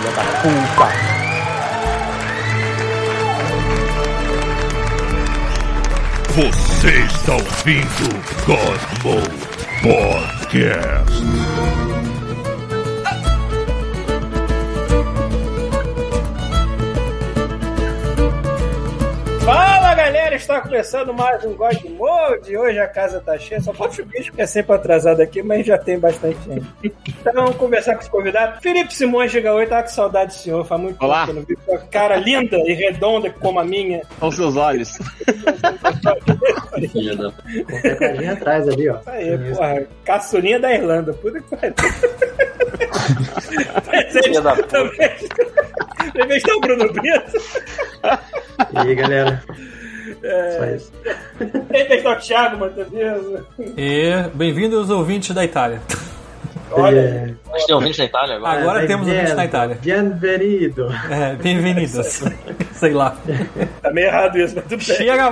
filha da puta. Você está ouvindo Cosmo Podcast. Está começando mais um God Mode. Hoje a casa tá cheia, só falta o bicho que é sempre atrasado aqui, mas já tem bastante gente. Então vamos conversar com os convidados. Felipe Simões chega hoje, tava com saudade do senhor, faz muito Olá. tempo que eu não vi sua cara linda e redonda como a minha. Aos seus olhos. Tem a carinha atrás ali, ó. Isso aí, porra, caçulinha da Irlanda, puta que pariu. Presente também. Também está o Bruno Brito. E aí, galera? Só isso. O Thiago Montevideo. E bem-vindos ouvintes da Itália. Olha, É, A gente tem ouvinte na Itália agora? Agora temos ouvintes na Itália. Bienvenido. É, bem-vindos. Sei lá. tá meio errado isso, mas tudo bem. Chega!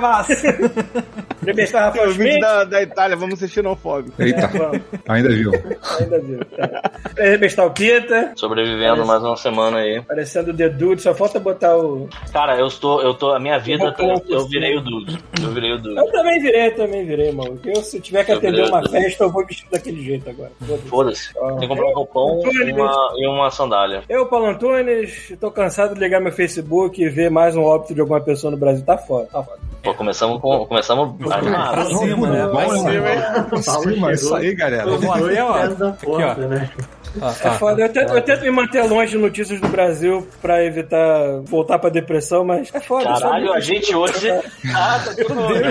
Também está Rafael Schmidt. da, da Itália, vamos ser xenofóbicos. Eita, Vamos, ainda viu. ainda viu. Tá. O Pita. Sobrevivendo mais uma semana aí. Parecendo o The Dude, só falta botar o. Cara, eu estou, eu tô, a minha vida, Eu vou eu, eu virei o Dude. Eu virei o Dude. Eu também virei, também virei, mano. Eu, se tiver que Eu atender uma festa, eu vou vestido daquele jeito agora. Foda-se. Ah. Tem que comprar um roupão e uma, e uma sandália. Eu, Paulo Antunes, tô cansado de ligar meu Facebook e ver mais um óbito de alguma pessoa no Brasil. Tá foda, tá foda. Pô, começamos com. Começamos Pra animado. cima, né? Né? Pra cima, isso aí, galera. Eu vou até, ó. Aqui, ó. Né? Ó, É ó. foda. Eu tento, eu tento me manter longe de notícias do Brasil pra evitar voltar pra depressão, mas é foda. Caralho, a gente hoje. Ah, tá tudo bem.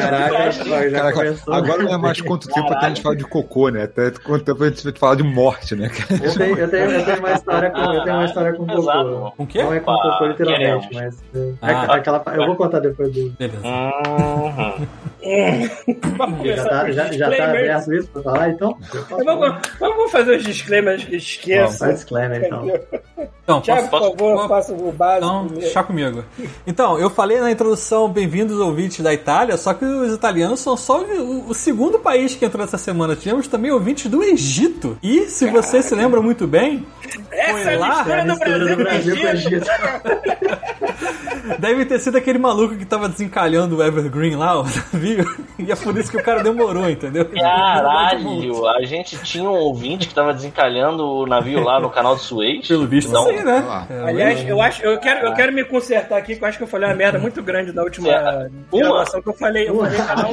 Caraca, agora não é mais quanto tempo até a gente falar de cocô, né? Até quanto tempo a gente vai falar de morte, né? Eu tenho, eu, tenho, eu tenho uma história com, eu tenho uma história com cocô. Com o quê? Não é com cocô literalmente, mas. é, Ah. aquela, eu vou contar depois do. Beleza. Uhum. Já tá, já, já tá aberto isso pra falar, então? Vamos, vamos fazer os disclaimers que esqueça. Faz disclaimer, então. Então, Tiago, posso, por favor, faça o básico. Então, deixa comigo. Então, eu falei na introdução, bem-vindos ouvintes da Itália, só que os italianos são só o, o segundo país que entrou essa semana. Tivemos também ouvintes do Egito. E, se você se lembra muito bem, Essa é a lá, do Brasil, do Brasil o Egito. Deve ter sido aquele maluco que tava desencalhando o Evergreen lá, ó, viu? E é por isso que o cara demorou, entendeu? Caralho, a gente tinha um ouvinte que tava desencalhando o navio lá no canal de Suez. Pelo visto, Não. sim, né? lá. É, Aliás, eu acho, eu quero, eu quero me consertar aqui, que eu acho que eu falei uma merda muito grande na última É. Uma? gravação que eu falei. Eu falei canal.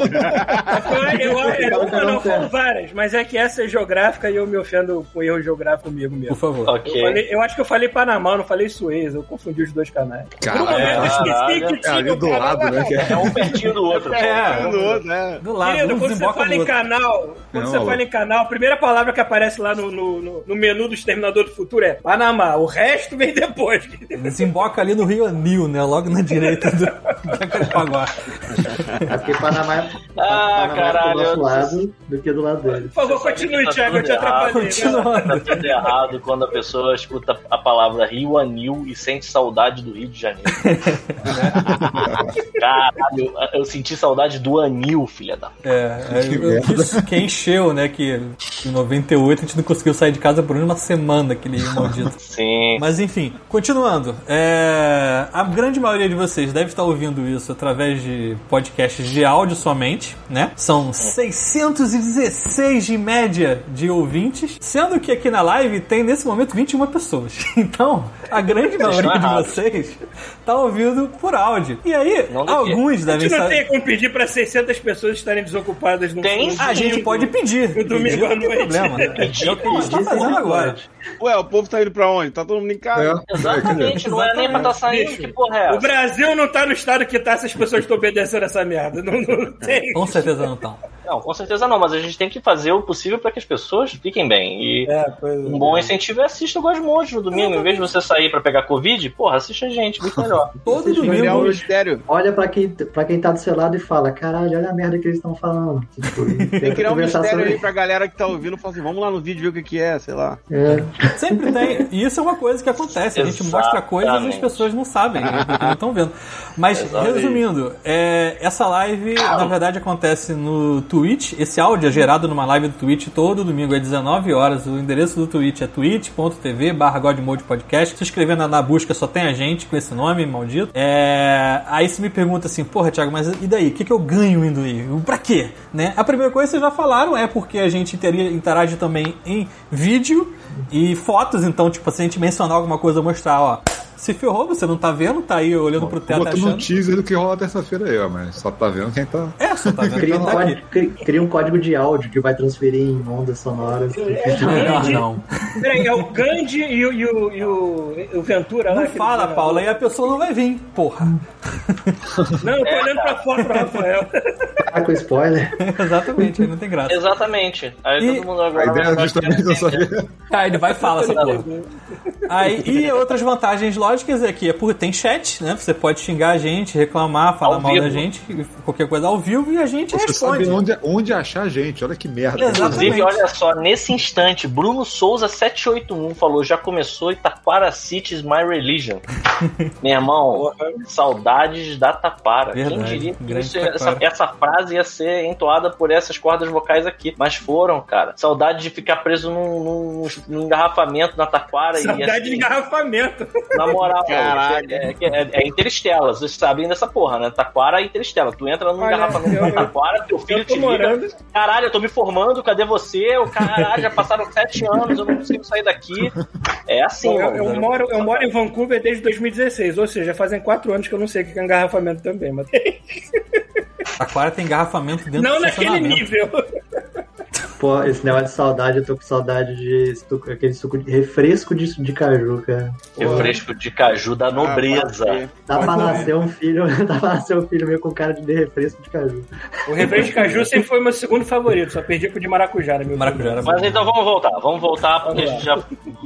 Eu, eu, eu, não, foram várias, mas é que essa é geográfica e eu me ofendo com erro geográfico comigo por mesmo. favor. Eu, Ok. falei- eu acho que eu falei Panamá, eu não falei Suez, eu confundi os dois canais. Por um momento eu esqueci Caralho. que É tinha ali do lado, né? é- É um pertinho do outro. É, Um do outro, né? do lado, Querido, um quando você fala em outro. canal, quando você fala em canal, a primeira palavra que aparece lá no, no, no- no menu do Exterminador do Futuro é Panamá. O resto vem depois. Desemboca ali no Rio Anil, né? Logo na direita do. É porque Panamá, Ah, Panamá é caralho, do nosso eu- lado do que do lado dele. Por favor, continue, tá Thiago, eu te tudo errado. atrapalhei. né? Continuando. Tá tudo errado quando a pessoa escuta a palavra Rio Anil e sente saudade do Rio de Janeiro. Caralho, eu senti saudade do Anil, filha da. É, é, Que eu- que, que encheu, né? Que em 98 a gente não conseguiu sair de casa por uma semana, aquele maldito. Sim. Mas enfim, continuando. É, a grande maioria de vocês deve estar ouvindo isso através de podcasts de áudio somente, né? São 616 de média de ouvintes, sendo que aqui na live tem nesse momento 21 pessoas. Então, a grande maioria de vocês tá ouvindo por áudio. E aí, Não do quê? alguns A gente não saber. tem como pedir pra 600 pessoas estarem desocupadas no Tem? fundo. A gente pode pedir. No domingo Pedir à não tem noite. problema. É o que a gente tá Pedir, fazendo agora. Ué, o povo tá indo pra onde? Tá todo mundo em casa. É. Exatamente, não é nem pra estar saindo, que porra é O essa? Brasil não tá no estado que tá se as pessoas estão obedecendo essa merda. Não, não tem. Com certeza não estão. Não, com certeza não, mas a gente tem que fazer o possível pra que as pessoas fiquem bem. E É, pois é. um bom incentivo é assista o Gosmonte no domingo. Em vez de você sair pra pegar Covid, porra, assiste a gente, muito melhor. Todo um domingo. mistério. Olha pra quem, pra quem tá do seu lado e fala: caralho, olha a merda que eles estão falando. Tipo, Tem que criar um mistério sobre- aí pra galera que tá ouvindo. Falar assim, vamos lá no vídeo ver o que que é, sei lá. É. Sempre tem. E isso é uma coisa que acontece. A gente mostra coisas e as pessoas não sabem, né, não estão vendo. Mas, Exatamente. resumindo, é, essa live, na verdade, acontece no Twitch. Esse áudio é gerado numa live do Twitch todo domingo às 19 horas. O endereço do Twitch é twitch.tv barra Podcast. Se inscrever na, na busca só tem a gente com esse nome, maldito. É... Aí você me pergunta assim, porra, Thiago, mas e daí? O que, que eu ganho indo aí? Pra quê? Né? A primeira coisa que vocês já falaram é porque a gente interage também em vídeo e fotos. Então, tipo, se a gente mencionar alguma coisa, mostrar, ó se ferrou, você não tá vendo, tá aí olhando pro teto achando. um teaser do que rola terça-feira aí, ó, mas só tá vendo quem tá. É, só tá vendo Cria quem um, tá código, cri- cria um código de áudio que vai transferir em ondas sonoras. Melhor não. Peraí, é o Gandhi e o, e o, e o, o Ventura lá. Não aquele fala. Paula, aí a pessoa não vai vir, porra. Não, eu tô olhando pra fora do Rafael. Ah, com spoiler. Exatamente, aí não tem graça. Exatamente. Aí E- todo mundo A agora ideia é vai justamente não saber. Ah, ele vai e fala essa porra. Aí, e outras vantagens lógicas é que é por, tem chat, né? Você pode xingar a gente, reclamar, falar Ao mal vivo. da gente, qualquer coisa ao vivo e a gente Você responde. sabe onde, onde achar a gente, olha que merda. Exatamente. Inclusive, olha só, nesse instante, Bruno Souza 781 falou: já começou Itaquara City is my religion. Meu irmão, saudades da Taquara. Quem Verdade, diria que isso- essa, essa frase ia ser entoada por essas cordas vocais aqui. Mas foram, cara. Saudade de ficar preso num, num- num engarrafamento na Taquara. e Assim, de engarrafamento. Na moral, Caralho. é, é, é, Interestela. Vocês sabem dessa porra, né? Taquara é Interestela. Tu entra num Olha, engarrafamento eu- Taquara, teu filho eu te liga. morando. Caralho, eu tô me formando, cadê você? O caralho, já passaram sete anos, eu não consigo sair daqui. É assim, Eu, mano. eu moro, eu moro em Vancouver desde 2016, ou seja, fazem quatro anos que eu não sei o que é engarrafamento também, mas Aquário tem engarrafamento dentro não do naquele estacionamento. nível. Pô, esse negócio de saudade, eu tô com saudade de suco- aquele suco de refresco de, de caju, cara. Pô, Refresco de caju da nobreza. Dá pra nascer um filho, dá pra nascer um filho meio com cara de refresco de caju. O refresco de caju sempre foi meu segundo favorito, só perdi pro de maracujá, meu Maracujá era bom. Mas então vamos voltar, vamos voltar porque a gente já.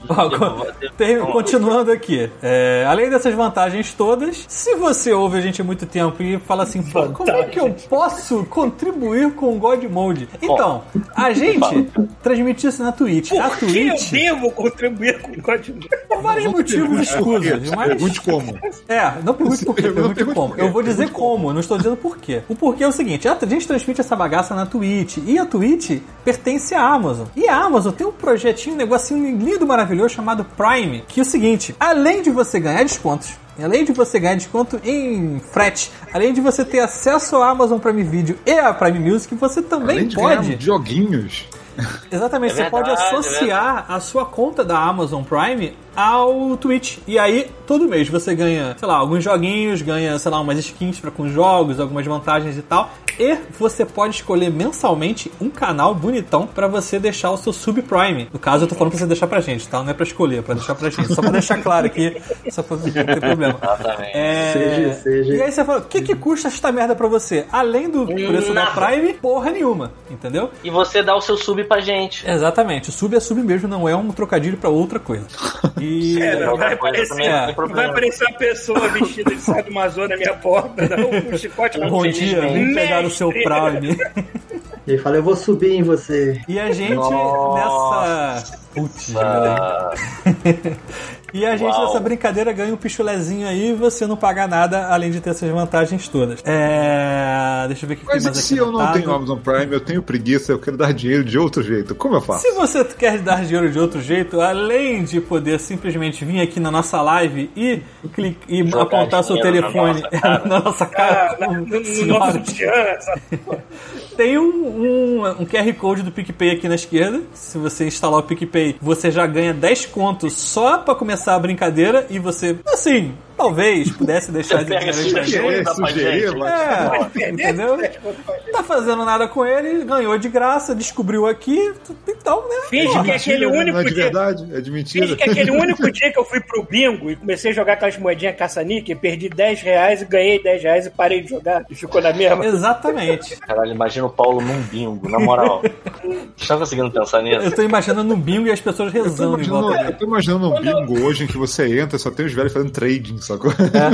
Tem- continuando aqui, é, além dessas vantagens todas, se você ouve a gente há muito tempo e fala assim, pô, como é que eu posso contribuir com o God Mode? Então, a gente transmite isso na Twitch. A Por que eu Twitch, devo contribuir com o código? por vários motivos escusos, mas... Pergunte como. É, não pergunte por quê, Não pergunte como. Eu vou dizer como. eu não estou dizendo por quê. O porquê é o seguinte, a gente transmite essa bagaça na Twitch, e a Twitch pertence à Amazon. E a Amazon tem um projetinho, um negocinho lindo, maravilhoso, chamado Prime, que é o seguinte, além de você ganhar descontos, Além de você ganhar desconto em frete, além de você ter acesso à Amazon Prime Video e à Prime Music, você também Além de pode joguinhos. Exatamente, É você verdade, pode é associar a sua conta da Amazon Prime ao Twitch. E aí, todo mês você ganha, sei lá, alguns joguinhos, ganha, sei lá, umas skins para com jogos, algumas vantagens e tal. E você pode escolher mensalmente um canal bonitão para você deixar o seu sub Prime. No caso, eu tô falando pra você deixar pra gente, tá? Não é pra escolher, é pra deixar pra gente. Só pra deixar claro aqui, só pra não ter problema. Exatamente. É... Seja, seja. E aí você fala, o que, que custa esta merda pra você? Além do preço da Nada. Prime, porra nenhuma, entendeu? E você dá o seu sub pra gente. Exatamente, o sub é sub mesmo, não é um trocadilho pra outra coisa. E. É, não vai aparecer, também não tem é. vai aparecer uma pessoa vestida de saia do Amazônia na minha porta, não, com um chicote na Bom dia, vim pegar o seu Prime. E ele fala, eu vou subir em você. E a gente Nossa. nessa. Putz, grila. E a gente Uau. nessa brincadeira ganha um pichulezinho aí e você não paga nada, além de ter essas vantagens todas. É. Deixa eu ver o que Mas tem e mais se eu não tenho Amazon Prime, eu tenho preguiça, eu quero dar dinheiro de outro jeito. Como eu faço? Se você quer dar dinheiro de outro jeito, além de poder simplesmente vir aqui na nossa live e, clicar, e Jogar apontar seu dinheiro na telefone nossa cara. na nossa Ah, cara, no, no- nosso essa tem um, um, um QR Code do PicPay aqui na esquerda. Se você instalar o PicPay, você já ganha 10 contos só pra começar a brincadeira e você, assim, talvez pudesse deixar Você de dinheiro mas- É, entendeu? Tá fazendo nada com ele, ganhou de graça, descobriu aqui, então, né? Finge que é aquele Mentira, único Não é de dia. verdade, é de Finge mentira. que é aquele único dia que eu fui pro bingo e comecei a jogar aquelas moedinhas caça-níquel, perdi 10 reais e ganhei 10 reais e parei de jogar e ficou na mesma. Exatamente. Caralho, imagina o Paulo num bingo, na moral. Vocês estão conseguindo pensar nisso? Eu tô imaginando um bingo e as pessoas Eu tô, rezando em volta. imaginando, eu tô imaginando um bingo hoje em que você entra e só tem os velhos fazendo trading, sacou?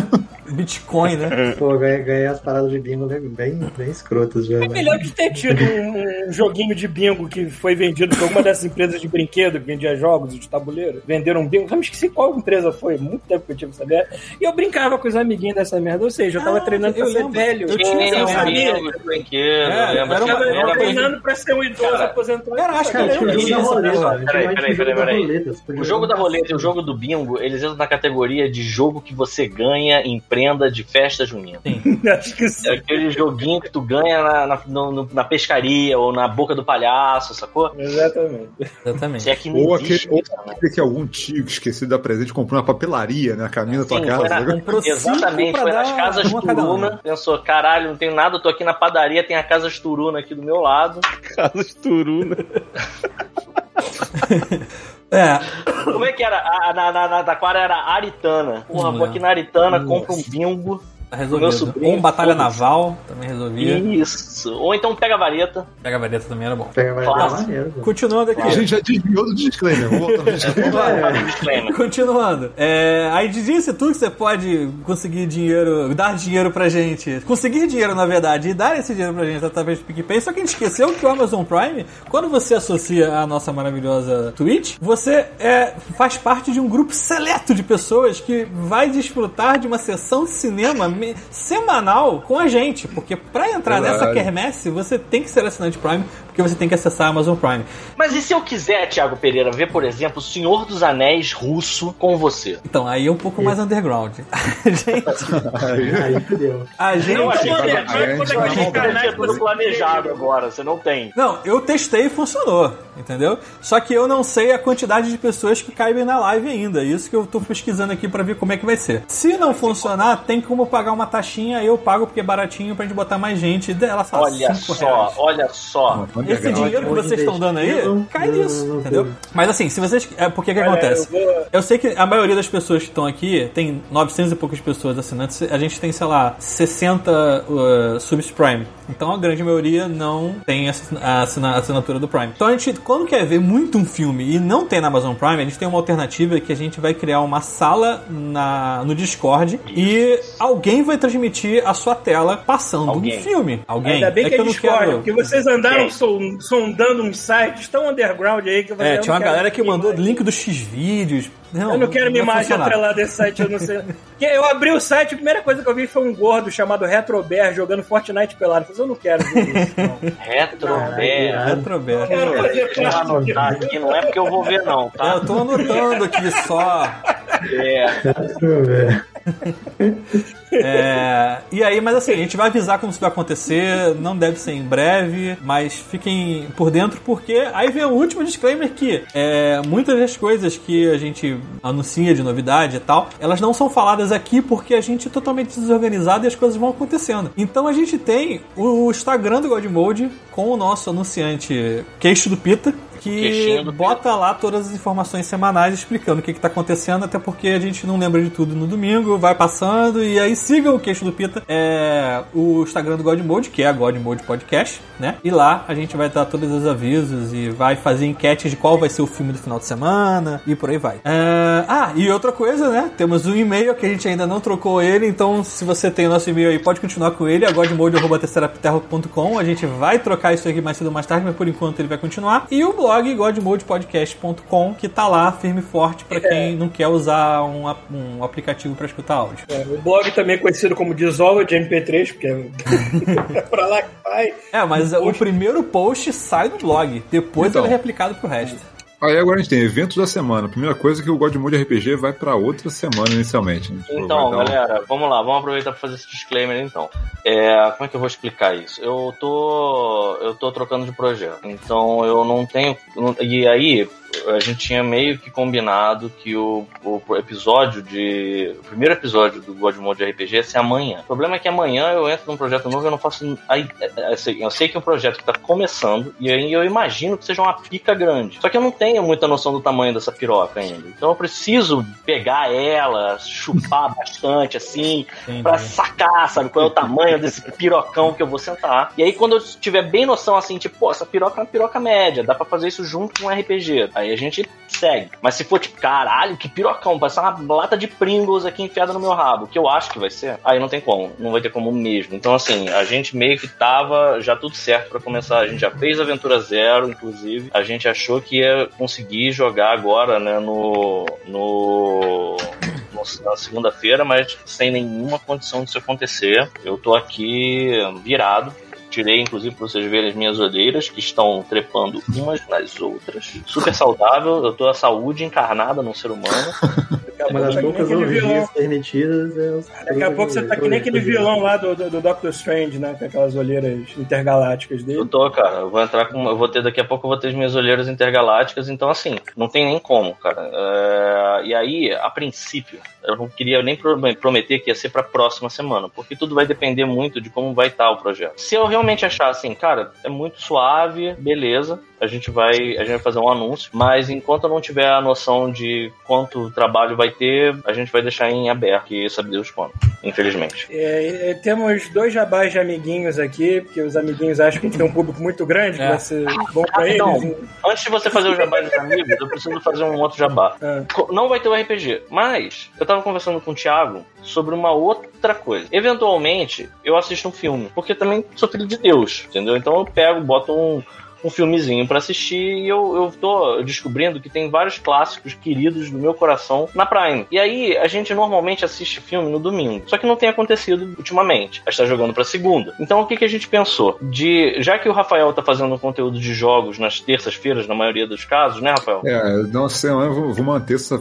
Bitcoin, né? Pô, ganhei, ganhei as paradas de bingo bem, bem, escrotas, velho. É melhor que ter tido um, um joguinho de bingo que foi vendido por alguma dessas empresas de brinquedo que vendia jogos de tabuleiro. Venderam um bingo. Eu me esqueci qual empresa foi. Muito tempo que eu tive essa merda. E eu brincava com os amiguinhos dessa merda. Ou seja, eu tava Ah, treinando pra eu ser lembro. velho. Eu tinha eu essa sabia. brinquedo. É, eu era era tava treinando pra ser um idoso Cara, aposentado. cara, acho que tinha o jogo da roleta. peraí, peraí, tinha o jogo da peraí, O jogo da roleta e o jogo do bingo, eles entram na categoria de jogo que você ganha em prenda de festa junina. Acho que sim. É aquele joguinho que tu ganha na, na, no- na pescaria ou na boca do palhaço, sacou? Exatamente. Exatamente. Se é que não Ou existe aquele, ou isso, né? aquele que algum tio que esqueceu da presente comprou uma papelaria, né? A caminho da tua Sim, casa. foi na- né? Comprou Exatamente, foi nas casas Turuna. uma. Pensou, caralho, não tenho nada, eu tô aqui na padaria, tem a casa Turuna aqui do meu lado. Casas Turuna. É, Como é que era? A, na, na, na Taquara era Aritana. Porra, vou aqui na Aritana, compro um bingo. Tá Meu resolvido. sobrinho, Ou um Batalha foda-se. Naval, também resolvia. Isso. Ou então pega a vareta. Pega a vareta também era bom. Pega Clássico. maneiro. pô. Continuando aqui. A gente já desviou do disclaimer. Vamos voltar pro disclaimer. Disclaimer. Continuando. É, aí disse tu que você pode conseguir dinheiro, dar dinheiro pra gente. Conseguir dinheiro, na verdade, e dar esse dinheiro pra gente através do PicPay. Só que a gente esqueceu que o Amazon Prime, quando você associa a nossa maravilhosa Twitch, você é, faz parte de um grupo seleto de pessoas que vai desfrutar de uma sessão de cinema semanal com a gente. Porque pra entrar Verdade. nessa quermesse, você tem que ser assinante Prime, porque você tem que acessar a Amazon Prime. Mas e se eu quiser, Thiago Pereira, ver, por exemplo, o Senhor dos Anéis russo com você? Então, aí é um pouco mais underground. gente, Aí fudeu. a gente. Não, que Olha, era- quando é que a gente Tinha canais tudo planejado agora, você não tem. Não, eu testei e funcionou, entendeu? Só que eu não sei a quantidade de pessoas que caibem na live ainda. Isso que eu tô pesquisando aqui pra ver como é que vai ser. Se não funcionar, tem como pagar uma taxinha, eu pago porque é baratinho pra gente botar mais gente. Ela só Olha só, reais. olha só. Esse dinheiro que vocês estão dando aí, cai nisso, entendeu? Mas assim, se vocês. É porque que acontece? eu Eu sei que a maioria das pessoas que estão aqui, tem 900 e poucas pessoas assinantes, a gente tem, sei lá, 60 uh, subs Prime. Então a grande maioria não tem a assina- a assinatura do Prime. Então a gente, quando quer ver muito um filme e não tem na Amazon Prime, a gente tem uma alternativa que a gente vai criar uma sala na, no Discord e alguém vai transmitir a sua tela passando Alguém. um filme. Alguém. Ainda bem é que, eu é não Discord, quero. porque vocês andaram Quem? son- sondando uns sites tão underground aí que falei, É, tinha uma galera que mandou imagem- link dos X-Vídeos. Eu não quero minha imagem atrelada desse site, eu não sei. Porque eu abri o site, a primeira coisa que eu vi foi um gordo chamado Retrober jogando Fortnite pelado. Eu falei, eu não quero ver isso. Não. Disso. anotar aqui, não é porque eu vou ver, não, É, tá? eu tô anotando aqui só. É. Deixa eu ver. É, e aí, mas assim, a gente vai avisar como isso vai acontecer, não deve ser em breve, mas fiquem por dentro, porque aí vem o último disclaimer que é, muitas das coisas que a gente anuncia de novidade e tal, elas não são faladas aqui porque a gente é totalmente desorganizado e as coisas vão acontecendo. Então a gente tem o Instagram do Godmode com o nosso anunciante Queixo do Pita, que bota lá todas as informações semanais explicando o que, está acontecendo, até porque a gente não lembra de tudo no domingo, vai passando, e aí sigam o Queixo do Pita, é o Instagram do God Mode, que é a God Mode Podcast, né? E lá a gente vai dar todos os avisos e vai fazer enquetes de qual vai ser o filme do final de semana e por aí vai. É, Ah, e outra coisa, né? Temos um e-mail que a gente ainda não trocou ele, então se você tem o nosso e-mail aí, pode continuar com ele, a godmode.com. A gente vai trocar isso aqui mais cedo ou mais tarde, mas por enquanto ele vai continuar. E o blog godmodepodcast.com, que tá lá firme e forte pra quem não quer usar um, um aplicativo pra escutar áudio. É, o blog também é conhecido como Dissolva de MP3, porque é pra lá que vai. É, mas o primeiro post sai do blog, depois Então. ele é replicado pro resto. Aí agora a gente tem eventos da semana. Primeira coisa é que o God Mode RPG vai pra outra semana inicialmente. né? Então, dar um- galera, vamos lá, vamos aproveitar para fazer esse disclaimer então. É, como é que eu vou explicar isso? Eu tô, eu tô trocando de projeto, então eu não tenho, e aí a gente tinha meio que combinado que o, o episódio de, o primeiro episódio do God Mode RPG ia ser amanhã. O problema é que amanhã eu entro num projeto novo, e eu não faço, é, é, assim, eu sei que é um projeto que tá começando e aí eu imagino que seja uma pica grande. Só que eu não tenho muita noção do tamanho dessa piroca ainda. Então eu preciso pegar ela, chupar bastante assim, pra sacar, sabe, qual é o tamanho desse pirocão que eu vou sentar. E aí, quando eu tiver bem noção, assim, tipo, pô, essa piroca é uma piroca média, dá pra fazer isso junto com um RPG. Aí a gente segue. Mas se for tipo, caralho, que pirocão, parece uma lata de Pringles aqui enfiada no meu rabo, que eu acho que vai ser, aí não tem como, não vai ter como mesmo. Então, assim, a gente meio que tava já tudo certo pra começar. A gente já fez Aventura Zero, inclusive. A gente achou que ia conseguir jogar agora, né, no. no na segunda-feira, mas sem nenhuma condição disso acontecer. Eu tô aqui virado. Tirei, inclusive, pra vocês verem as minhas olheiras, que estão trepando umas nas outras. Super saudável, eu tô a saúde encarnada num ser humano. Uma das Tá poucas permitidas é. Daqui a pouco você tá que nem aquele vilão lá do, do, do Doctor Strange, né? Com aquelas olheiras intergalácticas Eu dele. tô, cara. Eu vou entrar com. Eu vou ter daqui a pouco eu vou ter as minhas olheiras intergalácticas, então assim, não tem nem como, cara. É, e aí, a princípio, eu não queria nem pro- prometer que ia ser pra próxima semana, porque tudo vai depender muito de como vai estar o projeto. Se eu realmente achar assim, cara, é muito suave, beleza. A gente vai, a gente vai fazer um anúncio, mas enquanto eu não tiver a noção de quanto trabalho vai ter, a gente vai deixar em aberto, e sabe Deus quando, infelizmente. É, é, temos dois jabás de amiguinhos aqui, porque os amiguinhos acham que a gente tem um público muito grande, que É. vai ser bom pra Rapidão, eles. antes de você fazer o jabá dos amigos, eu preciso fazer um outro jabá. Ah. Co- Não vai ter o RPG, mas eu tava conversando com o Thiago sobre uma outra coisa. Eventualmente, eu assisto um filme, porque também sou filho de Deus, entendeu? Então eu pego, boto um, um filmezinho pra assistir e eu, eu tô descobrindo que tem vários clássicos queridos do meu coração na Prime. E aí, a gente normalmente assiste filme no domingo, só que não tem acontecido ultimamente. A gente tá jogando pra segunda. Então o que, que a gente pensou? De, já que o Rafael tá fazendo um conteúdo de jogos nas terças-feiras, na maioria dos casos, né, Rafael? É, não sei, eu vou, manter essa-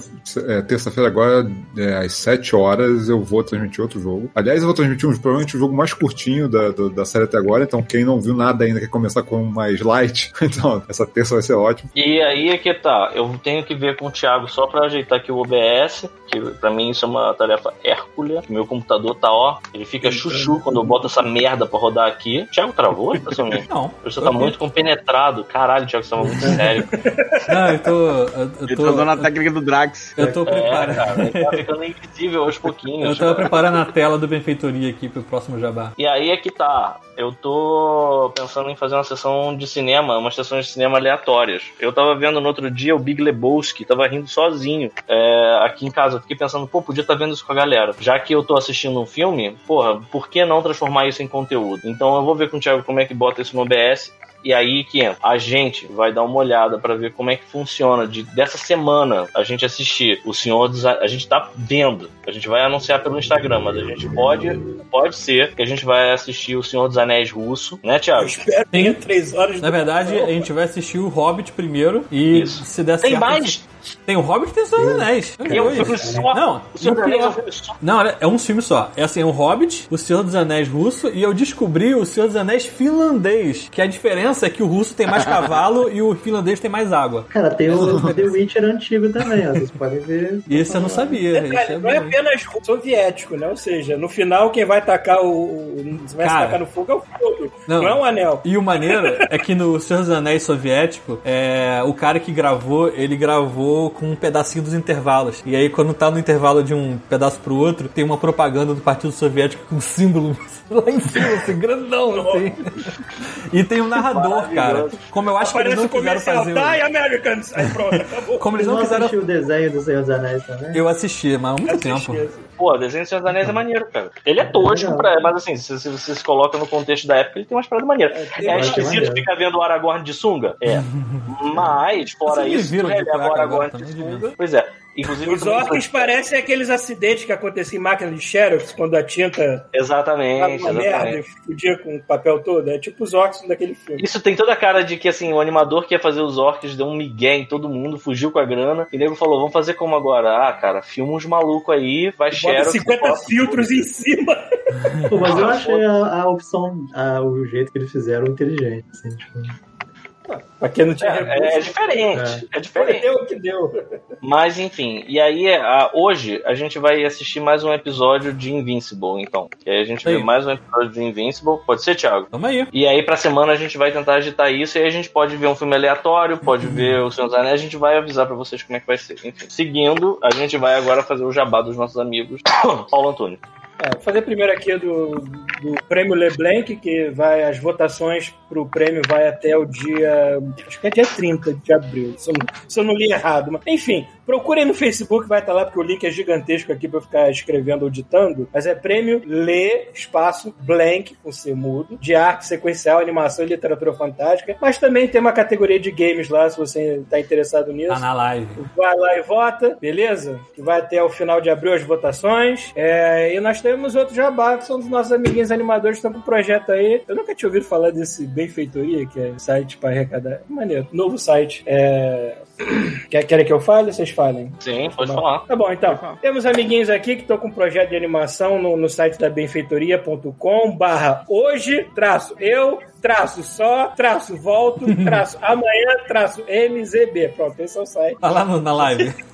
é, terça-feira agora, é, às 7 horas, eu vou transmitir outro jogo. Aliás, eu vou transmitir um, provavelmente o jogo mais curtinho da, do- da série até agora, então quem não viu nada ainda quer começar com mais light, então essa terça vai ser ótimo. E aí é que tá, eu tenho que ver com o Thiago só pra ajeitar aqui o OBS, que pra mim isso é uma tarefa hércula. Meu computador tá ó, ele fica chuchu quando eu boto essa merda pra rodar aqui. Thiago travou? Pessoalmente? Não. Você tá muito compenetrado. Caralho, Thiago, você tava muito sério. Não, eu tô. Eu, eu tô, tá usando a técnica do Drax. eu tô É, preparando. cara, ele tá ficando invisível aos pouquinhos. Eu tava preparando a tela do Benfeitoria aqui pro próximo jabá. E aí é que tá. Eu tô pensando em fazer uma sessão de cinema, umas sessões de cinema aleatórias. Eu tava vendo no outro dia o Big Lebowski, tava rindo sozinho é, aqui em casa. Fiquei pensando, pô, podia estar vendo isso com a galera. Já que eu tô assistindo um filme, porra, por que não transformar isso em conteúdo? Então eu vou ver com o Thiago como é que bota isso no OBS. E aí que entra. A gente vai dar uma olhada pra ver como é que funciona de dessa semana a gente assistir o Senhor dos A- a gente tá vendo. A gente vai anunciar pelo Instagram, mas a gente pode pode ser que a gente vai assistir o Senhor dos Anéis russo, né, Eu Thiago? espero que tenha três horas Na verdade, a gente vai assistir o Hobbit primeiro e Isso. se der Tem certo. mais? Tem o Hobbit e tem o Senhor dos Anéis. É um filme só. Não, o Senhor dos Anéis é um filme só. Não, é é um filme só. É assim, é o Hobbit, o Senhor dos Anéis russo e eu descobri o Senhor dos Anéis finlandês. Que a diferença é que o russo tem mais cavalo e o finlandês tem mais água. Cara, tem o The Witcher antigo também, ó, vocês podem ver. Esse eu não sabia. Detalhe, é não é bom. apenas soviético, né? Ou seja, no final quem vai tacar o. vai se Cara. tacar no fogo é o fogo. Não. Não, é um anel. E o maneiro é que no Senhor dos Anéis soviético, é, o cara que gravou, ele gravou com um pedacinho dos intervalos. E aí, quando tá no intervalo de um pedaço pro outro, tem uma propaganda do Partido Soviético com um símbolo lá em cima, assim, grandão, assim. E tem um narrador, cara. Como eu acho que eles Aparece não quiseram fazer. Die o- Americans! Aí pronto, acabou. Como eles não não quiseram. assistiu o desenho do Senhor dos Anéis também? Eu assisti, mas há muito tempo. Pô, o desenho do Senhor dos Anéis é maneiro, cara. Ele é tosco, pra, mas assim, se, se você se coloca no contexto da época, ele tem umas paradas maneiras. É, umas esquisito ficar vendo o Aragorn de sunga? É. Mas, fora Vocês isso, de releva o Aragorn de sunga. Pois é. Inclusive, Os orcs parecem aqueles acidentes que aconteciam em máquina de Xerox, quando a tinta Exatamente, uma merda e exatamente. fudia com o papel todo. É tipo os orcs daquele filme. Isso tem toda a cara de que, assim, o animador que ia fazer os orcs deu um migué em todo mundo, fugiu com a grana, e o nego falou, vamos fazer como agora? Ah, cara, filma uns malucos aí, vai Bota Xerox... 50 bota- filtros em cima. Pô, mas eu achei a, a opção, a- o jeito que eles fizeram inteligente, assim, tipo. Pra quem não tinha É, é, é recurso. diferente, é, diferente. Deu o que deu. Mas enfim, e aí a- hoje a gente vai assistir mais um episódio de Invincible, então. E aí a gente Aí. vê mais um episódio de Invincible, pode ser, Thiago? Tamo aí. E aí pra semana a gente vai tentar agitar isso, e aí a gente pode ver um filme aleatório, pode ver o Senhor dos Anéis, a gente vai avisar pra vocês como é que vai ser. Enfim, seguindo, a gente vai agora fazer o jabá dos nossos amigos Paulo Antônio. É, vou fazer primeiro aqui do, do prêmio LeBlanc, que vai, as votações pro prêmio vai até o dia. Acho que é dia 30 de abril, se eu não, se eu não li errado. Mas, enfim, procurem no Facebook, vai estar lá, porque o link é gigantesco aqui pra eu ficar escrevendo ou ditando. Mas é prêmio Le Espaço Blank, com C mudo, de arte sequencial, animação e literatura fantástica. Mas também tem uma categoria de games lá, se você tá interessado nisso. Tá na live. Vai lá e vota, beleza? Que vai até o final de abril as votações. É, e nós temos outro jabá, que são dos nossos amiguinhos animadores que estão com um projeto aí. Eu nunca tinha ouvido falar desse Benfeitoria, que é site para arrecadar. Maneiro. Novo site. É... Quer- Querem que eu fale? Vocês falem. Sim, pode Tá falar. Tá bom, então. Temos amiguinhos aqui que estão com um projeto de animação no, no site da benfeitoria.com barra hoje, traço eu, traço só, traço volto, traço amanhã, traço MZB. Pronto, esse é o site. Tá lá no- na live.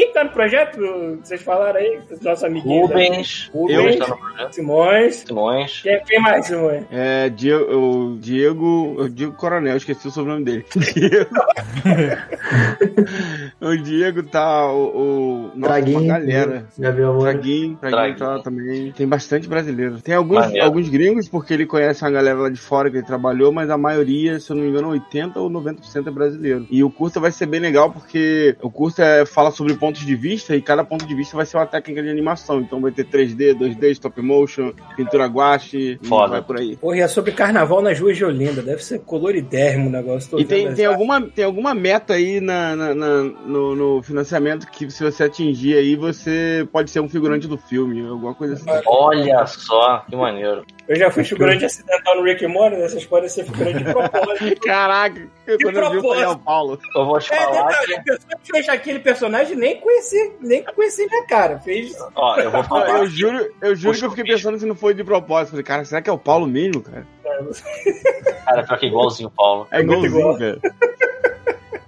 Quem tá no projeto? Vocês falaram aí? Os nossos amiguinhos. aí. Rubens. Rubens. Rubens tá no projeto. Simões. Simões. Quem, quem mais, Simões? É, Diego, o Diego, o Diego Coronel, esqueci o sobrenome dele. Diego. o Diego tá, o, o nossa, Draguinho. uma galera. Gabriel Moura. Draguinho, Draguinho Draguinho. tá lá também. Tem bastante brasileiro. Tem alguns, alguns gringos, porque ele conhece uma galera lá de fora que ele trabalhou, mas a maioria, se eu não me engano, 80 ou 90% é brasileiro. E o curso vai ser bem legal, porque o curso é, fala sobre pontos de vista e cada ponto de vista vai ser uma técnica de animação. Então vai ter 3D, 2D, stop motion, pintura guache, e Foda. vai por aí. Porra, e é sobre carnaval nas ruas de Olinda. Deve ser coloridérrimo o negócio. Tô E tem, vendo tem, alguma, tem alguma meta aí na, na- na- no, no financiamento que se você atingir aí, você pode ser um figurante do filme, alguma coisa assim. Olha só, que maneiro. Eu já fui figurante acidental no Rick and Morty, né? Vocês podem ser figurante de propósito. Caraca, quando eu vi eu falei ao Paulo. Eu vou te É, falar detalhe, que. a pessoa que fez aquele personagem nem conhecia, nem conhecia minha cara. Fez. Ó, eu vou falar. eu juro, eu juro Poxa, que eu fiquei pensando se não foi de propósito. Falei, cara, será que é o Paulo mesmo, cara? Cara, pior que igualzinho o Paulo. É, muito igualzinho, igual. cara.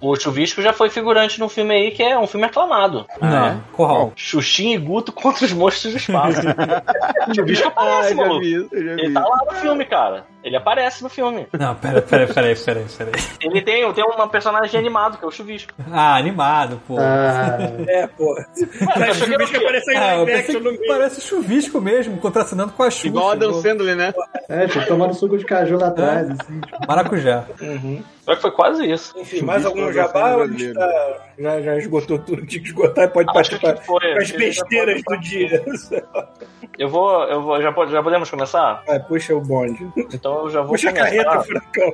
O Chuvisco já foi figurante num filme aí que é um filme aclamado. Não, Corral. Xuxinha e Guto contra os monstros do espaço. o Chuvisco Ah, aparece, já maluco. vi Ele vi. tá lá no filme, cara. Ele aparece no filme. Não, pera, pera, pera aí, pera aí, pera aí. Ele tem, tem uma personagem animado, que é o Chuvisco. Ah, animado, pô. Ah, É, pô. Mas o que apareceu em Ah, pensei action no que meio. parece chuvisco mesmo, contracenando com a Xuxa. Igual a Dan. Sandler, né? é, tipo, tomando suco de caju lá atrás, assim. tipo. Maracujá. Pior que foi quase isso. Enfim, mais Chuvisco algum jabá? ou a gente tá- já, já esgotou tudo que tinha que esgotar e pode Acho partir que para foi. as besteiras do dia. Eu vou, eu vou, já, pode- já podemos começar? Puxa o bonde. Então eu já vou Puxa a começar. carreta, Francão.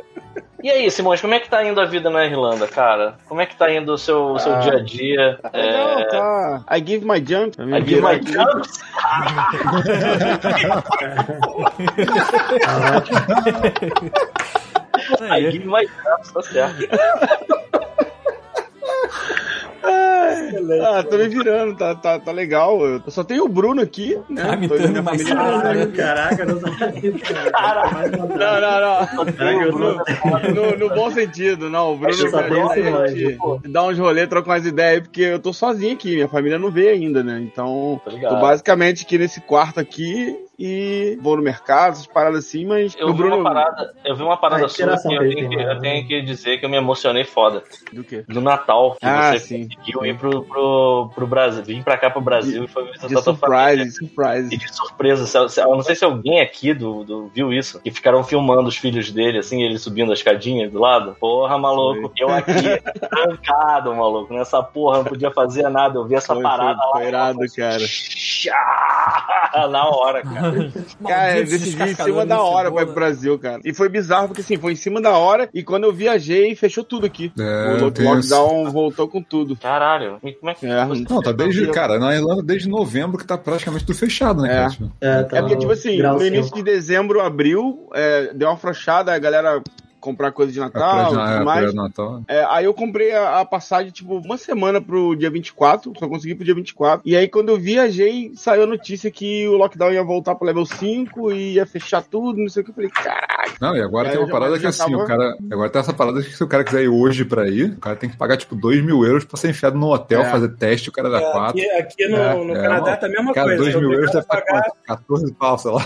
E aí, Simões, como é que tá indo a vida na Irlanda, cara? Como é que tá indo o seu, o seu Ah. dia a dia? Não, É... tá. I give my jump. I give my jumps. I give my jumps, tá certo. Ah, tô me virando, tá, tá, tá legal. Eu só tenho o Bruno aqui, né? Tá me dando mais família- salário. Caraca, não Não, não, não. No, no bom sentido, não. O Bruno esse a gente dá uns rolê, troca umas ideias, porque eu tô sozinho aqui, minha família não veio ainda, né? Então, tô basicamente aqui nesse quarto aqui e vou no mercado, essas paradas assim, mas Eu vi Bruno. uma parada, eu vi uma parada Ah, sua que eu tenho que, mano. eu tenho que dizer que eu me emocionei foda. Do quê? Do Natal, que Ah, você sim. conseguiu ir pro, pro, pro Brasil, vir pra cá pro Brasil e foi visitar De surprise, surprise. E de surpresa, se- se- eu não sei se alguém aqui do, do- viu isso, que ficaram filmando os filhos dele, assim, ele subindo a escadinha do lado. Porra, maluco, eu aqui, trancado, maluco, nessa porra, não podia fazer nada, eu vi essa Foi, parada foi, lá. foi irado, cara. Na hora, cara. Cara, decidi em cima da hora pra ir pro Brasil, cara. E foi bizarro, porque assim, foi em cima da hora, e quando eu viajei, fechou tudo aqui. É, o lockdown voltou com tudo. Caralho, e como é que É. você- Não, tá desde, cara, na Irlanda desde novembro que tá praticamente tudo fechado, né, É. cara? Tipo, É, tá É porque, tipo assim, no início de dezembro, abril, é, deu uma afrouxada, a galera comprar coisa de Natal e tudo é, praia mais. de Natal. É, aí eu comprei a, a passagem, tipo, uma semana pro dia 24, só consegui pro dia 24. E aí, quando eu viajei, saiu a notícia que o lockdown ia voltar pro level 5 e ia fechar tudo, não sei o que. Eu falei, caraca. Não, e agora É, tem eu uma parada que assim, tava- o cara. Agora tem essa parada que se o cara quiser ir hoje pra ir, o cara tem que pagar tipo 2 mil euros pra ser enfiado no hotel, É. fazer teste, o cara dá É, 4. aqui, aqui no, É, no é Canadá uma- tá a mesma Cara, coisa. 2 eu mil euros deve pagar. quanto? 14 pau, sei lá.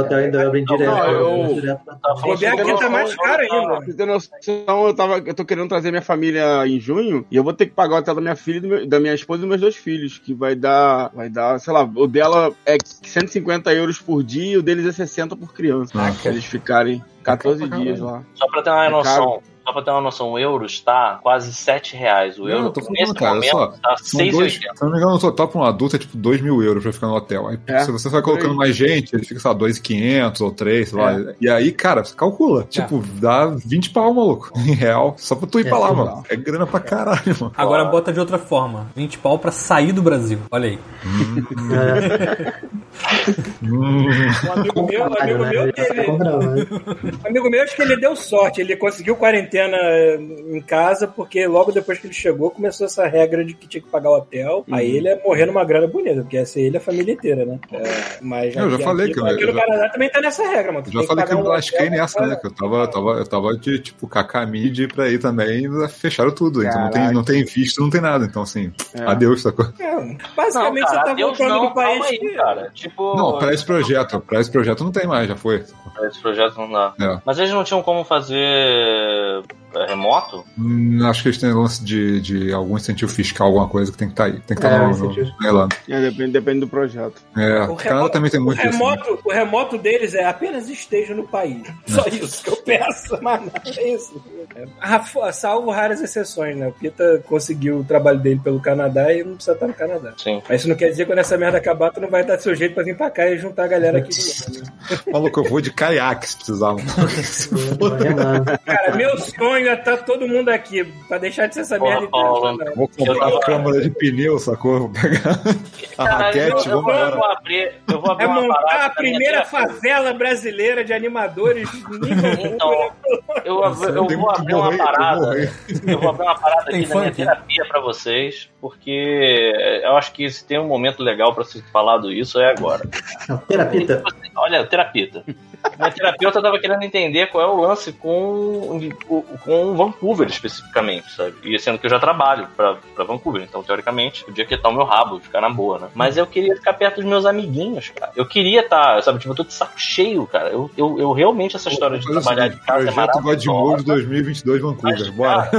Hotel em Dublin direto. Não, eu- direto pra- Tá Bobear aqui tá mais caro caro eu ainda. Pra você ter noção, eu, tava, eu tô querendo trazer minha família em junho e eu vou ter que pagar o hotel da minha filha, e do meu- da minha esposa e dos meus dois filhos, que vai dar, vai dar, sei lá, o dela é 150 euros por dia e o deles é 60 por criança. Nossa. Pra eles ficarem 14 É caro pra dias lá. Só pra ter uma É noção, só pra ter uma noção, o euro está quase 7 reais. O Não, euro, eu tô falando, nesse cara, momento, só, tá São dois, 6,80. se eu não me engano, no total pra um adulto é tipo 2 mil euros pra ficar no hotel. Aí, É, se você vai colocando mais gente, ele fica, sei lá, 2,500 ou 3, sei lá. E aí, cara, você calcula. Tipo, dá 20 pau, maluco, em real. Só pra tu ir É, pra lá, sim. mano. É grana pra caralho, mano. Agora bota de outra forma. 20 pau pra sair do Brasil. Olha aí. Hum, Um amigo meu, um amigo né? meu, teve, comprando, né? um amigo meu, acho que ele deu sorte. Ele conseguiu quarentena em casa, porque logo depois que ele chegou, começou essa regra de que tinha que pagar o hotel. Aí Uhum. ele ia morrer numa grana bonita, porque ia ser ele e a família inteira, né? É, mas Eu já falei aqui, que aqui eu no já- Canadá também tá nessa regra, mano. Tu já falei que pagar eu um lasquei nessa, mas- né? Que eu tava, eu tava, eu tava de, tipo, Kaká de pra ir também e fecharam tudo. Então não tem, não tem visto, não tem nada. Então, assim, É. adeus, sacou? É, Não, basicamente cara, você tá voltando não, pro país aí, que... cara. Tipo, Não, pra esse projeto, pra esse projeto não tem mais, já foi. pra esse projeto não dá. É. Mas eles não tinham como fazer é, remoto? Hum, acho que eles têm lance de, de algum incentivo fiscal, alguma coisa que tem que estar aí. Tem que estar É, no, no, Irlanda. É, depende, depende do projeto. É, O Canadá também tem muito o isso. né? remoto, o remoto deles é apenas esteja no país. Só isso que eu peço, mas não é isso. Ah, Salvo raras exceções, né? O Pita conseguiu o trabalho dele pelo Canadá e não precisa estar no Canadá. Sim. Mas isso não quer dizer que quando essa merda acabar, tu não vai dar seu jeito pra vir pra cá e juntar a galera aqui de novo. né? Maluco, eu vou de caiaque se precisar. mano. Cara, meu sonho é estar todo mundo aqui, pra deixar de ser essa merda. Vou comprar Eu- a câmara de pneu, sacou? Vou pegar a Cara, eu, raquete, eu, vou, eu abrir, eu vou abrir É montar a primeira favela brasileira de animadores Então, eu, eu, eu Tem vou abrir uma morrer, eu parada. Eu vou abrir uma parada aqui da minha funk? terapia pra vocês, porque eu acho que se tem um momento legal pra ser falado isso é agora. Terapita. Olha, terapeuta. Minha terapeuta tava querendo entender qual é o lance com, com Vancouver especificamente, sabe? E sendo que eu já trabalho pra, pra Vancouver, então teoricamente podia quietar o meu rabo, ficar na boa, né? Mas eu queria ficar perto dos meus amiguinhos, cara. Eu queria estar, sabe? Tipo, eu tô de saco cheio, cara. Eu, eu, eu realmente, essa história de trabalhar de seguinte, casa é Projeto Godmode maravilhosa. 2022 Vancouver, Mas, bora.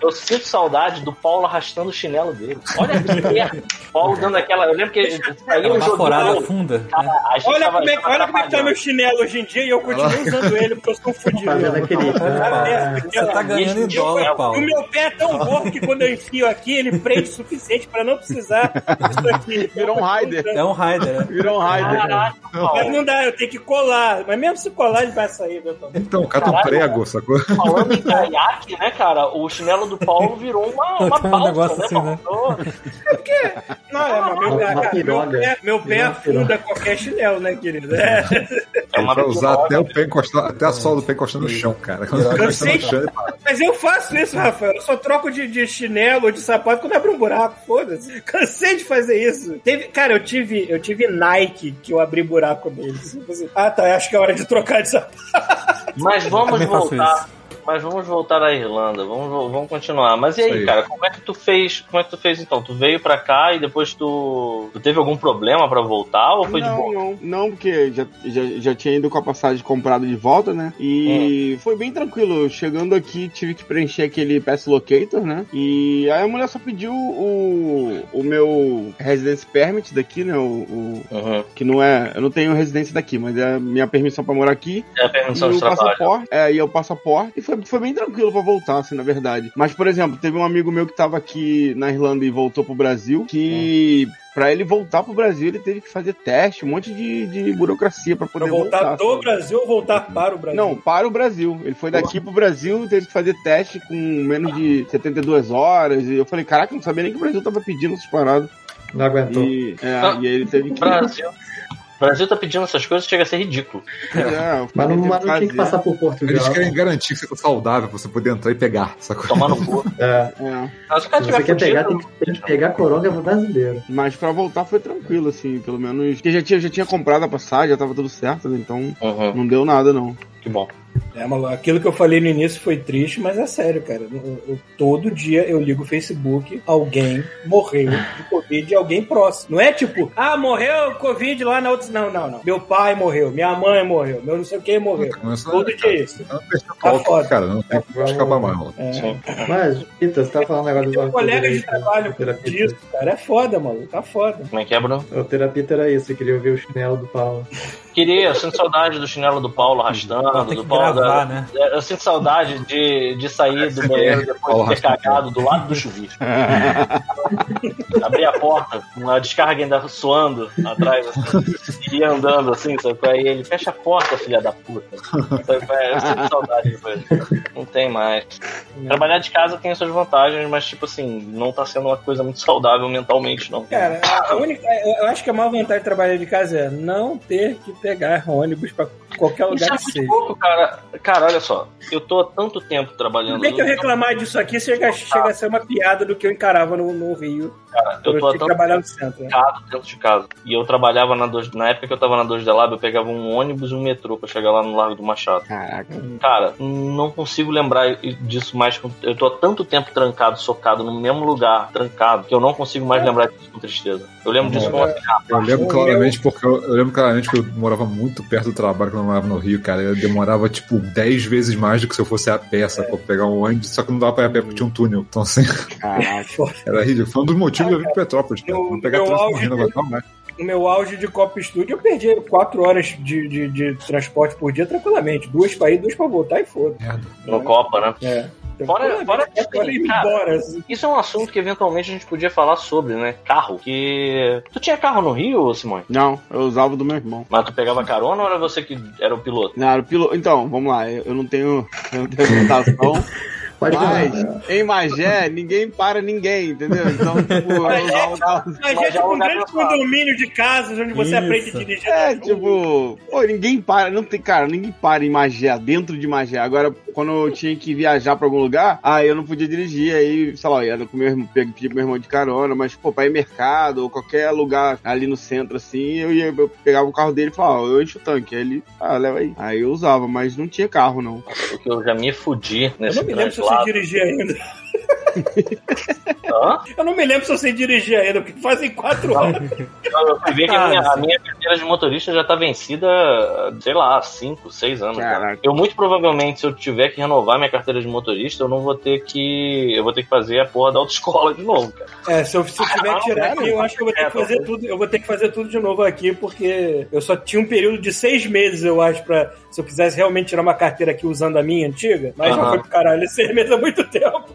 Eu sinto saudade do Paulo arrastando o chinelo dele. Olha que merda. Paulo dando aquela. Eu lembro que ele saiu Uma forada jogando. funda. né? A gente Olha como, é, olha como é que tá meu chinelo hoje em dia e eu continuo usando ele porque eu sou um fudido. Fazendo aquele. Ah, Você tá ganhando em dólar, O Paulo. meu pé é tão gordo que quando eu enfio aqui, ele prende o suficiente pra não precisar disso aqui. Virou um Raider. É um Raider, né? Virou um Raider. Caraca, Mas não dá, eu tenho que colar. Mas mesmo se colar, ele vai sair, meu Paulo. Então, cata um Caralho, prego, sacou? Falando em caiaque, né, cara? O chinelo do Paulo virou uma, uma Tem um balsa, negócio né, assim, né? Não, é, mas meu, Uma cara, meu piroga. pé, meu pé Uma afunda qualquer chinelo, né, querido? É. É uma pra usar até o pé encostar, até a sola do pé encostando no chão, cara. Tá para. Mas eu faço isso, Rafael. Eu só troco de, de chinelo ou de sapato quando abre um buraco. Foda-se. Cansei de fazer isso. Teve, cara, eu tive, eu tive Nike que eu abri buraco neles. Ah, tá. Acho que é hora de trocar de sapato. Mas vamos voltar. Mas vamos voltar à Irlanda, vamos, vamos continuar. Mas e aí, aí. cara, como é que tu fez? Como é que tu fez então? Tu veio pra cá e depois tu, tu teve algum problema pra voltar ou foi de não, boa? não, não, porque já, já, já tinha ido com a passagem comprada de volta, né? E foi bem tranquilo. Chegando aqui, tive que preencher aquele Pass Locator, né? E aí a mulher só pediu o, o meu Residence Permit daqui, né? O, o- Uhum. que não é. Eu não tenho residência daqui, mas é a minha permissão pra morar aqui. É a permissão e de o trabalho. passaporte, é, e o passaporte, e foi, foi bem tranquilo pra voltar, assim, na verdade. Mas, por exemplo, teve um amigo meu que tava aqui na Irlanda e voltou pro Brasil, que pra ele voltar pro Brasil, ele teve que fazer teste, um monte de, de burocracia pra poder Pra voltar voltar. do sabe? Brasil ou voltar para o Brasil? Não, para o Brasil. Ele foi daqui pro Brasil, teve que fazer teste com menos de 72 horas. E eu falei, caraca, eu não sabia nem que o Brasil tava pedindo essas paradas. Não aguentou. E, é, Ah, e ele teve que. Brasil. O Brasil tá pedindo essas coisas, chega a ser ridículo. É, Mas não, mas não tinha que passar por Eles Portugal. querem garantir que você tá saudável pra você poder entrar e pegar, sacou? Tomar no cu. É, É. Mas se o cara se tiver você quer pegar, tem que, tem que pegar coronga brasileiro. Mas pra voltar foi tranquilo, assim, pelo menos. Porque já tinha, já tinha comprado a passagem, já tava tudo certo, né? Então Uhum, não deu nada, não. que bom. É, maluco, aquilo que eu falei no início foi triste, mas é sério, cara. Eu- eu- todo dia eu ligo o Facebook, alguém morreu de Covid e alguém próximo. Não é tipo, ah, morreu Covid lá na outra. Não, não, não. Meu pai morreu, minha mãe morreu, meu não sei o que morreu. Todo dia é isso. Não deixa Tá foda. cara, não tem como escapar mais. mano. É. Sim. Mas, Vitor, você tá falando um negócio Tem do colega de trabalho disso, cara. É foda, maluco. Tá foda. Como é que é, Bruno? O terapia era isso, eu queria ouvir o chinelo do Paulo. Queria, eu sinto saudade do chinelo do Paulo arrastando, do Paulo. gravar, da- né? Eu sinto saudade de, de sair do banheiro depois Paulo de ter cagado do lado do chuvisco. Abrir a porta, com a descarga ainda suando atrás, assim, e andando assim, sabe? Aí ele fecha a porta, filha da puta. Sabe? Eu sinto saudade depois. Não tem mais. Trabalhar de casa tem as suas vantagens, mas, tipo assim, não tá sendo uma coisa muito saudável mentalmente, não. Cara, a única, eu acho que a maior vantagem de trabalhar de casa é não ter que pegar ônibus pra qualquer Isso lugar é que muito seja. pouco, cara. Cara, olha só. Eu tô há tanto tempo trabalhando. Bem que eu reclamar disso aqui chega, chega a ser uma piada do que eu encarava no, no Rio. Cara, eu tô há tanto trabalhar no centro. né? trancado dentro de casa. E eu trabalhava na 2 na época que eu tava na 2 de Lab, eu pegava um ônibus e um metrô pra chegar lá no Largo do Machado. Caraca. Cara, não consigo lembrar disso mais. Eu tô há tanto tempo trancado, socado no mesmo lugar, trancado, que eu não consigo mais lembrar disso com tristeza. Eu lembro disso com assim, ah, Eu lembro claramente porque eu, eu lembro claramente que eu morava muito perto do trabalho quando eu morava no Rio, cara. Eu demorava tipo 10 vezes mais do que se eu fosse a pé, sacou? Pegar um ônibus, só que não dava pra ir a pé porque tinha um túnel. Então assim, Caraca. era ridículo. Foi um dos motivos de eu vir pra Petrópolis, cara. Não pegar trânsito correndo de- agora, não mais. No meu auge de Copa Studio, eu perdi quatro horas de, de, de transporte por dia tranquilamente. Duas pra ir, duas pra voltar e foda. No Copa, né? É. Fora- fora que, e cara, embora. assim. Isso é um assunto que eventualmente a gente podia falar sobre, né? Carro. Que. Tu tinha carro no Rio, Simone? Não, eu usava o do meu irmão. Mas tu pegava carona ou era você que era o piloto? Não, era o piloto. Então, vamos lá. Eu, não tenho. Eu não tenho. Pode mas em Magé, ninguém para ninguém, entendeu? Então, tipo, eu usava o carro. Mas Mas é tipo um grande condomínio de casas onde você Isso. aprende a dirigir. É, tipo, pô, ninguém para, não tem, cara, ninguém para em Magé, dentro de Magé. Agora, quando eu tinha que viajar pra algum lugar, aí eu não podia dirigir, aí, sei lá, eu ia com meu irmão, pe- pedir pro meu irmão de carona, mas, pô, pra ir mercado ou qualquer lugar ali no centro, assim, eu ia, eu pegava o carro dele e falava, ó, eu encho o tanque. Aí ele, ah, leva aí. Aí eu usava, mas não tinha carro, não. Porque eu já me fudi Eu nesse não me lembro se eu translado. dirigir ainda. Eu não me lembro se eu sei dirigir ainda, porque fazem quatro horas. Eu fui ver que a minha, a minha carteira de motorista já tá vencida, sei lá, há 5, 6 anos. Eu muito provavelmente, se eu tiver que renovar minha carteira de motorista, eu não vou ter que. Eu vou ter que fazer a porra da autoescola de novo, cara. É, se eu, se eu tiver que tirar aqui, eu acho que eu vou ter que fazer tudo. Eu vou ter que fazer tudo de novo aqui, porque eu só tinha um período de seis meses, eu acho, pra. Se eu quisesse realmente tirar uma carteira aqui usando a minha antiga, mas já Aham. foi pro caralho, seis meses é muito tempo.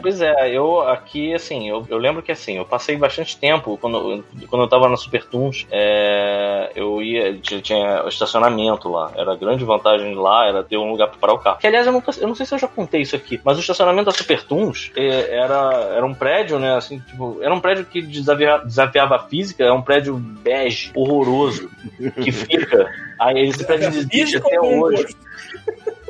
Pois é, eu aqui, assim, eu, eu lembro que assim, eu passei bastante tempo quando, quando eu tava na Super Toons, é, eu ia, tinha, tinha estacionamento lá. Era a grande vantagem de lá, era ter um lugar pra parar o carro. Que aliás, eu, nunca, eu não sei se eu já contei isso aqui, mas o estacionamento da Super Toons é, era, era um prédio, né? Assim, tipo, era um prédio que desavia, desafiava a física, é um prédio bege, horroroso, que fica. Aí esse prédio existe até hoje.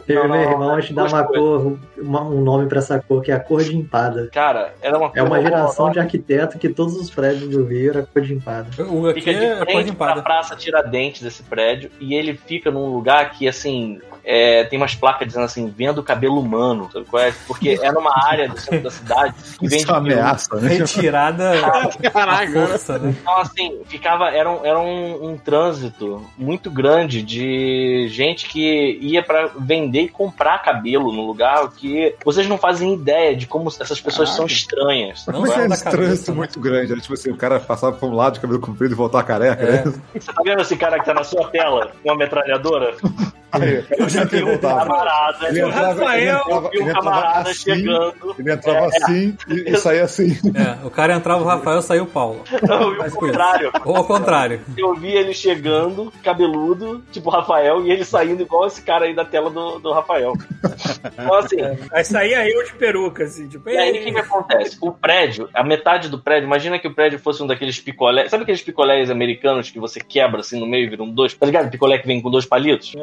Eu e meu não, irmão, a gente dá uma cor, uma- um nome pra essa cor, que é a cor de empada. Cara, era uma É uma geração horrorosa. de arquiteto que todos os prédios do Rio era cor de empada. O aqui Fica de é cor de frente pra empada. Praça Tiradentes desse prédio e ele fica num lugar que, assim, é, tem umas placas dizendo assim, vendo cabelo humano, sabe qual é? Porque é numa área do centro da cidade que vende Isso é ameaça, né? Retirada à Caraca, força, né? Então, assim, ficava, era um, era um, um trânsito muito grande de gente que ia pra vender e comprar cabelo no lugar que vocês não fazem ideia de como essas pessoas são estranhas. Não Mas só é da esse trânsito cabeça, né? muito grande. Era tipo assim, o cara passava por um lado de cabelo comprido e voltar careca. É. né? Você tá vendo esse cara que tá na sua tela com uma metralhadora? Aí, Eu já um voltava. camarada, Ele eu entrava, ele Rafael, um ele entrava camarada assim, chegando. ele entrava assim e, e saía assim. É, o cara entrava o Rafael, saiu o Paulo. Não, Mas o contrário. Ou ao contrário. Eu vi ele chegando, cabeludo, tipo Rafael, e ele saindo igual esse cara aí da tela do, do Rafael. Então, assim, Aí saía eu de peruca, assim, tipo, e aí o que, que acontece? O prédio, a metade do prédio, imagina que o prédio fosse um daqueles picolés. Sabe aqueles picolés americanos que você quebra assim no meio e viram dois? Tá ligado? Picolé que vem com dois palitos?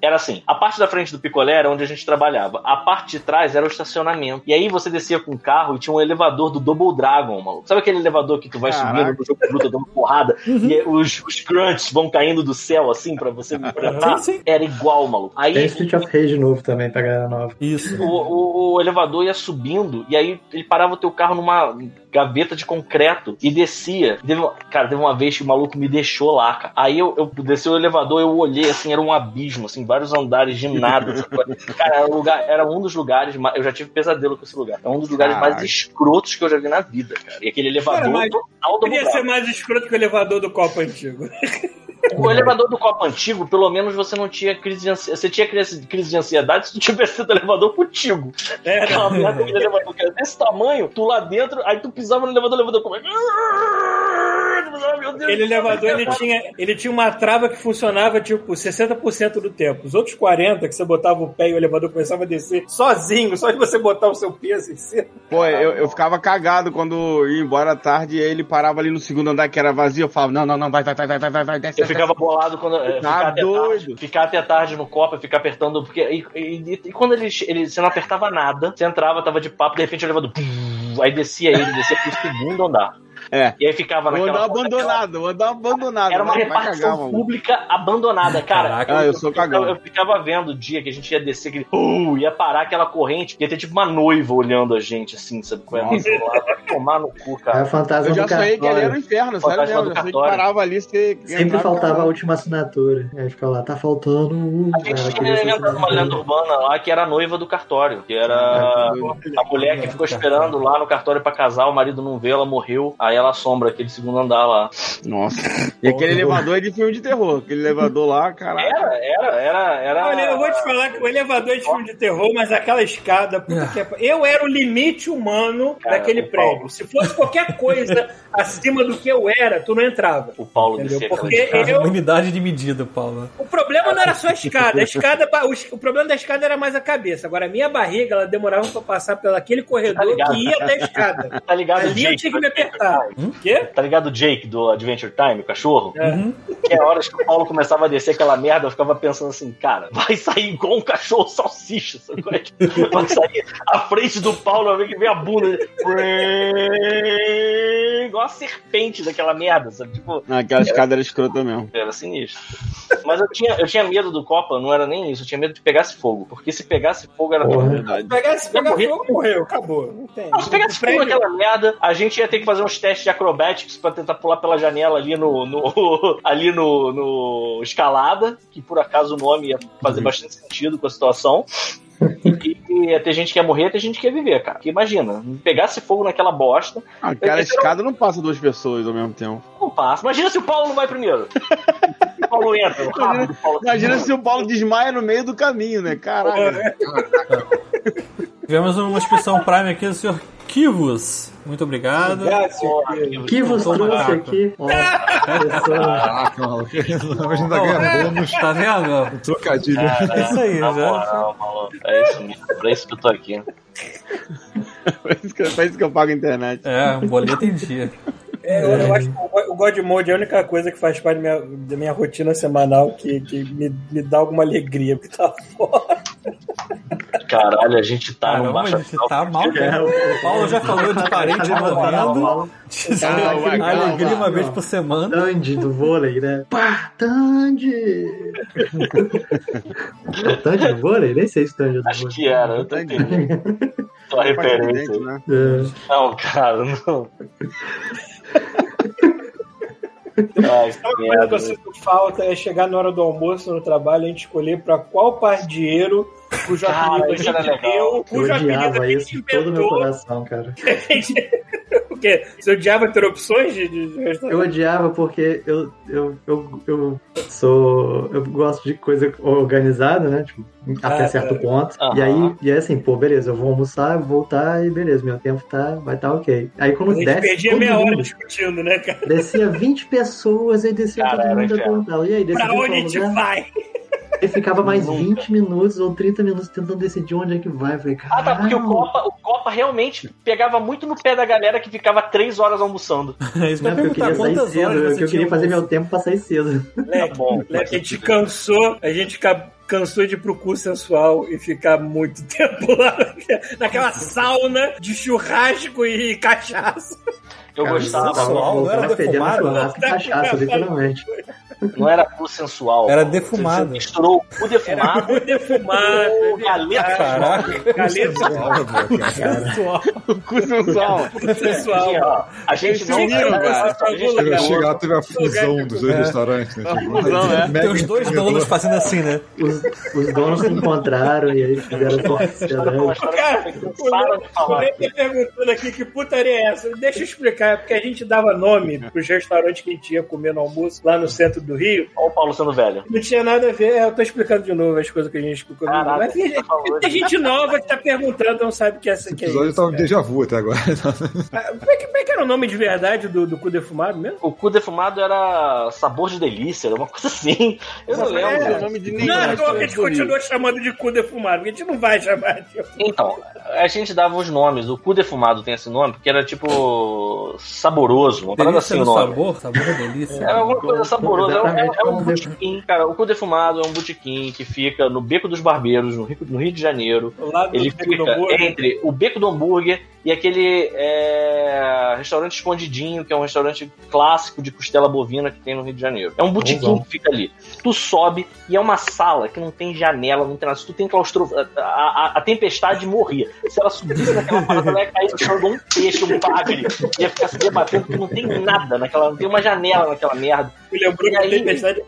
era assim: a parte da frente do picolé era onde a gente trabalhava, a parte de trás era o estacionamento. E aí você descia com o carro e tinha um elevador do Double Dragon, maluco. Sabe aquele elevador que tu vai Caraca. subindo no jogo de luta, dando porrada, e aí os, os crunches vão caindo do céu assim pra você enfrentar? Sim, sim. Era igual, maluco. Aí Tem Street of Rage novo também pra galera nova. Isso. o, o- o elevador ia subindo e aí ele parava o teu carro numa gaveta de concreto e descia. Teve uma- cara, teve uma vez que o maluco me deixou lá, cara. Aí eu, eu desci o elevador, eu olhei assim, era um abismo, assim, vários andares de nada. cara, era um, lugar, era um dos lugares, eu já tive pesadelo com esse lugar. É um dos lugares mais Caraca. escrotos que eu já vi na vida, cara. E aquele elevador Cara, mas total do Podia ser mais escroto que o elevador do copo antigo. O elevador do copo antigo, pelo menos você não tinha crise de ansiedade. Você tinha crise de ansiedade se tu tivesse sido elevador contigo. É, Aquela merda de elevador que era desse tamanho, tu lá dentro, aí tu pisava no elevador, o elevador começa. Meu Deus, Aquele elevador ele tinha, ele tinha uma trava que funcionava tipo 60% do tempo. Os outros 40% que você botava o pé e o elevador começava a descer sozinho, só de você botar o seu peso em cima. Pô, eu, eu ficava cagado quando ia embora à tarde e ele parava ali no segundo andar que era vazio. Eu falava, não, não, não, vai, vai, vai, vai, vai, vai, desce. Eu ficava bolado quando. é, Tá ficar, até doido. tarde, ficar até tarde no copo, ficar apertando. Porque, e, e- e quando ele, ele. Você não apertava nada, você entrava, tava de papo, de repente o elevador. Aí descia ele, descia pro segundo andar. É. E aí ficava naquela. andar abandonado, o andar abandonado. Era uma repartição cagar, mano. pública abandonada, cara. Caraca. Ah, eu sou ficava- cagão. Eu ficava vendo o dia que a gente ia descer, aquele, uh, ia parar aquela corrente, ia ter tipo uma noiva olhando a gente, assim, sabe? é? Nossa. Vai tomar no cu, É o cara. fantasma Eu já sonhei que ele era o inferno, sério Fantasma mesmo. Eu que cartório. parava ali, você Sempre faltava a última assinatura. Aí ficava lá, tá faltando um. A gente Ela tinha uma lenda urbana lá que era a noiva do cartório, que era a mulher que ficou esperando lá no cartório pra casar, o marido não veio, ela morreu, aí ela assombra aquele segundo andar lá. Nossa. E aquele elevador é de filme de terror. Aquele elevador lá, caralho. Era, era, era, era. Olha, eu vou te falar que o elevador é de filme de terror, mas aquela escada, é... eu era o limite humano Cara, daquele o Paulo. prédio. Se fosse qualquer coisa acima do que eu era, tu não entrava. O Paulo Entendeu? descia Porque Cara, eu, unidade de medida, Paulo. O problema não era só a escada. A escada o, o problema da escada era mais a cabeça. Agora, a minha barriga, ela demorava pra passar pelo aquele corredor Tá que ia até a escada. Tá ligado Ali eu tinha que me apertar. O quê? Tá ligado o Jake do Adventure Time, o cachorro? É. Que é horas que o Paulo começava a descer aquela merda, eu ficava pensando assim, cara, vai sair igual um cachorro salsicha, sabe? qual é? Vai sair à frente do Paulo, vai ver que vem a bunda igual a serpente daquela merda, sabe? Tipo, Não, aquela escada era escrota mesmo. era sinistro. Mas eu tinha, eu tinha medo do Copa, não era nem isso, eu tinha medo de pegasse fogo. Porque se pegasse fogo era Porra. terrível. Se pegar, se pegar morri. fogo, morreu. Acabou. Não tem. Não, se pegasse fogo naquela merda, a gente ia ter que fazer uns testes de acrobatics pra tentar pular pela janela ali no, no- ali no, no escalada, que por acaso o nome ia fazer bastante sentido com a situação. E ia ter gente que ia morrer, ia ter gente que ia viver, cara. Porque imagina, pegasse fogo naquela bosta, Aquela Esse era escada não passa duas pessoas ao mesmo tempo. não passa. Imagina se o Paulo não vai primeiro. o Paulo entra, do Paulo. Imagina se o Paulo desmaia no meio do caminho, né? Caralho. Tivemos uma inscrição Prime aqui do senhor Kivos. Muito obrigado. Graças, Porra, filho. Que vos Toma, trouxe aqui? Ó, Caraca, maluco. Hoje ainda ganha bônus. Tá vendo? Trocadilho. É isso aí, já. moral, maluco. É isso mesmo. É isso que eu tô aqui. Foi isso que, foi isso que eu pago a internet. É, um boleto em dia. É, eu, eu acho que o o God Mode é a única coisa que faz parte da minha, da minha rotina semanal que, que me, me dá alguma alegria, porque tá foda. Caralho, a gente tá no a gente tá mal. É, né? O Paulo já falou de parente morrendo. Alegria uma vez por semana. Tandy do vôlei, né? Pá, Tandy! É Tandy do vôlei? Nem sei se Tandy é do Acho vôlei. que era, eu tô entendendo. Tua referência. né? É. Não, cara, não. Ai, que Uma coisa que eu sinto falta? É chegar na hora do almoço no trabalho a gente escolher pra qual pardieiro cujo Cara, apelido a gente legal. deu, Eu cujo apelido odiava a isso gente de todo o meu coração, cara. O quê? Você odiava ter opções de, de Eu odiava porque eu, eu, eu, eu sou. Eu gosto de coisa organizada, né? Tipo, até Ah, certo tá. ponto. Aham. E aí, e é assim, pô, beleza, eu vou almoçar, voltar e beleza, meu tempo tá, vai estar tá ok. Aí quando A gente desce. perdia todo meia hora mundo, discutindo, né, cara? Descia 20 pessoas, aí descia Cara, todo mundo perguntava, E aí, Pra decidiu onde a gente lugar? vai? Ele ficava mais Nunca. 20 minutos ou 30 minutos tentando decidir onde é que vai. Eu falei, Ah, tá, porque o. Copa, o Copa realmente pegava muito no pé da galera que ficava três horas almoçando. É isso que eu Não, eu queria sair cedo, eu, eu queria fazer meu tempo pra sair cedo. Leque, Tá bom, Leque, a gente cansou, a gente ca- cansou de ir pro curso sensual e ficar muito tempo lá naquela sauna de churrasco e cachaça. Eu Cara, gostava. sensual, não era defumado? e cachaça, literalmente. Não era cu sensual. Era defumado. Você misturou o cu defumado Era defumado. com galeta. Caraca. Galeta Sensual. Cu sensual. sensual. Tinha, ó, A gente não. Lá, teve a fusão dos dois É. restaurantes, né? Fusão, é. Tem os dois donos fazendo assim, né? Os, os donos se encontraram e aí fizeram Cara, o. Leque tá perguntando aqui que putaria é essa. Deixa eu explicar, é porque a gente dava nome pros restaurantes que a gente ia comer no almoço lá no centro do Rio. Olha o Paulo sendo velho. Não tinha nada a ver, é, eu tô explicando de novo as coisas que a gente explicou. Caraca, Mas tem, tem gente nova que tá perguntando, não sabe o que é essa O que é episódio tava um cara. déjà vu até agora. Ah, Como é, que, como é que era o nome de verdade do, do cu defumado mesmo? O cu defumado era sabor de delícia, era uma coisa assim. Eu não é, lembro. o nome de ninguém. Não, é que a gente continua chamando de cu defumado, porque a gente não vai chamar de. Então, a gente dava os nomes. O cu defumado tem esse nome porque era tipo saboroso, uma parada assim o no nome. sabor, sabor é delícia. É alguma coisa saborosa. É um, é, é um botequim, cara. O cu defumado é um botequim que fica no Beco dos Barbeiros, no Rio, no Rio de Janeiro. Lá do Ele fica entre o Beco do Hambúrguer e aquele é, restaurante escondidinho, que é um restaurante clássico de costela bovina que tem no Rio de Janeiro. É um botequim que fica ali. Tu sobe e é uma sala que não tem janela, não tem nada. Se tu tem claustrofobia, a, a, a tempestade morria. Se ela subisse naquela parada, ela ia cair no chão igual um peixe, um bagre. Ia ficar se debatendo porque não tem nada naquela, não tem uma janela naquela merda. Me lembrou E que a aí- tempestade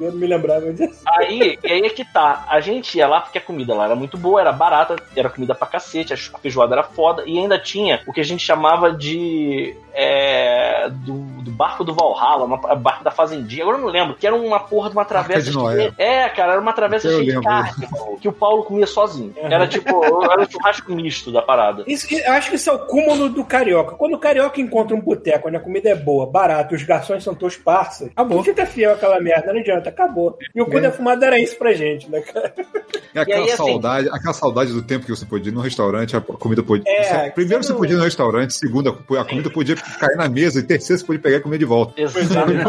eu me lembrava disso. Aí, e aí é que tá. A gente ia lá porque a comida lá era muito boa, era barata, era comida pra cacete, a feijoada era foda, e ainda tinha o que a gente chamava de. é, do, do barco do Valhalla, uma, barco da fazendinha, agora eu não lembro, que era uma porra de uma travessa de É, cara, era uma travessa cheia de carne, que o Paulo comia sozinho. Era tipo, era um churrasco misto da parada. Isso, eu acho que isso é o cúmulo do carioca. Quando o carioca encontra um boteco onde a comida é boa, barata, os garçons são todos parças, Acabou. fica fiel àquela merda, não adianta, acabou. E o cu defumado era isso pra gente, né, cara? É aquela aí, assim- saudade, aquela saudade do tempo que você podia ir no restaurante, a comida podia. É, você- primeiro você você não- podia ir no restaurante, segundo, a comida podia cair na mesa, e terceiro você podia pegar e comer de volta. Exatamente.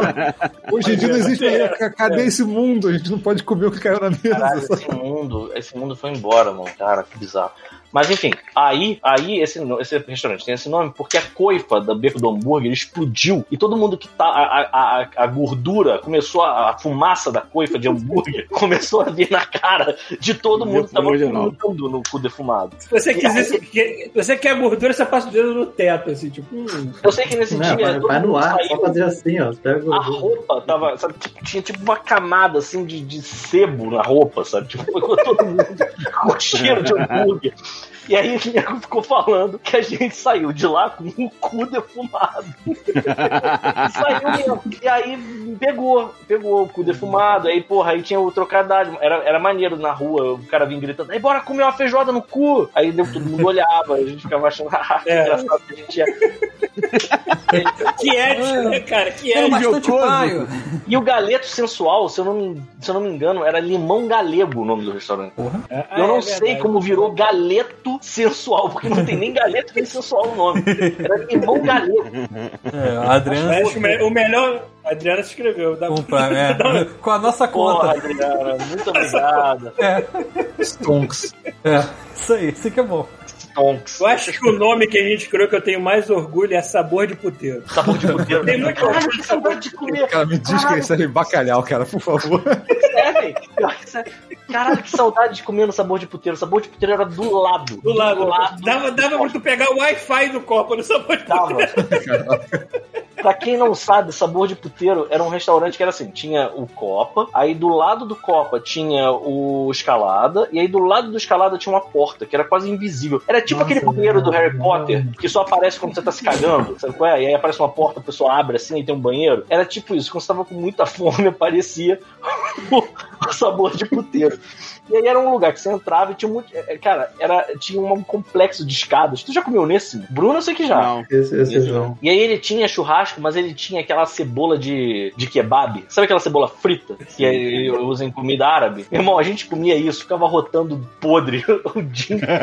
Hoje em dia não existe. É. Cadê esse mundo? A gente não pode comer o que caiu na Caralho, mesa. esse mundo, esse mundo foi embora, mano. Cara, que bizarro. Mas enfim, aí, aí esse, esse restaurante tem esse nome porque a coifa da beco do hambúrguer explodiu e todo mundo que tá. A, a, a, a gordura começou a, a fumaça da coifa de hambúrguer começou a vir na cara de todo mundo que tava fumando no cu defumado. Se você quiser, se que- você quer gordura, você passa o dedo no teto, assim, tipo, hum, Eu sei que nesse Não, dia. vai, todo vai no ar, saiu, só fazer assim, ó. Pega A roupa tava, sabe, tipo, tinha tipo uma camada assim de, de sebo na roupa, sabe? Tipo, todo mundo com cheiro de hambúrguer. E aí o nego ficou falando que a gente saiu de lá com o cu defumado. saiu mesmo. E aí pegou, pegou o cu defumado. Aí, porra, aí tinha o trocadilho. Era, era maneiro na rua, o cara vinha gritando, aí bora comer uma feijoada no cu. Aí deu, todo mundo olhava, a gente ficava achando, ah, que É. engraçado que a gente ia. que é, né, cara? Que é jocoso. paio. E o galeto sensual, se eu não me, se eu não me engano, era limão galego o nome do restaurante. Ah, eu não é sei verdade. como virou galeto sensual, porque não tem nem galeto nem sensual no nome. Era limão galego. É, a Adriana Mas o, me- o melhor, a Adriana escreveu. Dá... compra, é, com a nossa Porra, conta. Adriana, muito obrigada. Stonks. É, isso aí, isso que é bom. Tonks. Eu acho que o nome que a gente criou que eu tenho mais orgulho é Sabor de Puteiro. Sabor de puteiro. Tem muito Caralho, orgulho que de sabor de comer. Cara, me diz que isso é bacalhau, cara, por favor. É, velho. Caralho, que saudade de comer no sabor de puteiro. O sabor de puteiro era do lado. Do lado. Do lado. Dava, dava pra tu pegar o Wi-Fi do copo no Sabor de Tava. Puteiro. pra quem não sabe, Sabor de Puteiro era um restaurante que era assim: tinha o Copa, aí do lado do Copa tinha o Escalada, e aí do lado do Escalada tinha uma porta, que era quase invisível. Era tipo Nossa, aquele banheiro do Harry. Potter, que só aparece quando você tá se cagando, sabe qual é? E aí aparece uma porta, a pessoa abre assim e tem um banheiro. Era tipo isso, quando você tava com muita fome, aparecia o, com sabor de puteiro. E aí era um lugar que você entrava e tinha muito. é, Cara, era, tinha um complexo de escadas. Tu já comeu nesse? Bruno, eu sei que já. Não. Esse, esse não. E aí ele tinha churrasco, mas ele tinha aquela cebola de, de kebab. Sabe aquela cebola frita que ele usa em comida árabe? Irmão, a gente comia isso, ficava rotando podre o dia inteiro.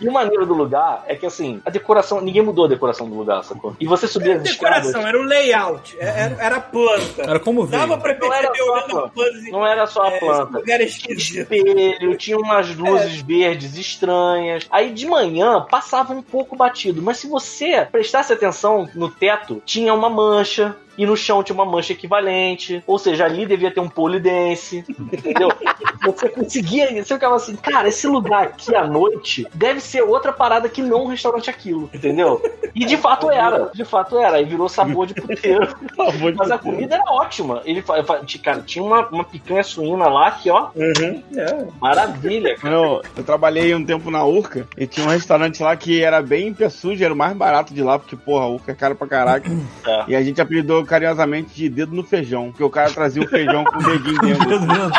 E o maneiro do lugar é que assim, a decoração, ninguém mudou a decoração do lugar, sacou? E você subia as escadas. Decoração, era o layout, é- era, era a planta. Era como veio. Dava pra Não era perceber só olhando planta. Não era só a é, planta. Lugar é espelho, tinha umas luzes verdes estranhas. Aí de manhã passava um pouco batido, mas se você prestasse atenção no teto, tinha uma mancha. E no chão tinha uma mancha equivalente. Ou seja, ali devia ter um polidense. Entendeu? Você conseguia. Você ficava assim, cara, esse lugar aqui à noite deve ser outra parada que não um restaurante aquilo. Entendeu? E de fato era. De fato era. Aí virou sabor de puteiro. Mas a comida era ótima. Ele cara, tinha uma, uma picanha suína lá que, ó, Uhum, é. maravilha, cara. Eu, eu trabalhei um tempo na Urca e tinha um restaurante lá que era bem em pé sujo, era o mais barato de lá, porque, porra, a Urca é caro pra caraca. É. E a gente apelidou carinhosamente de dedo no feijão, porque o cara trazia o feijão com o dedinho dentro.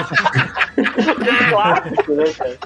clássico, né, cara?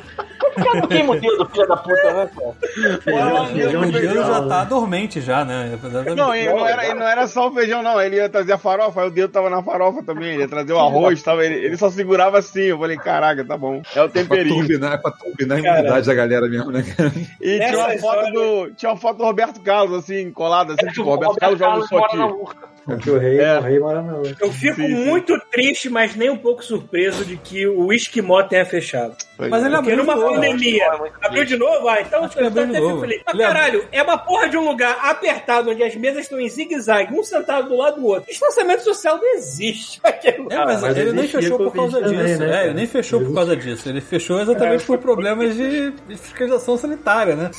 Cara, não queima o dedo, filha da puta, né, cara? Feijão, feijão O de dedo já tá né? dormente já, né? Não, e não era, e não era só o feijão, não. Ele ia trazer a farofa, aí o dedo tava na farofa também. Ele ia trazer o arroz, tava, ele, ele só segurava assim. Eu falei, caraca, tá bom. É o É pra temperinho. turbinar, é pra turbinar a Cara. imunidade da galera mesmo, né, cara? E tinha uma, foto do, tinha uma foto do Roberto Carlos, assim, colada, assim, tipo, O Roberto Carlos na aqui. Urca. Porque o rei, É. o rei mora na outra. Eu fico Sim, sim. muito triste, mas nem um pouco surpreso de que o Esquimó tenha fechado. Mas ele Porque abriu de numa novo. pandemia, é muito abriu de novo? Ah, então Acho que abriu de até fico novo. feliz. Mas caralho, é uma porra de um lugar apertado onde as mesas estão em zigue-zague, um sentado do lado do outro. Distanciamento social não existe. Aquele lugar. É, mas, mas ele nem fechou por causa também, disso. né, é, cara? ele nem fechou por causa disso. Ele fechou exatamente por problemas de de fiscalização sanitária, né?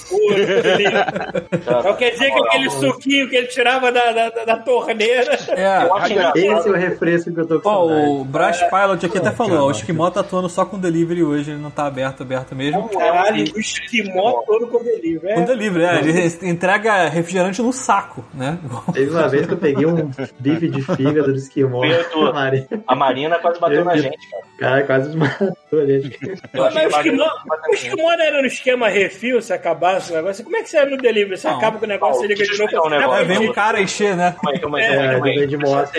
Então quer dizer que aquele suquinho que ele tirava da, da, da- torneira. É. Eu acho engraçado. Esse é o refresco que eu tô com Ó, o Brash Pilot aqui até falou, ó, o. Esquimó tá atuando só com delivery hoje, ele não tá aberto, aberto mesmo. Caralho, o Esquimó todo com delivery. Com É. delivery, é, ele entrega refrigerante no saco, né? Teve uma vez que eu peguei um bife de fígado do esquimó. Pedro. Maria. A Marina quase bateu na gente, cara. Cara, quase matou a gente. Eu Mas o a Marina Esquimó, o. Esquimó não era no esquema refil, se acabasse o negócio. Como é que você era no delivery? Você Não. acaba com o negócio, Não, você liga de eu novo. um você negócio. É, vem de- um cara encher, né? Calma aí, calma aí, É, de moto.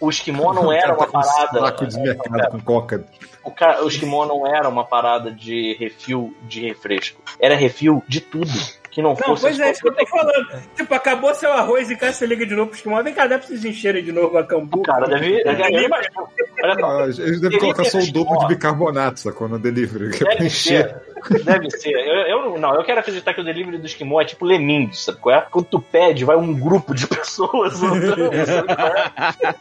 O esquimó não era uma parada. saco de mercado com coca. O, cara, o esquimó não era uma parada de refil de refresco. Era refil de tudo. Que não, Não, fosse. pois é, isso que eu tô falando. Tipo, acabou seu arroz e cá você liga de novo pro Esquimó. Vem cá, dá pra vocês encherem de novo a cambu. Cara, deve. deve olha só, Ah, Eles devem colocar só o dobro de bicarbonato, sacou? No delivery. Que é pra Deve encher. ser. Deve ser. Eu, eu- não, eu quero acreditar que o delivery do Esquimó é tipo Lemmings, sabe qual é? Quando tu pede, vai um grupo de pessoas andando, sabe qual é?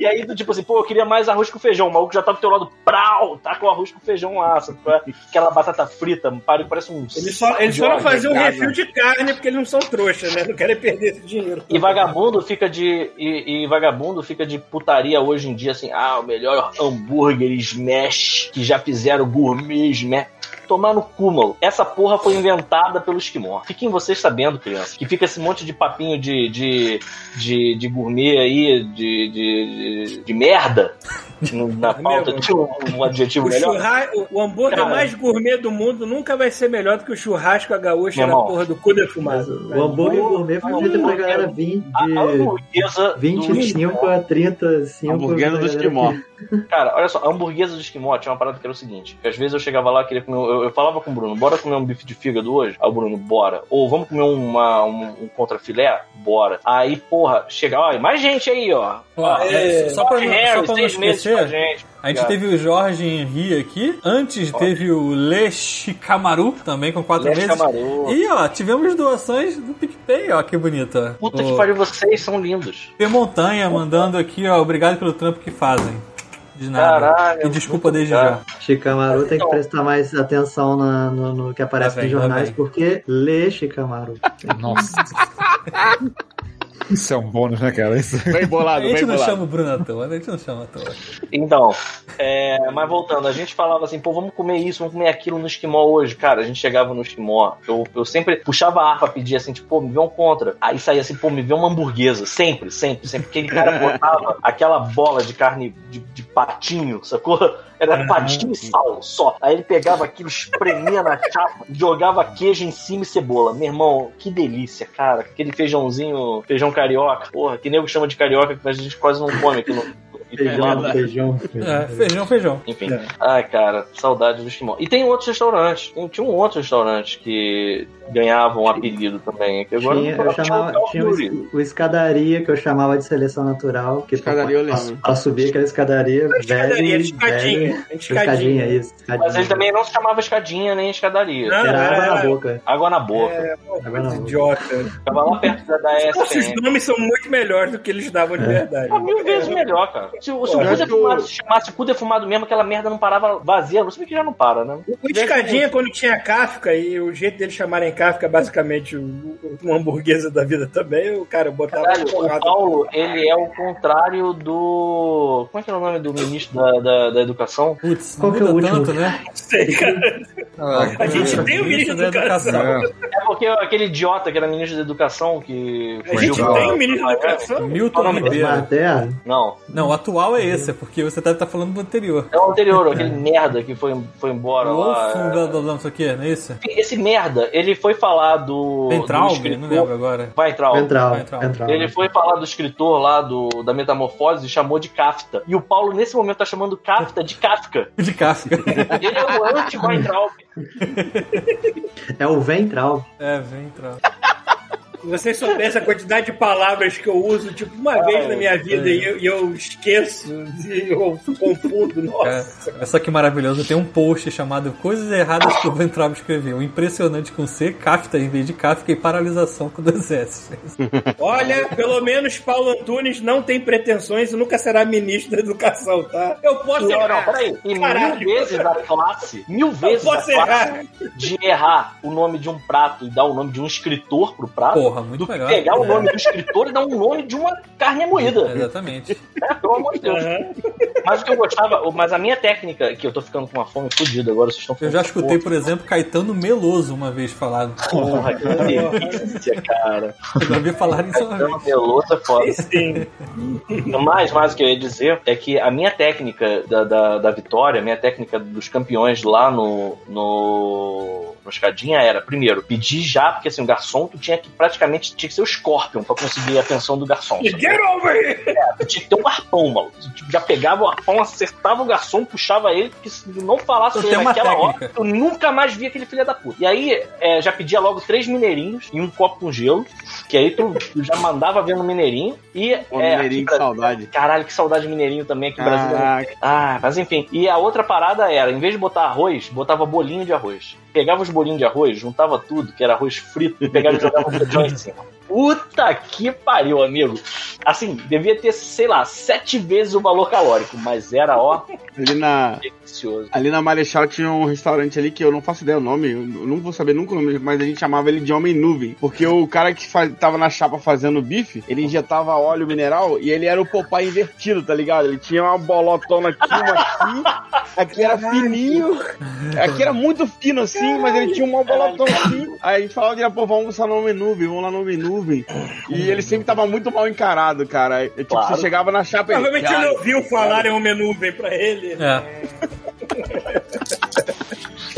E aí tu, tipo assim, pô, eu queria mais arroz com feijão. O maluco já tá do teu lado, prau, tá com arroz com feijão lá, sabe qual é? Aquela batata frita, pare- parece um. Eles só, eles Jorge, faziam cara. refil de carne porque eles não são trouxas, né? Não querem perder esse dinheiro. E vagabundo fica de. E, e vagabundo fica de putaria hoje em dia, assim, ah, o melhor hambúrguer smash que já fizeram gourmet smash. Tomar no cu, mano. Essa porra foi inventada pelo Esquimó. Fiquem vocês sabendo, criança. Que fica esse monte de papinho de, de, de, de gourmet aí, de, de, de, de merda. Na pauta de um, um adjetivo O, melhor. churra... o hambúrguer Cara. mais gourmet do mundo nunca vai ser melhor do que o churrasco a gaúcha na porra do cu defumado. o hambúrguer gourmet foi feito pra galera vir A de do 25 a 35. Hamburguesa do Esquimó. Cara, olha só, a hamburguesa do Esquimó tinha uma parada que era o seguinte: que às vezes eu chegava lá, queria comer. Eu, eu falava com o Bruno, bora comer um bife de fígado hoje? Aí o Bruno, bora. Ou vamos comer uma, um, um contrafilé? Bora. Aí, porra, chega, ó, mais gente aí, ó. Ó, é, só pra, Harris, só pra não meses com a gente. a gente teve o Jorge Henry aqui, antes teve o Le Chicamaru, também com quatro meses. Camaru. E ó, tivemos doações do PicPay, ó, que bonito. ó. Puta O que pariu, vocês são lindos. P Montanha mandando aqui, ó, obrigado pelo trampo que fazem. De nada. Caralho, e desculpa desde já. Chicamaru tem que Então. prestar mais atenção na- no, no que aparece Lá vem, nos jornais, vem. porque lê Chicamaru. Nossa. Isso é um bônus, né, cara? Isso... Bem A bolado, gente bem não bolado. chama o Bruno à toa, a gente não chama à toa. Então, é, mas voltando, a gente falava assim, pô, vamos comer isso, vamos comer aquilo no esquimó hoje. Cara, a gente chegava no esquimó, eu, eu sempre puxava a arpa, pedia assim, tipo, pô, me vê um contra. Aí saía assim, pô, me vê uma hamburguesa. Sempre, sempre, sempre. Aquele cara botava aquela bola de carne de, de patinho, sacou? Era patinho e sal só. Aí ele pegava aquilo, espremia na chapa, jogava queijo em cima e cebola. Meu irmão, que delícia, cara. Aquele feijãozinho, feijão carioca. Porra, que nego chama de carioca, mas a gente quase não come aqui no. Feijão, feijão, É, feijão. feijão, feijão. Enfim. É. Ai, cara, saudade do esquimó. E tem outros restaurantes. Tinha um outro restaurante que ganhava um apelido também. Que agora Tinha, eu chamava, o Call tinha o, o escadaria, que eu chamava de seleção natural. Que Escadaria pra, lembro. pra subir aquela escadaria, Escadaria, velho, escadinha. velho. Escadinha. Escadinha, isso. Escadinha. Mas ele também não se chamava escadinha nem escadaria. Não, Era água na boca. Água na boca. É, Água na boca. idiota. Ficava lá perto da, da Nossa, os nomes são muito melhores do que eles davam de verdade. Ah, mil vezes melhor, cara. Se, o- se o cu o- defumado se chamasse cu defumado mesmo, aquela merda não parava vazia. Não sei que já não para, né? O Escadinha, quando tinha Kafka, e o jeito deles chamarem Kafka é basicamente uma hamburguesa da vida também, o cara botava Caralho, o. Paulo, ele é o contrário do. Como é que é o nome do ministro da, da, da educação? Putz, Qual não que é o último? tanto, né? Sei, cara. Ah, A gente tem o ministro da educação. É, É porque aquele idiota que era ministro da educação que. A gente tem o ministro da educação. Milton Qual o nome Ribeiro. Não, Não, o atual é esse, é porque você deve estar falando do anterior. é o anterior, aquele merda que foi, foi embora O lá. Wolf, blá, blá, blá, não sei o que, não é isso? Esse merda, ele foi falar do. escritor- não lembro agora. Vai entrar. Ventral. Ventral. Ventral. Ele foi falar do escritor lá do, da Metamorfose e chamou de Kafta. E o Paulo, nesse momento, tá chamando Kafta de Kafka. De Kafka. Ele é o anti-Weintraub. É o Ventral. é, vem entrar. Se vocês soubessem a quantidade de palavras que eu uso, tipo, uma vez na minha vida e eu, e eu esqueço, e eu confundo, nossa. É, olha só que maravilhoso. Tem um post chamado Coisas Erradas que o Ventrab escreveu. Impressionante com C, Kafta em vez de Kafka e paralisação com dois S. Olha, pelo menos Paulo Antunes não tem pretensões e nunca será ministro da educação, tá? Eu posso Não, não, errar. peraí. E Caralho. mil vezes a classe, mil Eu vezes a posso classe errar. de errar o nome de um prato e dar o nome de um escritor pro prato, Porra, muito do melhor. pegar o É. nome do escritor e dar um nome de uma carne moída. Exatamente. Pelo amor de Deus. Mas o que eu gostava, mas a minha técnica, que eu tô ficando com uma fome fodida agora, vocês estão Eu já escutei, por exemplo, Caetano Meloso uma vez falar. Porra, que delícia, cara. Eu já ouvi falar isso uma vez. Caetano Veloso é foda. Sim. Mais, mais o que eu ia dizer é que a minha técnica da, da, da vitória, a minha técnica dos campeões lá no, no, no Escadinha era, primeiro, pedir já, porque assim, o garçom tu tinha que praticamente tinha que ser o Scorpion pra conseguir a atenção do garçom. Get over here! Tu tinha que ter um arpão, maluco. Tu tipo, já pegava o arpão, acertava o garçom, puxava ele, porque se não falasse ele naquela hora, técnica. tu nunca mais via aquele filho da puta. E aí, é, já pedia logo três mineirinhos e um copo com gelo, que aí tu, tu já mandava ver no mineirinho. E, Pô, é, Mineirinho, aqui que saudade. Caralho, que saudade de mineirinho também aqui no Brasil. Caraca. Ah, mas enfim. E a outra parada era, em vez de botar arroz, botava bolinho de arroz. Pegava os bolinhos de arroz, juntava tudo, que era arroz frito, e pegava e jogava feijão em cima. Puta que pariu, amigo. Assim, devia ter, sei lá, sete vezes o valor calórico, mas era, ó, Ali na, delicioso. ali na Marechal tinha um restaurante ali que eu não faço ideia o nome, eu não vou saber nunca o nome, mas a gente chamava ele de Homem Nuvem. Porque o cara que faz, tava na chapa fazendo bife, ele injetava óleo mineral e ele era o Popeye invertido, tá ligado? Ele tinha uma bolotona aqui, uma aqui, aqui era fininho, aqui era muito fino assim, mas ele tinha uma bolotona assim. Aí a gente falava direto, pô, vamos almoçar no Homem Nuvem, vamos lá no Homem Nuvem. E ele sempre tava muito mal encarado, cara. É, tipo, Claro. você chegava na chapa e Provavelmente "Cara, ele ouviu falar em uma nuvem pra ele. É.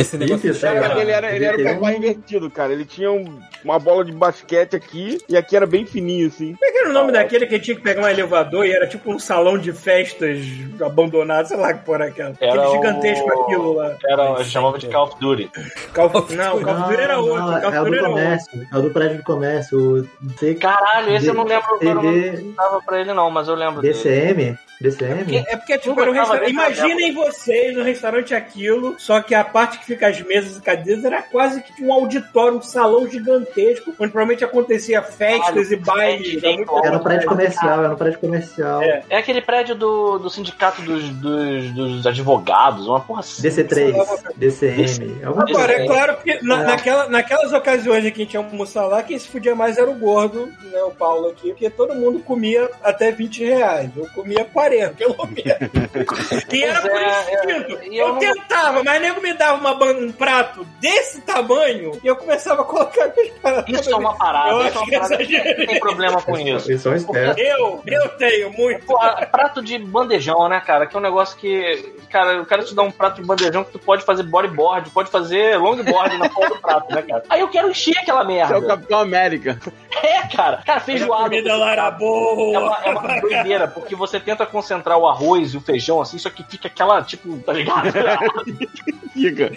Esse negócio Isso, de é, Cara, ele era, ele era o papai invertido, cara. Ele tinha um- uma bola de basquete aqui e aqui era bem fininho, assim. Como é que era o nome daquele que tinha que pegar um elevador e era tipo um salão de festas abandonado, sei lá que porra é aquela. Era Aquele o- gigantesco aquilo lá. Era, gente chamava de Call of Duty. Call of- Não, o Call of Duty era outro. não, o Call é of o Duty do era outro. comércio. É o do prédio do comércio. O Caralho, esse eu não lembro o nome que dava pra ele, não, mas eu lembro dele. DCM. DCM? É porque, tipo, Tudo era um restaurante. Imaginem vocês no restaurante aquilo, só que a parte que fica as mesas e cadeiras era quase que um auditório, um salão gigantesco, onde provavelmente acontecia festas e bailes. Era no prédio comercial, era no prédio comercial. É. É aquele prédio do, do sindicato dos, dos, dos advogados, uma porra assim. DC3, DCM. Agora, é claro que na- É. naquela, naquelas ocasiões em que a gente ia almoçar lá, quem se fudia mais era o gordo, né, o Paulo aqui, porque todo mundo comia até 20 reais. Eu comia 40, pelo menos. e era por é, instinto. é, eu eu não- tentava, mas nego me dava uma um prato desse tamanho e eu começava a colocar minhas paradas. Isso é uma parada, Eu isso é acho uma que parada que tem problema com isso. São espertos. Eu, eu tenho muito. Porra, prato de bandejão, né, cara? Que é um negócio que. Cara, o cara te dá um prato de bandejão que tu pode fazer bodyboard, pode fazer longboard na porra do prato, né, cara? Aí eu quero encher aquela É o merda. Capitão América. É, cara. Cara, A feijoada. comida lá era É boa. uma, é uma doideira, porque você tenta concentrar o arroz e o feijão assim, só que fica aquela, tipo, tá ligado? Fica.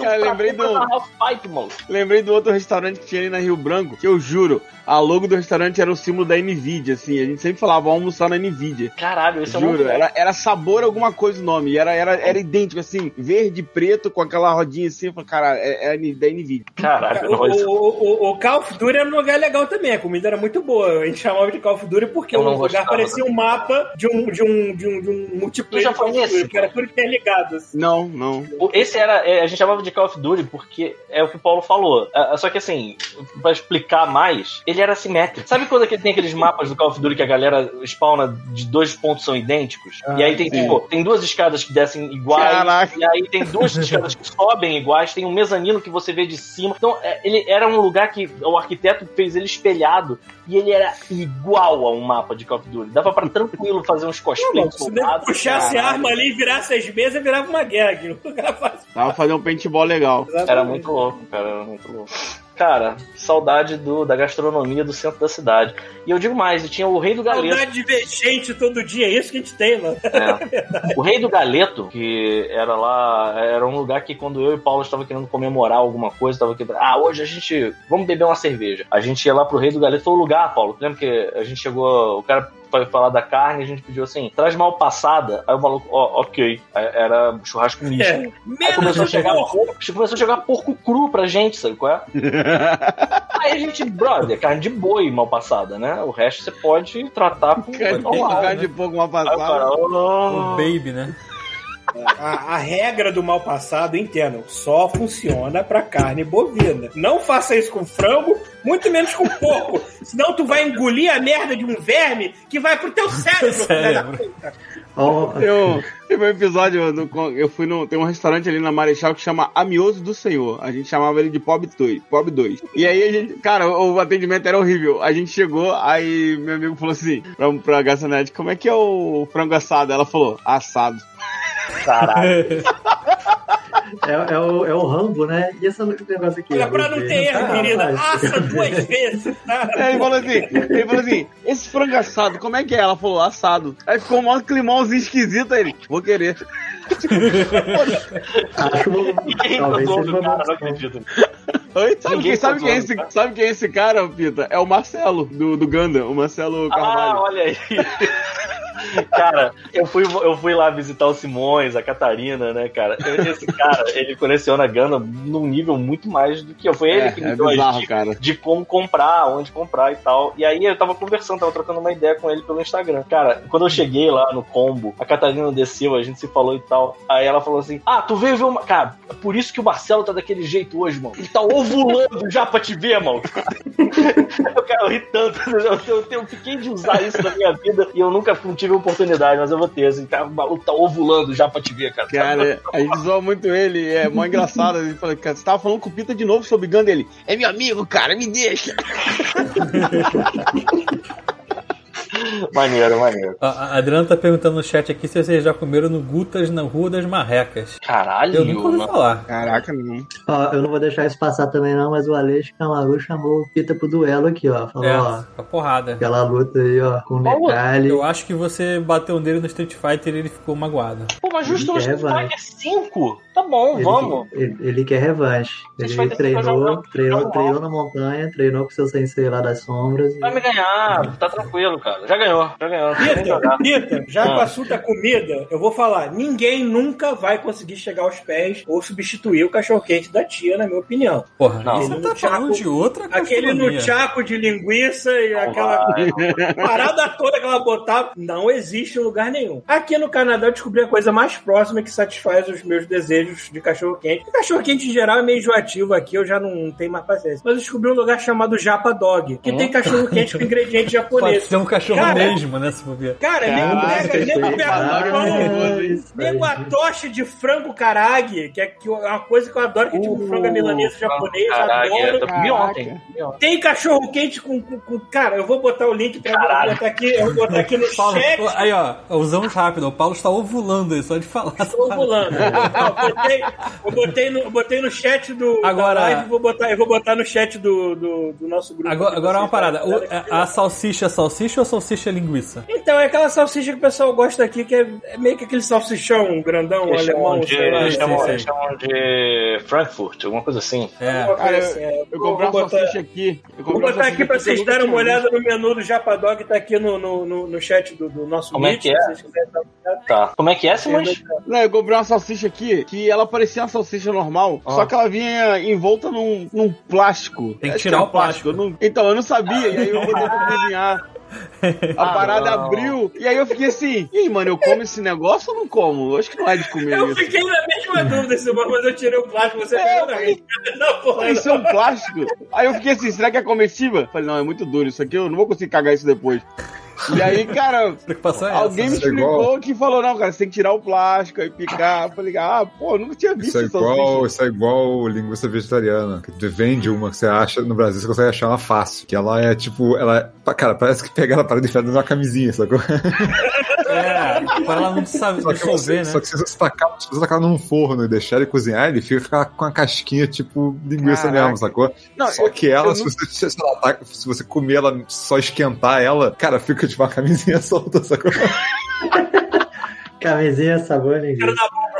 Cara, lembrei do, mano. lembrei do outro restaurante que tinha ali na Rio Branco, que eu juro, a logo do restaurante era o símbolo da Nvidia, assim. A gente sempre falava, vamos almoçar na Nvidia. Caralho, esse é Juro, era, era sabor alguma coisa o nome. Era, era, era idêntico, assim, verde e preto com aquela rodinha assim. Eu falei, cara, é, é da Nvidia. Caralho, O, isso- o, o, o Call of Duty era um lugar legal também, a comida era muito boa. A gente chamava de Call of Duty porque o lugar gostava. parecia um mapa de um, de um, de um, de um multiplayer Tu já foi nesse? que era tudo interligado. Assim. Não, não. Esse era, é, a gente chamava de Call of Duty porque é o que o Paulo falou. É, Só que assim, pra explicar mais, ele era assimétrico. Sabe quando aquele- tem aqueles mapas do Call of Duty que a galera spawna de dois pontos são idênticos? e aí tem, sim. tipo, tem duas escadas que descem iguais, Caraca. e aí tem duas escadas que sobem iguais, tem um mezanino que você vê de cima. Então, é, ele era um lugar que o arquiteto fez ele espelhado e ele era igual a um mapa de Call of Duty. Dava pra tranquilo fazer uns cosplays Se nego puxasse arma ali e virasse as mesas, virava uma guerra. aqui. O lugar fácil. Tava fazendo um paintball legal. Era muito louco, cara, era muito louco. Cara, saudade do, da gastronomia do centro da cidade. E eu digo mais, e tinha o Rei do Galeto. Saudade de ver gente todo dia, é isso que a gente tem, mano. É. O Rei do Galeto, que era lá, era um lugar que quando eu e o Paulo estava querendo comemorar alguma coisa, tava aqui, ah, hoje a gente, vamos beber uma cerveja. A gente ia lá pro Rei do Galeto, foi o lugar, Paulo. Lembra que a gente chegou, o cara foi falar da carne, a gente pediu assim, traz mal passada. Aí o maluco, ó, ok. Aí Era churrasco misto. É. Aí Menos começou a chegar começou a chegar porco cru pra gente, sabe qual é? Aí a gente, brother, carne de boi mal passada, né? O resto você pode tratar com Cara, normal, cara né? de pouco uma Aí o cara, passada. O "Oh". Baby, né? A, a regra do mal passado, entendam, só funciona pra carne bovina. Não faça isso com frango, muito menos com porco. Senão tu vai engolir a merda de um verme que vai pro teu cérebro, filha da Cérebro. puta. Ó, Eu, teve um episódio, no- eu fui no. Tem um restaurante ali na Marechal que chama Amioso do Senhor. A gente chamava ele de Pob 2. Pob 2. E aí a gente. Cara, o, o atendimento era horrível. A gente chegou, aí meu amigo falou assim pra, pra garçonete: como é que é o frango assado? Ela falou: assado. Caralho. é, é o, é o Rambo, né? E esse negócio aqui? Olha, pra não ter erro, Ah, querida, rapaz. assa duas vezes, tá? Aí ele falou assim: ele falou assim: esse frango assado, como é que é? Ela falou: assado. Aí ficou um maior climãozinho esquisito aí ele: vou querer. Acho talvez seja uma cara, não acredito. Oi? Sabe, quem, sabe, tá quem é esse, tá? sabe quem é esse cara, Pita? É o Marcelo, do, do Ganda, o Marcelo Ah, Carvalho. olha aí. Cara, eu fui, eu fui lá visitar o Simões, a Catarina, né, cara? Esse cara, ele coleciona Ganda num nível muito mais do que eu. Foi ele É, que me é deu bizarro, dicas cara. de como comprar, onde comprar e tal. E aí eu tava conversando, tava trocando uma ideia com ele pelo Instagram. Cara, quando eu cheguei lá no combo, a Catarina desceu, a gente se falou e tal. Aí ela falou assim: Ah, tu veio ver uma. Cara, é por isso que o Marcelo tá daquele jeito hoje, mano. Ele tá ovulando já pra te ver, mano. Eu, cara, eu ri tanto. Eu, eu, eu fiquei de usar isso na minha vida e eu nunca tive oportunidade, mas eu vou ter. Assim, cara, o maluco tá ovulando já pra te ver, cara. Cara, a gente zoa muito ele, é mó engraçado. Ele falou, cara, você tava falando com o Pita de novo sobre Ganda ele. É meu amigo, cara, me deixa. Maneiro, maneiro. A Adriana tá perguntando no chat aqui se vocês já comeram no Gutas na Rua das Marrecas. Caralho, Eu nunca ouvi não- falar. Caraca, não. Ó, eu não vou deixar isso passar também não, mas o Aleixo Camaru chamou o Pita pro duelo aqui, ó. Falou, É, ó, a porrada. aquela luta aí, ó, com o. Eu acho que você bateu nele no Street Fighter e ele ficou magoado. Pô, mas justo no É, Street. Fighter 5, Tá bom, Ele, vamos. ele, ele quer revanche. Ele vai treinou, treinou, treinou na montanha, treinou com seu sensei lá das sombras. e- Vai me ganhar, tá tranquilo, cara. Já ganhou, já ganhou. Não jogar. Rita, já Ah. que o assunto é comida, eu vou falar: ninguém nunca vai conseguir chegar aos pés ou substituir o cachorro-quente da tia, na minha opinião. Porra, Não. você tá falando de outra Aquele no chaco de linguiça e aquela parada toda que ela botava, não existe em lugar nenhum. Aqui no Canadá eu descobri a coisa mais próxima que satisfaz os meus desejos de cachorro-quente. O Cachorro-quente em geral é meio enjoativo aqui, eu já não tenho mais paciência. Mas eu descobri um lugar chamado Japa Dog, que tem cachorro-quente com ingredientes Pode japoneses. ser um cachorro Cara, mesmo, né? Se for ver. Cara, nego Caraca, pega, nego pega Caraca, pão, nego a tocha de frango carag, que é que é uma coisa que eu adoro, que é tipo frango milanesa japonês, Caralho, adoro. eu comi ontem. Tem cachorro quente com, com, com- Cara, eu vou botar o link pra eu vou Caralho. botar aqui, eu vou botar aqui no Paulo, chat. aí ó, usamos rápido. O Paulo está ovulando aí, só de falar. Tô ovulando. Eu botei, eu botei no, eu botei no chat do Agora- da live, vou botar, eu vou botar no chat do, do, do nosso grupo. Agora, agora uma vocês parada. O- a, a salsicha é salsicha ou salsicha é linguiça? Então, é aquela salsicha que o pessoal gosta aqui, que é, é meio que aquele salsichão grandão, Eles chamam alemão, de, sei lá. eles chamam, sim, eles chamam de Frankfurt, alguma coisa assim. É. Cara, assim, é. Eu Vou comprei uma botar- salsicha aqui. Eu Vou uma botar aqui pra que vocês eu darem uma olhada no menu do Japadog, que tá aqui no, no, no, no chat do, do nosso Como é Meet, que é? se vocês quiserem dar uma olhada. Tá. Como é que é, Simões? Não, eu comprei uma salsicha aqui que ela parecia uma salsicha normal, Ah. só que ela vinha envolta num, num plástico. Tem que Acho tirar era o plástico. Eu não- Então, eu não sabia, e aí eu botei pra cozinhar. A Ah, parada não. abriu, e aí eu fiquei assim, e aí, mano, eu como esse negócio ou não como? Eu acho que não é de comer Eu isso. fiquei na mesma dúvida, Simão, mas eu tirei o plástico, você É, pegou minha. Não, porra, Isso é um plástico. Aí eu fiquei assim, será que é comestível? Falei, não, é muito duro isso aqui, eu não vou conseguir cagar isso depois. E aí, cara, Preocupação é essa. alguém me Isso é explicou igual- que falou, não, cara, você tem que tirar o plástico e picar. Eu falei, ah, pô, eu nunca tinha visto Isso é essa igual, isso é igual linguiça vegetariana. Que tu vende uma que você acha no Brasil, você consegue achar ela fácil. Que ela é tipo, ela é. Cara, parece que pegaram a parada e enfiaram numa camisinha, sacou? É, para ela não sabe Só você, dissolver, né? só que se você tacar, se você tacar num forno e deixar ele cozinhar, ele fica com a casquinha tipo linguiça Caraca. mesmo, sacou? Não, só eu- que ela, se, não- você, sei lá, tá- se você comer ela, só esquentar ela, cara, fica tipo uma camisinha solta, sacou? Camisinha, sabor, ninguém.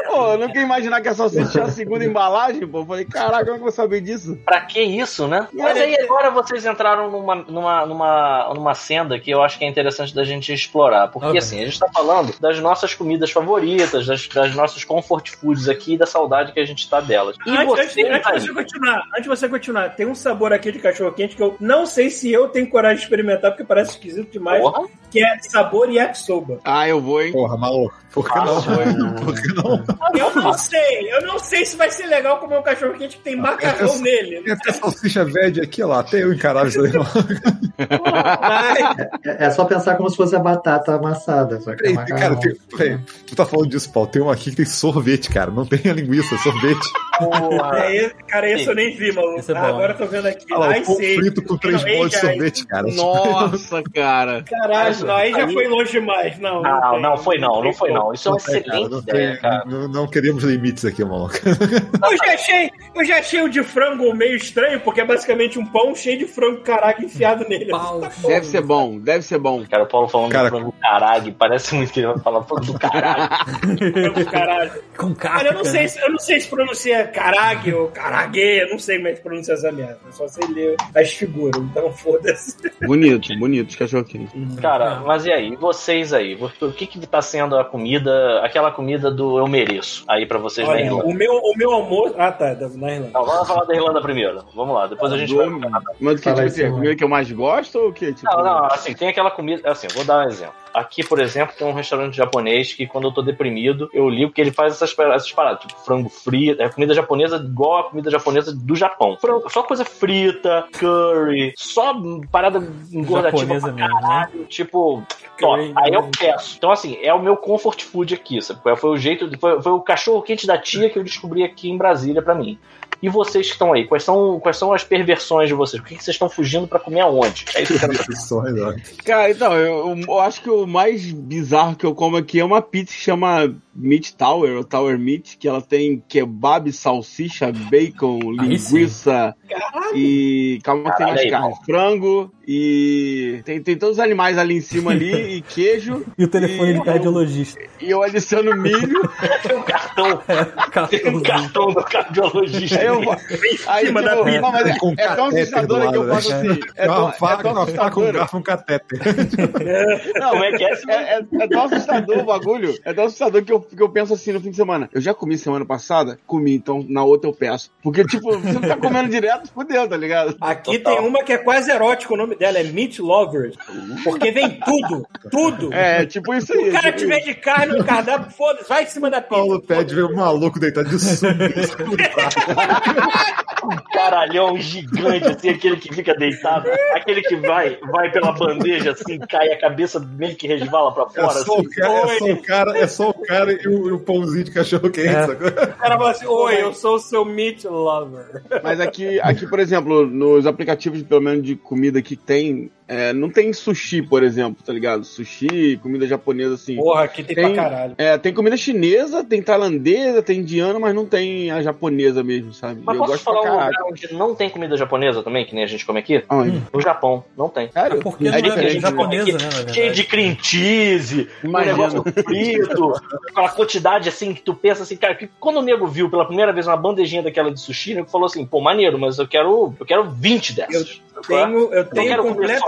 Pô, eu nunca ia imaginar que a salsicha tinha a segunda embalagem, pô. Eu falei, caraca, como é que eu vou saber disso? Pra que isso, né? Mas aí agora vocês entraram numa, numa, numa, numa senda que eu acho que é interessante da gente explorar. Porque Ok. assim, a gente tá falando das nossas comidas favoritas, das, das nossas comfort foods aqui e da saudade que a gente tá delas. E Antes, antes, você, antes de você continuar, antes de você continuar, tem um sabor aqui de cachorro quente que eu não sei se eu tenho coragem de experimentar, porque parece esquisito demais, Porra. que é sabor yakisoba. Ah, eu vou, hein? Porra, maluco. Por que não? Por que não? Eu não sei, eu não sei se vai ser legal comer um cachorro quente que tem macarrão nele. Tem até salsicha verde aqui, ó lá. Até eu encarava isso aí, É, é só pensar como se fosse a batata amassada. Só que é cara, tem, peraí, tu tá falando disso, Paulo. Tem um aqui que tem sorvete, cara. Não tem a linguiça, é sorvete. É, esse- cara, esse eu nem vi, maluco. É Ah, agora eu tô vendo aqui. Olha lá, Ai, o frito com três Não, bolas de sorvete, cara. Nossa, cara. Caralho, não, aí já foi longe demais. Não, Não, tem. não foi não, não foi não. Isso é uma cara, excelente não, ideia, tem- cara. não, não queremos limites aqui, maluco. Eu já achei, eu já achei o de frango meio estranho, porque é basicamente um pão cheio de frango caraca enfiado nele. Pau. Deve ser bom, deve ser bom. Cara, o Paulo falando Cara, do frango caralho, parece muito que ele vai falar frango do caralho. Frango caralho. Com carne. Cara, eu não sei, se- eu não sei se pronuncia carague ou carague, eu não sei como é que pronuncia essa merda. Eu só sei ler as figuras, então foda-se. Bonito, bonito, os cachorro-quente. Cara, mas e aí? Vocês aí? O que que tá sendo a comida, aquela comida do eu mereço aí pra vocês na Olha, Irlanda? o meu, o meu almoço. Ah, tá, da- na Irlanda. Não, vamos falar da Irlanda primeiro. Vamos lá, depois a gente vai. Do- Mas o que, tipo assim, a comida que eu mais gosto ou o que? Tipo, Não, não, assim, tem aquela comida. Assim, vou dar um exemplo. Aqui, por exemplo, tem um restaurante japonês que quando eu tô deprimido, eu ligo que ele faz essas, essas paradas, tipo frango frito, é comida japonesa igual a comida japonesa do Japão. Frango, só coisa frita, curry, só parada engordativa pra mesmo, né? caralho, tipo, top. Aí eu peço. Então, assim, é o meu comfort food aqui, sabe? Foi o jeito, foi, foi o cachorro quente da tia que eu descobri aqui em Brasília pra mim. E vocês que estão aí, quais são, quais são as perversões de vocês? O que, que vocês estão fugindo pra comer aonde? É isso que eu quero? Cara, então, eu, eu acho que o mais bizarro que eu como aqui é uma pizza que chama Meat Tower, ou Tower Meat, que ela tem kebab, salsicha, bacon, linguiça e. Calma, que tem mais carne. Frango e tem, tem todos os animais ali em cima ali, e queijo. E o telefone de eu- cardiologista. E eu adiciono milho. Tem um cartão. Tem um cartão do cardiologista. Aí eu vou. Aí, cima tipo, da pizza. não, mas é, Com é tão assustador do que eu lado, faço né? assim. É uma tão, é faca, tão uma faca, um assustador. garfo, um catéter. Não, é que é? É, é, é tão assustador o bagulho. É tão assustador que eu, que eu penso assim no fim de semana. Eu já comi semana passada? Comi, então na outra eu peço. Porque, tipo, você não tá comendo direto, fudeu, tá ligado? Aqui Total. tem uma que é quase erótica, o nome dela é Meat Lovers. Porque vem tudo, tudo. É, tipo isso aí. o cara tipo tiver de carne no cardápio, foda-se, vai em cima da pizza. Paulo pede ver um maluco deitado de sunga. Um caralhão gigante, assim, aquele que fica deitado, aquele que vai, vai pela bandeja, assim, cai a cabeça meio que resvala pra É fora, só, assim. o cara, é, só o cara, é só o cara e o, e o pãozinho de cachorro quente, sacou? O cara fala assim, oi, eu sou o seu Meat Lover. Mas aqui, aqui, por exemplo, nos aplicativos, pelo menos de comida que tem, é, não tem sushi, por exemplo, tá ligado? Sushi, comida japonesa, assim. Porra, aqui tem, Tem, pra caralho. é, tem comida chinesa, tem tailandesa, tem indiana, mas não tem a japonesa mesmo, sabe? Mas eu posso gosto falar um lugar onde não tem comida japonesa também, que nem a gente come aqui? Aonde? No Japão, não tem. Sério? Porque É não é diferente, japonesa, né, Cheio de cream cheese, um Imagina. negócio frito, aquela quantidade assim que tu pensa assim, cara, que quando o nego viu pela primeira vez uma bandejinha daquela de sushi, o nego falou assim, pô, maneiro, mas eu quero, eu quero 20 dessas. Tenho, eu tenho quero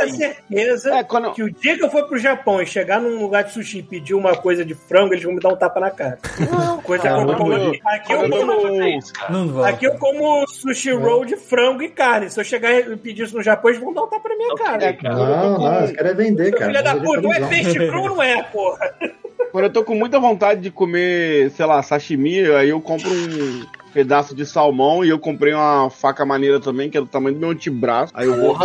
isso. certeza É, quando- que o dia que eu for pro Japão e chegar num lugar de sushi e pedir uma coisa de frango, eles vão me dar um tapa na cara. coisa cara, que eu como eu- aqui. Eu como, aqui eu como sushi roll de frango e carne. Se eu chegar e pedir isso no Japão, eles vão dar um tapa na minha cara. É, cara. Não, não, os caras vender, cara. Filha da puta, não é peixe cru, não é, porra. Quando eu tô com muita vontade de comer, sei lá, sashimi, aí eu compro um pedaço de salmão e eu comprei uma faca maneira também, que é do tamanho do meu antebraço. Aí eu vou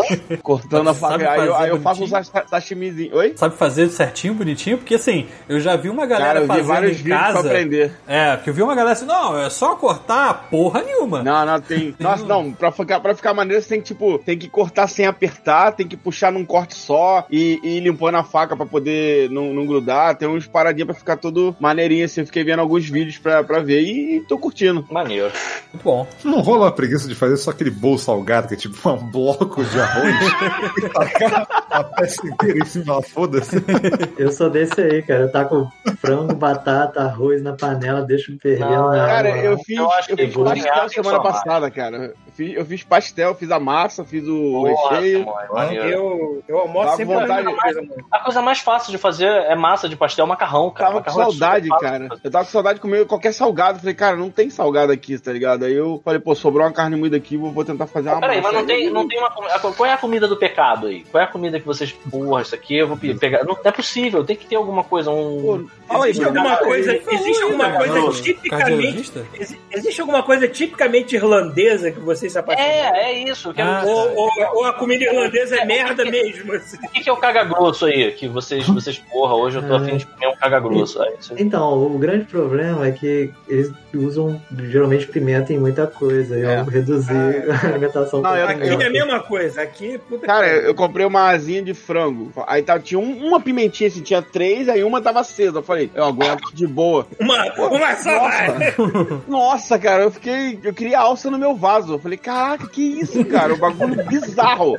cortando a faca, aí eu, aí eu faço um sashimizinho. Oi? Sabe fazer certinho, bonitinho? Porque assim, eu já vi uma galera Cara, eu vi fazendo vários em vídeos pra casa. aprender. É, porque eu vi uma galera assim, não, é só cortar porra nenhuma. Não, não, tem. Nossa, não, pra ficar, pra ficar maneiro, você tem que, tipo, tem que cortar sem apertar, tem que puxar num corte só e, e ir limpando a faca pra poder não, não grudar. Tem uns paradinhas pra ficar tudo maneirinho assim. Eu fiquei vendo alguns vídeos pra, pra ver e, tô curtindo. Maneiro. Muito bom. Não rola uma preguiça de fazer só aquele bolo salgado, que é tipo um bloco de arroz e tacar a peça inteira em cima, foda-se. Eu sou desse aí, cara. Eu taco frango, batata, arroz na panela, deixo fervendo Não, na Cara, água. eu fiz, Eu acho eu que fiz pastel semana passada, cara. Eu fiz, eu fiz pastel, fiz a massa, fiz o Nossa, recheio. mano, maneiro. Eu, eu almoço Dá sempre vontade. a coisa. A coisa mais fácil de fazer é massa de pastel, macarrão, cara. Tava com Macarrão é saudade, fácil cara. Eu tava com saudade de comer qualquer salgado. Falei, cara, não tem salgado aqui, tá ligado? Aí eu falei, pô, sobrou uma carne moída aqui, vou, vou tentar fazer uma Peraí, mas não tem, Aí- não tem uma. Qual é a comida do pecado aí? Qual é a comida que vocês. Porra, isso aqui eu vou pe- pegar. Não, não é possível, tem que ter alguma coisa, um. Pô, fala aí, Existe alguma coisa, existe alguma coisa Não. tipicamente. Existe alguma coisa tipicamente irlandesa que vocês se apaixonam? É, é isso. Quero Ah, dizer. Ou, ou- ou a comida irlandesa é merda mesmo. assim. O que, que é o caga-grosso aí? Que vocês, vocês, porra, hoje eu tô É. afim de comer um caga-grosso. Aí, isso- Então, o grande problema é que eles usam geralmente pimenta em muita coisa. E É. eu reduzir a alimentação Não, eu-. Aqui é a mesma coisa. Aqui, puta Cara, que- eu comprei uma asinha de frango. Aí tava, tinha um- uma pimentinha, assim, tinha três, aí uma tava acesa. Eu falei, eu aguento de boa. Uma, uma só vai. Nossa, cara, eu fiquei. Eu queria alça no meu vaso. Eu falei, caraca, que isso, cara? O bagulho bizarro.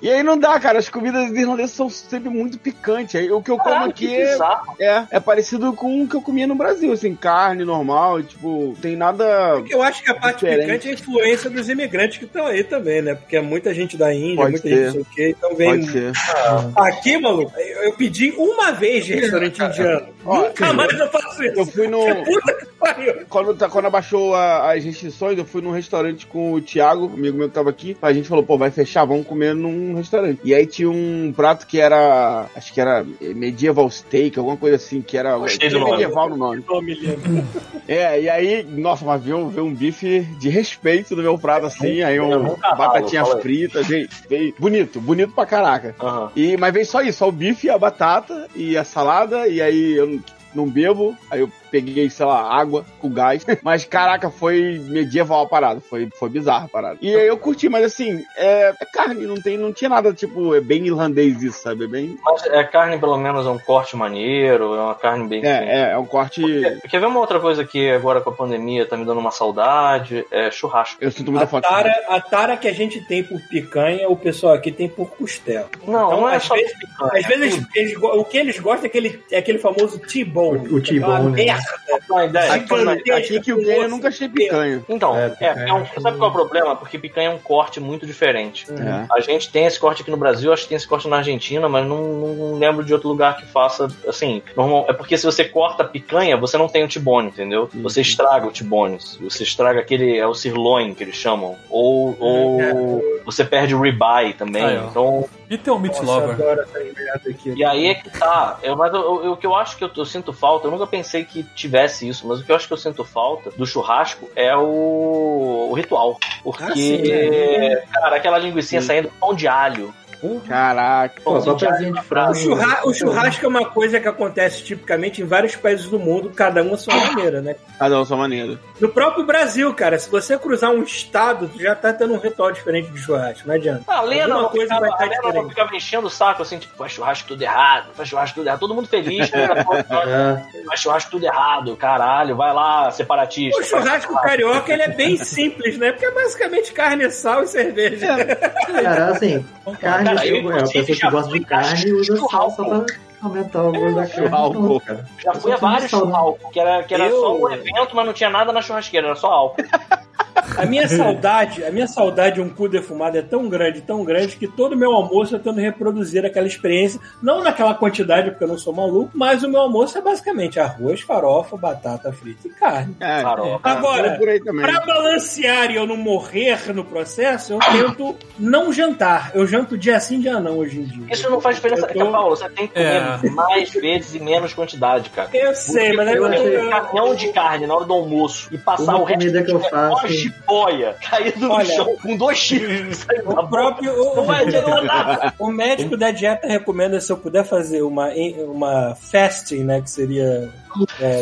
E aí não dá, cara. As comidas irlandesas são sempre muito picantes. Aí o que eu como Caralho, que aqui é, é, é parecido com o que eu comia no Brasil, assim, carne normal, tipo, tem nada. Eu acho que a parte Diferente. picante é a influência dos imigrantes que estão aí também, né? Porque é muita gente da Índia, Pode muita ser. gente não sei o quê, então vem. Pode ser. Aqui, maluco, eu pedi uma vez de restaurante indiano. Ó, Nunca mais eu faço isso. Eu fui no. Puta que pariu. Quando, tá- quando abaixou a- as restrições, eu fui num restaurante com o Thiago, amigo meu que tava aqui. A gente falou, pô, vai fechar, vamos comer num restaurante. E aí tinha um prato que era. Acho que era medieval steak, alguma coisa assim, que era. Gostei do tinha nome. medieval no nome. É, e aí, nossa, mas veio, veio um bife de respeito no meu prato, assim, aí um cavalo, batatinha frita, veio, veio bonito, bonito pra caraca. Aham. E, mas veio só isso, só o bife, a batata e a salada, e aí eu não bebo, aí eu peguei, sei lá, água com gás. Mas, caraca, foi medieval a parada. Foi, foi bizarra a parada. E aí eu curti, mas assim, é, é carne, não, tem, não tinha nada, tipo, é bem irlandês isso, sabe? É bem. Mas é carne, pelo menos, é um corte maneiro, é uma carne bem. É, é, é um corte. Quer ver uma outra coisa que agora com a pandemia tá me dando uma saudade? É churrasco. Eu sinto muita A falta. tara, a tara que a gente tem por picanha, o pessoal aqui tem por costela. Não, Então, não é às só vezes- picanha, Às vezes eles- o que eles gostam é aquele, é aquele famoso T-bone. O- o T-bone, Aquela ideia. Aqui, que o gay eu nunca achei picanha. Então, É, é, picanha é um- é sabe qual é o problema? Porque picanha é um corte muito diferente. É. A gente tem esse corte aqui no Brasil, acho que tem esse corte na Argentina, mas não, não lembro de outro lugar que faça assim. Normal, é porque se você corta a picanha, você não tem o tibone, entendeu? Uhum. Você estraga o tibone. Você estraga aquele. É o sirloin que eles chamam. Ou, ou você perde o ribeye também. Então, E tem o Meat Lover. aqui. e aí é que tá. Eu, mas eu- eu- o que eu acho que eu, eu sinto falta, eu nunca pensei que tivesse isso, mas o que eu acho que eu sinto falta do churrasco é o, o ritual. Porque, Ah, sim, é. cara, aquela linguiça saindo pão de alho. Caraca. Pô, só pezinho de frango. O, churra- o churrasco é uma coisa que acontece tipicamente em vários países do mundo, cada um a sua maneira, né? Cada um sua maneira. No próprio Brasil, cara, se você cruzar um estado, tu já tá tendo um ritual diferente de churrasco, não adianta. Ah, a Lena não coisa ficava, vai estar a Lena não diferente. ficava enchendo o saco assim, tipo, faz churrasco tudo errado, faz churrasco tudo errado. Todo mundo feliz, né? É, faz churrasco tudo errado, caralho, vai lá, separatista. O churrasco carioca, ele é bem simples, né? Porque é basicamente carne, sal e cerveja. cara, assim, carne, Cara, eu, eu, é, a pessoa que gosta de carne usa churrasco. sal só pra aumentar o gosto da carne. álcool. Pronto, cara. Já fui a vários Sal, churrascos, que era, que era Eu- só um evento, mas não tinha nada na churrasqueira, era só álcool. A minha saudade, a minha saudade de um cu defumado é tão grande, tão grande, que todo meu almoço eu tento reproduzir aquela experiência, não naquela quantidade, porque eu não sou maluco, mas o meu almoço é basicamente arroz, farofa, batata frita e carne. É, Farofa. Agora, Vamos por aí também. Pra balancear e eu não morrer no processo, eu tento não jantar. Eu janto dia sim, dia não, hoje em dia. Isso não faz diferença. Eu tô- Paulo, você tem que comer É. mais vezes e menos quantidade, cara. Eu sei, mas aí eu achei- eu, um caminhão de carne na hora do almoço e passar Uma o resto comida que eu do dia faço- uma jiboia caído no Olha, chão com dois chifres o próprio. O, nada. o médico da dieta recomenda se eu puder fazer uma, uma fasting, né? Que seria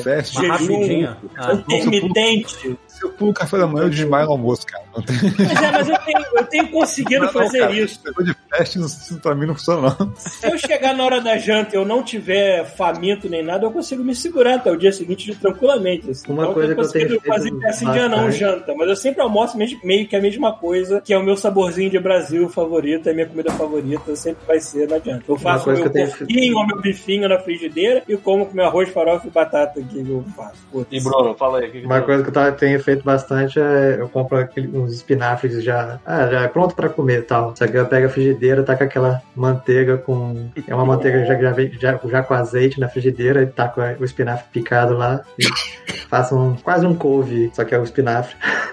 Fast. Uma Jejum. Ah, intermitente. Se eu pulo o café da manhã, eu desmaio no almoço, cara. Não tem Mas, é, mas eu, tenho, eu tenho conseguido não, fazer cara. isso. De fast, não- pra mim, não funciona, não. Se eu chegar na hora da janta e eu não tiver faminto nem nada, eu consigo me segurar até o dia seguinte tranquilamente. assim. Uma então, coisa eu que eu tenho consigo feito fazer dia não janta. Mas eu sempre almoço meio que a mesma coisa, que é o meu saborzinho de Brasil favorito, é a minha comida favorita, sempre vai ser, não adianta. Eu faço meu porquinho, o meu bifinho na frigideira e como com meu arroz, farofa e batata que eu faço. Putz. E Bruno, fala aí. que que Uma coisa que eu tava- tenho feito bastante é eu compro aquele- uns espinafres já, ah, já é pronto pra comer e tal. Só que eu pego a frigideira, tá com aquela manteiga com. É uma manteiga já, já, já, já com azeite na frigideira e tá com o espinafre picado lá. Faço um, quase um couve, só que é o espinafre.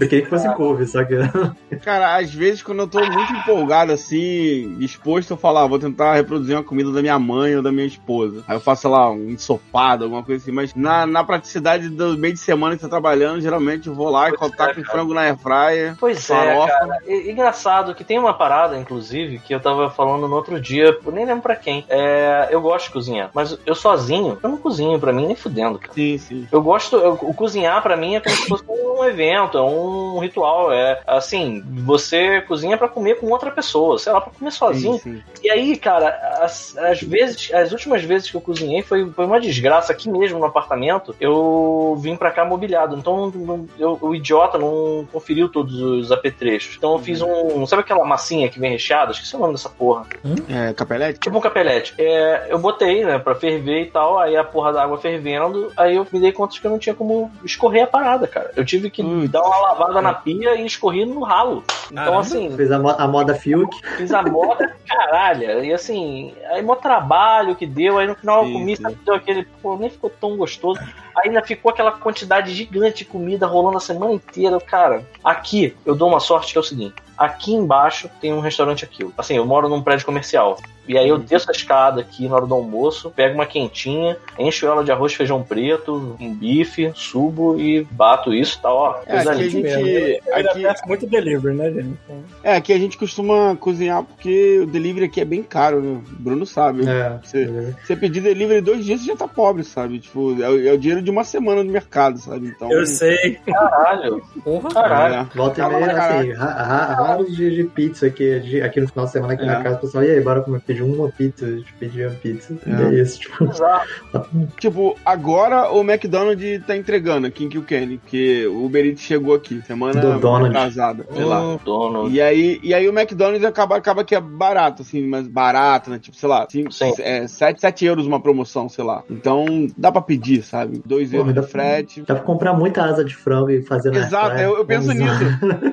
eu queria que fosse couve, só que. Cara, às vezes quando eu tô muito empolgado, assim, disposto a falar, "Ah, vou tentar reproduzir uma comida da minha mãe ou da minha esposa. Aí eu faço, sei lá, um ensopado, alguma coisa assim. Mas na, na praticidade do meio de semana que tá trabalhando, geralmente eu vou lá e Pois colocar é, com frango na airfryer. Pois é, farofa. cara. E- engraçado que tem uma parada, inclusive, que eu tava falando no outro dia, eu nem lembro pra quem. É, eu gosto de cozinhar, mas eu sozinho, eu não cozinho pra mim nem fudendo, cara. Sim, sim. Eu gosto, eu- o cozinhar pra mim é como se fosse um evento, é um ritual, é assim, você cozinha pra comer com outra pessoa, sei lá, pra comer sozinho. sim, sim. E aí, cara, as, as vezes, as últimas vezes que eu cozinhei foi, foi uma desgraça aqui mesmo no apartamento. Eu vim pra cá mobiliado, então não- eu- o idiota não conferiu todos os apetrechos. Então eu fiz um, sabe aquela massinha que vem recheada? Esqueci o nome dessa porra. É, capelete? Tipo um capelete. É, eu botei, né, pra ferver e tal, aí a porra da água fervendo, aí eu me dei conta de que eu não tinha como escorrer a parada, cara. Eu tive que Hum. dar uma lavada na pia e escorri no ralo. Então, Caramba. assim, Fez a, mo- a moda Fiuk. fiz a moda caralho. E assim, aí mó trabalho que deu, aí no final eu comi, sabe, deu aquele, pô, nem ficou tão gostoso. Ainda ficou aquela quantidade gigante de comida rolando a semana inteira, cara. Aqui, eu dou uma sorte que é o seguinte. Aqui embaixo tem um restaurante aqui. Assim, eu moro num prédio comercial. E aí eu desço a escada aqui na hora do almoço, pego uma quentinha, encho ela de arroz, feijão preto, um bife, subo e bato isso, tá, ó. É, coisa aqui a linda. gente. Ainda Aqui, peço muito delivery, né, gente? Então, é, aqui a gente costuma cozinhar porque o delivery aqui é bem caro, né? O Bruno sabe. É, Você, você pedir delivery dois dias, você já tá pobre, sabe? Tipo, é, o- é o dinheiro de uma semana no mercado, sabe? Então. Eu sei. Caralho, Porra. caralho. É. Volta e Calma, meia, assim, ra- ra- raros dias de pizza aqui, aqui no final de semana aqui É. na casa, o pessoal, e aí, bora comer, pedir uma pizza, a gente pediu uma pizza, É. e é isso, tipo, Exato. Tipo, agora o McDonald's tá entregando aqui em Kilkenny, porque o Uber Eats chegou aqui, semana Do Donald. atrasada, sei lá. Dono. E aí, e aí o McDonald's acaba, acaba que é barato, assim, mas barato, né? Tipo, sei lá, cinco, Sim. é, 7, 7 euros uma promoção, sei lá. Então, dá pra pedir, sabe? 2 Pô, euros de dá- frete. dá pra comprar muita asa de frango e fazer na Exato, eu, eu penso nisso.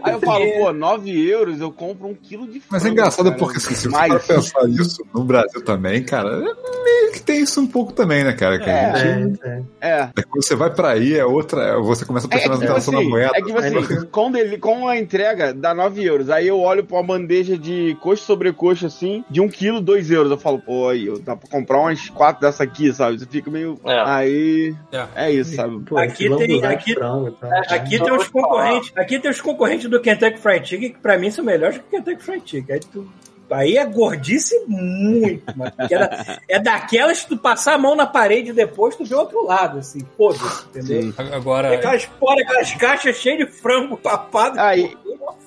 Aí eu falo, pô, 9 euros eu compro um quilo de frango. Mas é engraçado cara. porque assim, se você for pensar isso no Brasil também, cara, meio que tem isso um pouco também, né, cara? Que a gente, É, é. É. é quando você vai pra aí, é outra. é- Você começa a É, é prestar que, tipo atenção na assim, moeda. é que, tipo assim, com, dele, com a entrega dá 9 euros. Aí eu olho pra uma bandeja de coxa sobre coxa, assim, de 1 quilo, 2 euros. Eu falo, pô, aí, eu- dá pra comprar umas 4 dessa aqui, sabe? Você fica meio. É. Aí. É. É isso, sabe? Pô, Aqui tem- aqui- frango tal. Aqui tem os concorrentes, aqui tem os concorrentes do Kentucky Fried Chicken que pra mim são melhores que o Kentucky Fried Chicken. Aí, tu- aí é gordice muito, mano. É, da- é daquelas que tu passar a mão na parede e depois tu vê outro lado, assim, foda-se, entendeu? Sim. Agora, Tem aquelas, porra, aquelas caixas cheias de frango papado. Aí,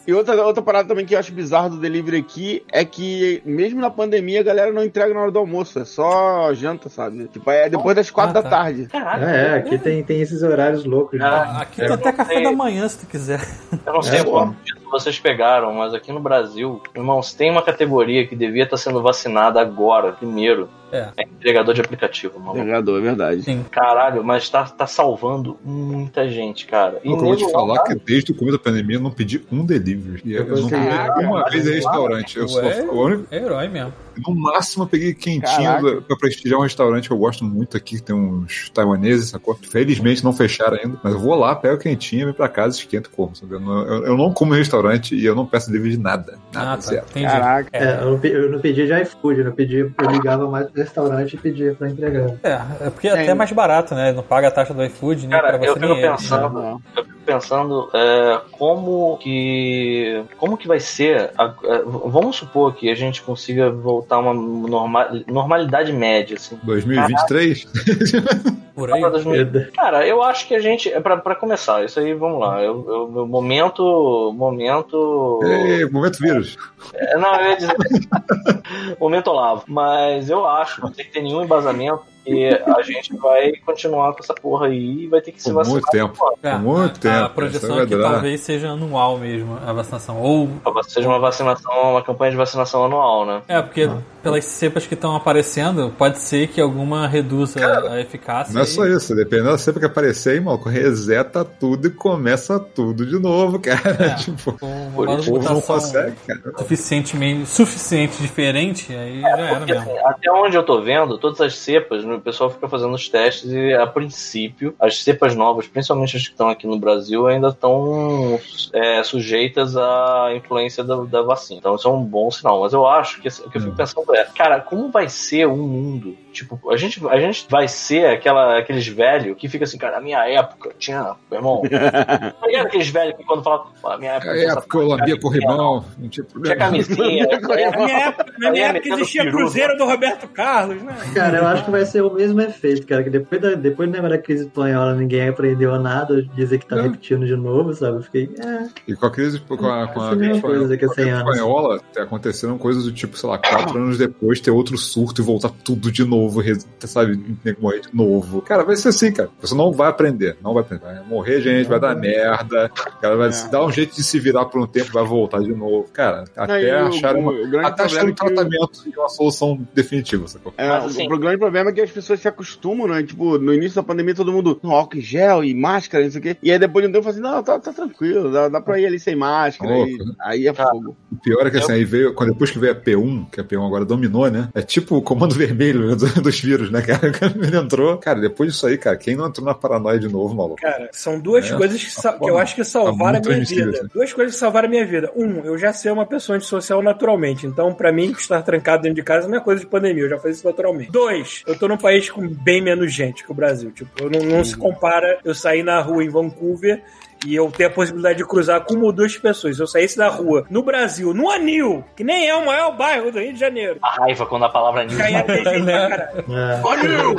E outra, outra parada também que eu acho bizarro do delivery aqui é que, mesmo na pandemia, a galera não entrega na hora do almoço, é só janta, sabe? Tipo, é depois das quatro Ah, da tá. tarde. Caralho, É, aqui tem, tem esses horários loucos. né? Ah, aqui tem até café da manhã, se tu quiser. eu não sei É, disso vocês pegaram, mas aqui no Brasil, irmãos, tem uma categoria que devia estar sendo vacinada agora, primeiro. É. É entregador de aplicativo, mano. Entregador, é verdade. Sim. Caralho, mas tá, tá salvando muita gente, cara. E Eu vou te falar que desde o começo da pandemia eu não pedi um delivery. E eu, Eu não pedi uma vez em restaurante. Eu só, único- É herói mesmo. no máximo eu peguei quentinho Caraca. pra prestigiar um restaurante que eu gosto muito aqui, que tem uns taiwaneses, sacou? Felizmente não fecharam ainda. Mas eu vou lá, pego quentinho, vem pra casa, esquento e como, sabe? Eu não, eu, eu não como em restaurante e eu não peço delivery de nada. Nada, Ah, tá. Caraca. É, eu, não, pe- eu não pedi de iFood, eu não pedi, eu ligava mais pro restaurante e pedia pra entregar. É, é porque é até mais barato, né? Não paga a taxa do iFood, nem Cara, pra eu você fico pensando, Não. eu fico pensando é, como que como que vai ser. a- é, vamos supor que a gente consiga voltar a uma norma- normalidade média, assim. 2023? Por aí. Pra 2000. Cara, eu acho que a gente. é Pra, pra começar, isso aí, vamos lá. Eu, eu, meu momento. Momento. Ei, momento vírus. É, não, eu ia dizer. momento Olavo. Mas eu acho, não tem que ter nenhum embasamento. E a gente vai continuar com essa porra aí e vai ter que se Por vacinar. muito tempo. É, Por muito a, tempo. A projeção é que talvez seja anual mesmo a vacinação. Ou. Seja uma vacinação, uma campanha de vacinação anual, né? É, porque pelas cepas que estão aparecendo, pode ser que alguma reduza a eficácia. Não é e- só isso, dependendo da cepa que aparecer, maluco, reseta tudo e começa tudo de novo, cara. É. tipo, o povo não consegue, cara. Suficientemente, suficiente diferente, aí já era Porque, mesmo. assim, até onde eu tô vendo, todas as cepas, né, o pessoal fica fazendo os testes e, a princípio, as cepas novas, principalmente as que estão aqui no Brasil, ainda estão é, sujeitas à influência da, da vacina. Então isso é um bom sinal. Mas eu acho que o que eu fico pensando é, cara, como vai ser um mundo? Tipo, a gente, a gente vai ser aquela, aqueles velhos que fica assim, cara, na minha época tinha, meu irmão. tá ligado aqueles velhos que quando falam, "Pô, na minha época. É essa porque eu cara, corrimão, não tinha Tinha problema. camisinha. Na minha época, na minha É, época existia Cruzeiro do Roberto Carlos, né? Cara, eu acho que vai ser o mesmo efeito, cara. Que depois da, depois da crise espanhola ninguém aprendeu nada, dizer que tá É. repetindo de novo, sabe? Eu fiquei, é, E com a crise, com a, com a, é a coisa daqui a com a 100 gripe anos. espanhola, aconteceram coisas do tipo, sei lá, quatro anos depois ter outro surto e voltar tudo de novo, res- sabe, morrer de novo. Cara, vai ser assim, cara. Você não vai aprender, não vai aprender. Vai morrer gente, vai dar merda, o cara vai É. dar um jeito de se virar por um tempo, vai voltar de novo. Cara, até e o- achar uma. o grande Até achar um é tratamento e uma solução definitiva, sacou? É, Mas, o- assim- o grande problema é que as, pessoas se acostumam, né? Tipo, no início da pandemia todo mundo no álcool em gel e máscara, não sei o quê. E aí depois de um tempo assim, não, tá, tá tranquilo, dá, dá pra ir ali sem máscara. Ô, aí, aí é fogo. O pior é que assim, aí veio, quando depois que veio a P1, que a P1 agora dominou, né? É tipo o comando vermelho né, dos vírus, né, cara? Ele entrou, cara, depois disso aí, cara, quem não entrou na paranoia de novo, maluco? Cara, são duas É, coisas que, sa- tá que eu acho que salvaram a muito minha vida. assim. Duas coisas que salvaram a minha vida. Um, eu já ser uma pessoa antissocial naturalmente. Então, pra mim, estar trancado dentro de casa não é coisa de pandemia. Eu já fazia isso naturalmente. Dois, eu tô num país com bem menos gente que o Brasil. Tipo, eu não, não se compara eu sair na rua em Vancouver e eu ter a possibilidade de cruzar com uma ou duas pessoas. Se eu saísse da rua no Brasil, no Anil, que nem é o maior bairro do Rio de Janeiro, A raiva quando a palavra ia ter gente pra caralho. Olha, eu,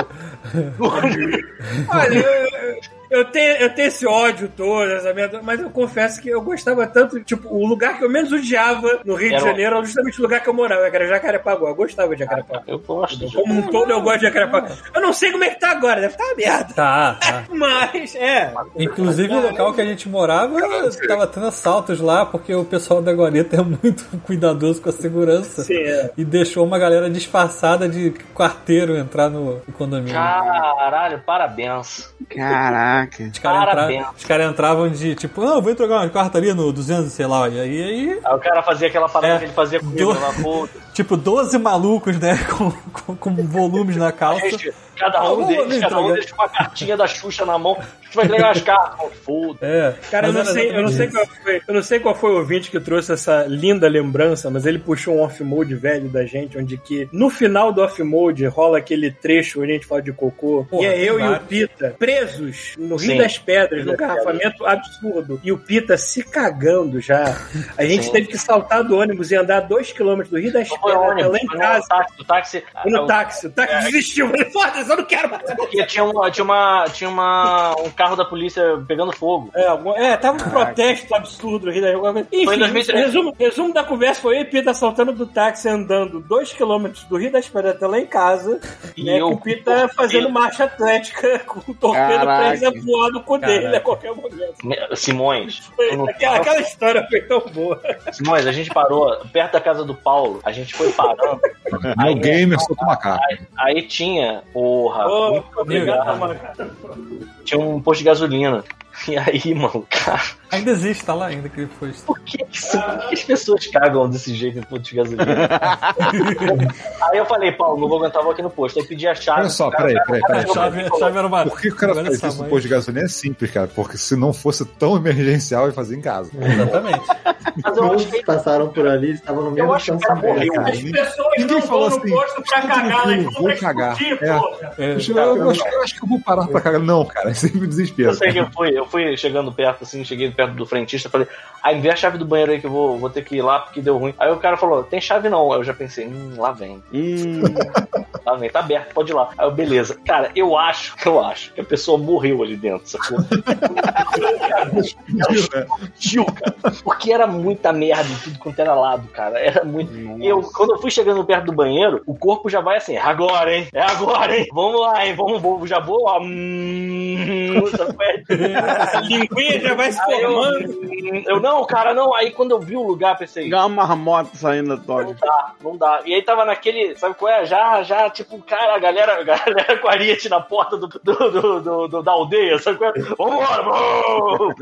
eu tenho, eu tenho esse ódio todo, essa merda, mas eu confesso que eu gostava tanto, tipo, o lugar que eu menos odiava no Rio Era de Janeiro era justamente o lugar que eu morava, que era Jacarepaguá. Eu gostava de Jacarepaguá. Eu gosto Como um todo, eu gosto de Jacarepaguá. Eu não sei como é que tá agora, deve estar tá uma merda. Tá, tá. Mas, é. Inclusive o local que a gente morava tava tendo assaltos lá, porque o pessoal da Guarita é muito cuidadoso com a segurança. Sim, é. E deixou uma galera disfarçada de quarteiro entrar no, no condomínio. Caralho, parabéns. Caraca. Os caras entra- caras entravam de tipo, ah, vou entregar uma carta ali no 200, sei lá. E aí, aí Aí o cara fazia aquela parada É. que ele fazia comigo Do- na puta. Tipo, 12 malucos, né, com, com, com volumes na calça. Gente, cada um deles, cada um entregar. deles com uma cartinha da Xuxa na mão. A gente vai entregar as cartas. Foda. É. Cara, eu não, sei, eu, não sei qual foi, eu não sei qual foi o ouvinte que trouxe essa linda lembrança, mas ele puxou um off-mode velho da gente, onde que no final do off-mode rola aquele trecho onde a gente fala de cocô, Porra, e é eu e o. Pita presos no Rio Sim. das Pedras, num garrafamento absurdo, e o Pita se cagando já. A gente Sim. teve que saltar do ônibus e andar dois quilômetros do Rio das foi lá ônibus, em foi casa. no táxi. O táxi Foi no táxi, o táxi desistiu. Ele, foda-se, eu não quero mais. Porque tinha, uma, tinha, uma, tinha uma, um carro da polícia pegando fogo. É, algum- é, tava um protesto absurdo no da. Enfim, Foi em 2003. resumo, resumo da conversa foi eu e Pita saltando do táxi, andando dois quilômetros do Rio das Pedras até lá em casa, E né, eu- com o Pita fazendo marcha atlética com o torpedo Caraca. preso voar no cu dele Caraca. a qualquer momento. Simões. Foi- aquela, aquela história foi tão boa. Simões, a gente parou perto da casa do Paulo. A gente foi parando. Meu gamer soltou uma carta. Aí tinha, porra, Ô, muito obrigado. Tinha um posto de gasolina. E aí, mano, cara, Ainda existe, tá lá ainda que ele foi. por que, isso- por que as pessoas cagam desse jeito em posto de gasolina? aí eu falei, Paulo, não vou aguentar, vou aqui no posto. Aí pedi a chave. Olha só, peraí, peraí, A peraí. pra chave, a chave era uma. Por que o cara essa isso no posto de gasolina? É simples, cara. Porque se não fosse tão emergencial, ia fazer em casa. Exatamente. Mas eu Todos que passaram por ali estavam no mesmo acho que o cara morreu. Cara. As pessoas Ninguém não falou vão no assim, posto pra "Fica cagar, elas vão pra cagar." É. É, Eu, eu acho, eu acho que eu vou parar pra cagar. Não, cara, é sempre desespero. Eu sei que eu fui, eu fui chegando perto, assim, cheguei perto do frentista, falei, ah, envia a chave do banheiro aí que eu vou, vou ter que ir lá porque deu ruim. Aí o cara falou, tem chave não. Aí eu já pensei, hum, lá vem, Hum, lá vem, tá aberto, pode ir lá. Aí eu, beleza. Cara, eu acho, eu acho que a pessoa morreu ali dentro, sacou? Tio, cara. Porque era muita merda em tudo quanto era lado, cara. Era muito. Eu, quando eu fui chegando perto do banheiro, o corpo já vai assim, é agora, hein? É agora, hein? Vamos lá, hein? Vamos, vamos já vou, ó. Hum? A linguinha já vai se Aí eu, formando. hum, eu, não, cara, não. Aí quando eu vi o lugar, pensei, igual uma marmota saindo da não toga. dá, não dá. E aí tava naquele, sabe qual é? Já, já, tipo, cara, a galera, a galera com ariete na porta do, do, do, do- da aldeia, sabe qual é? Vambora, bro!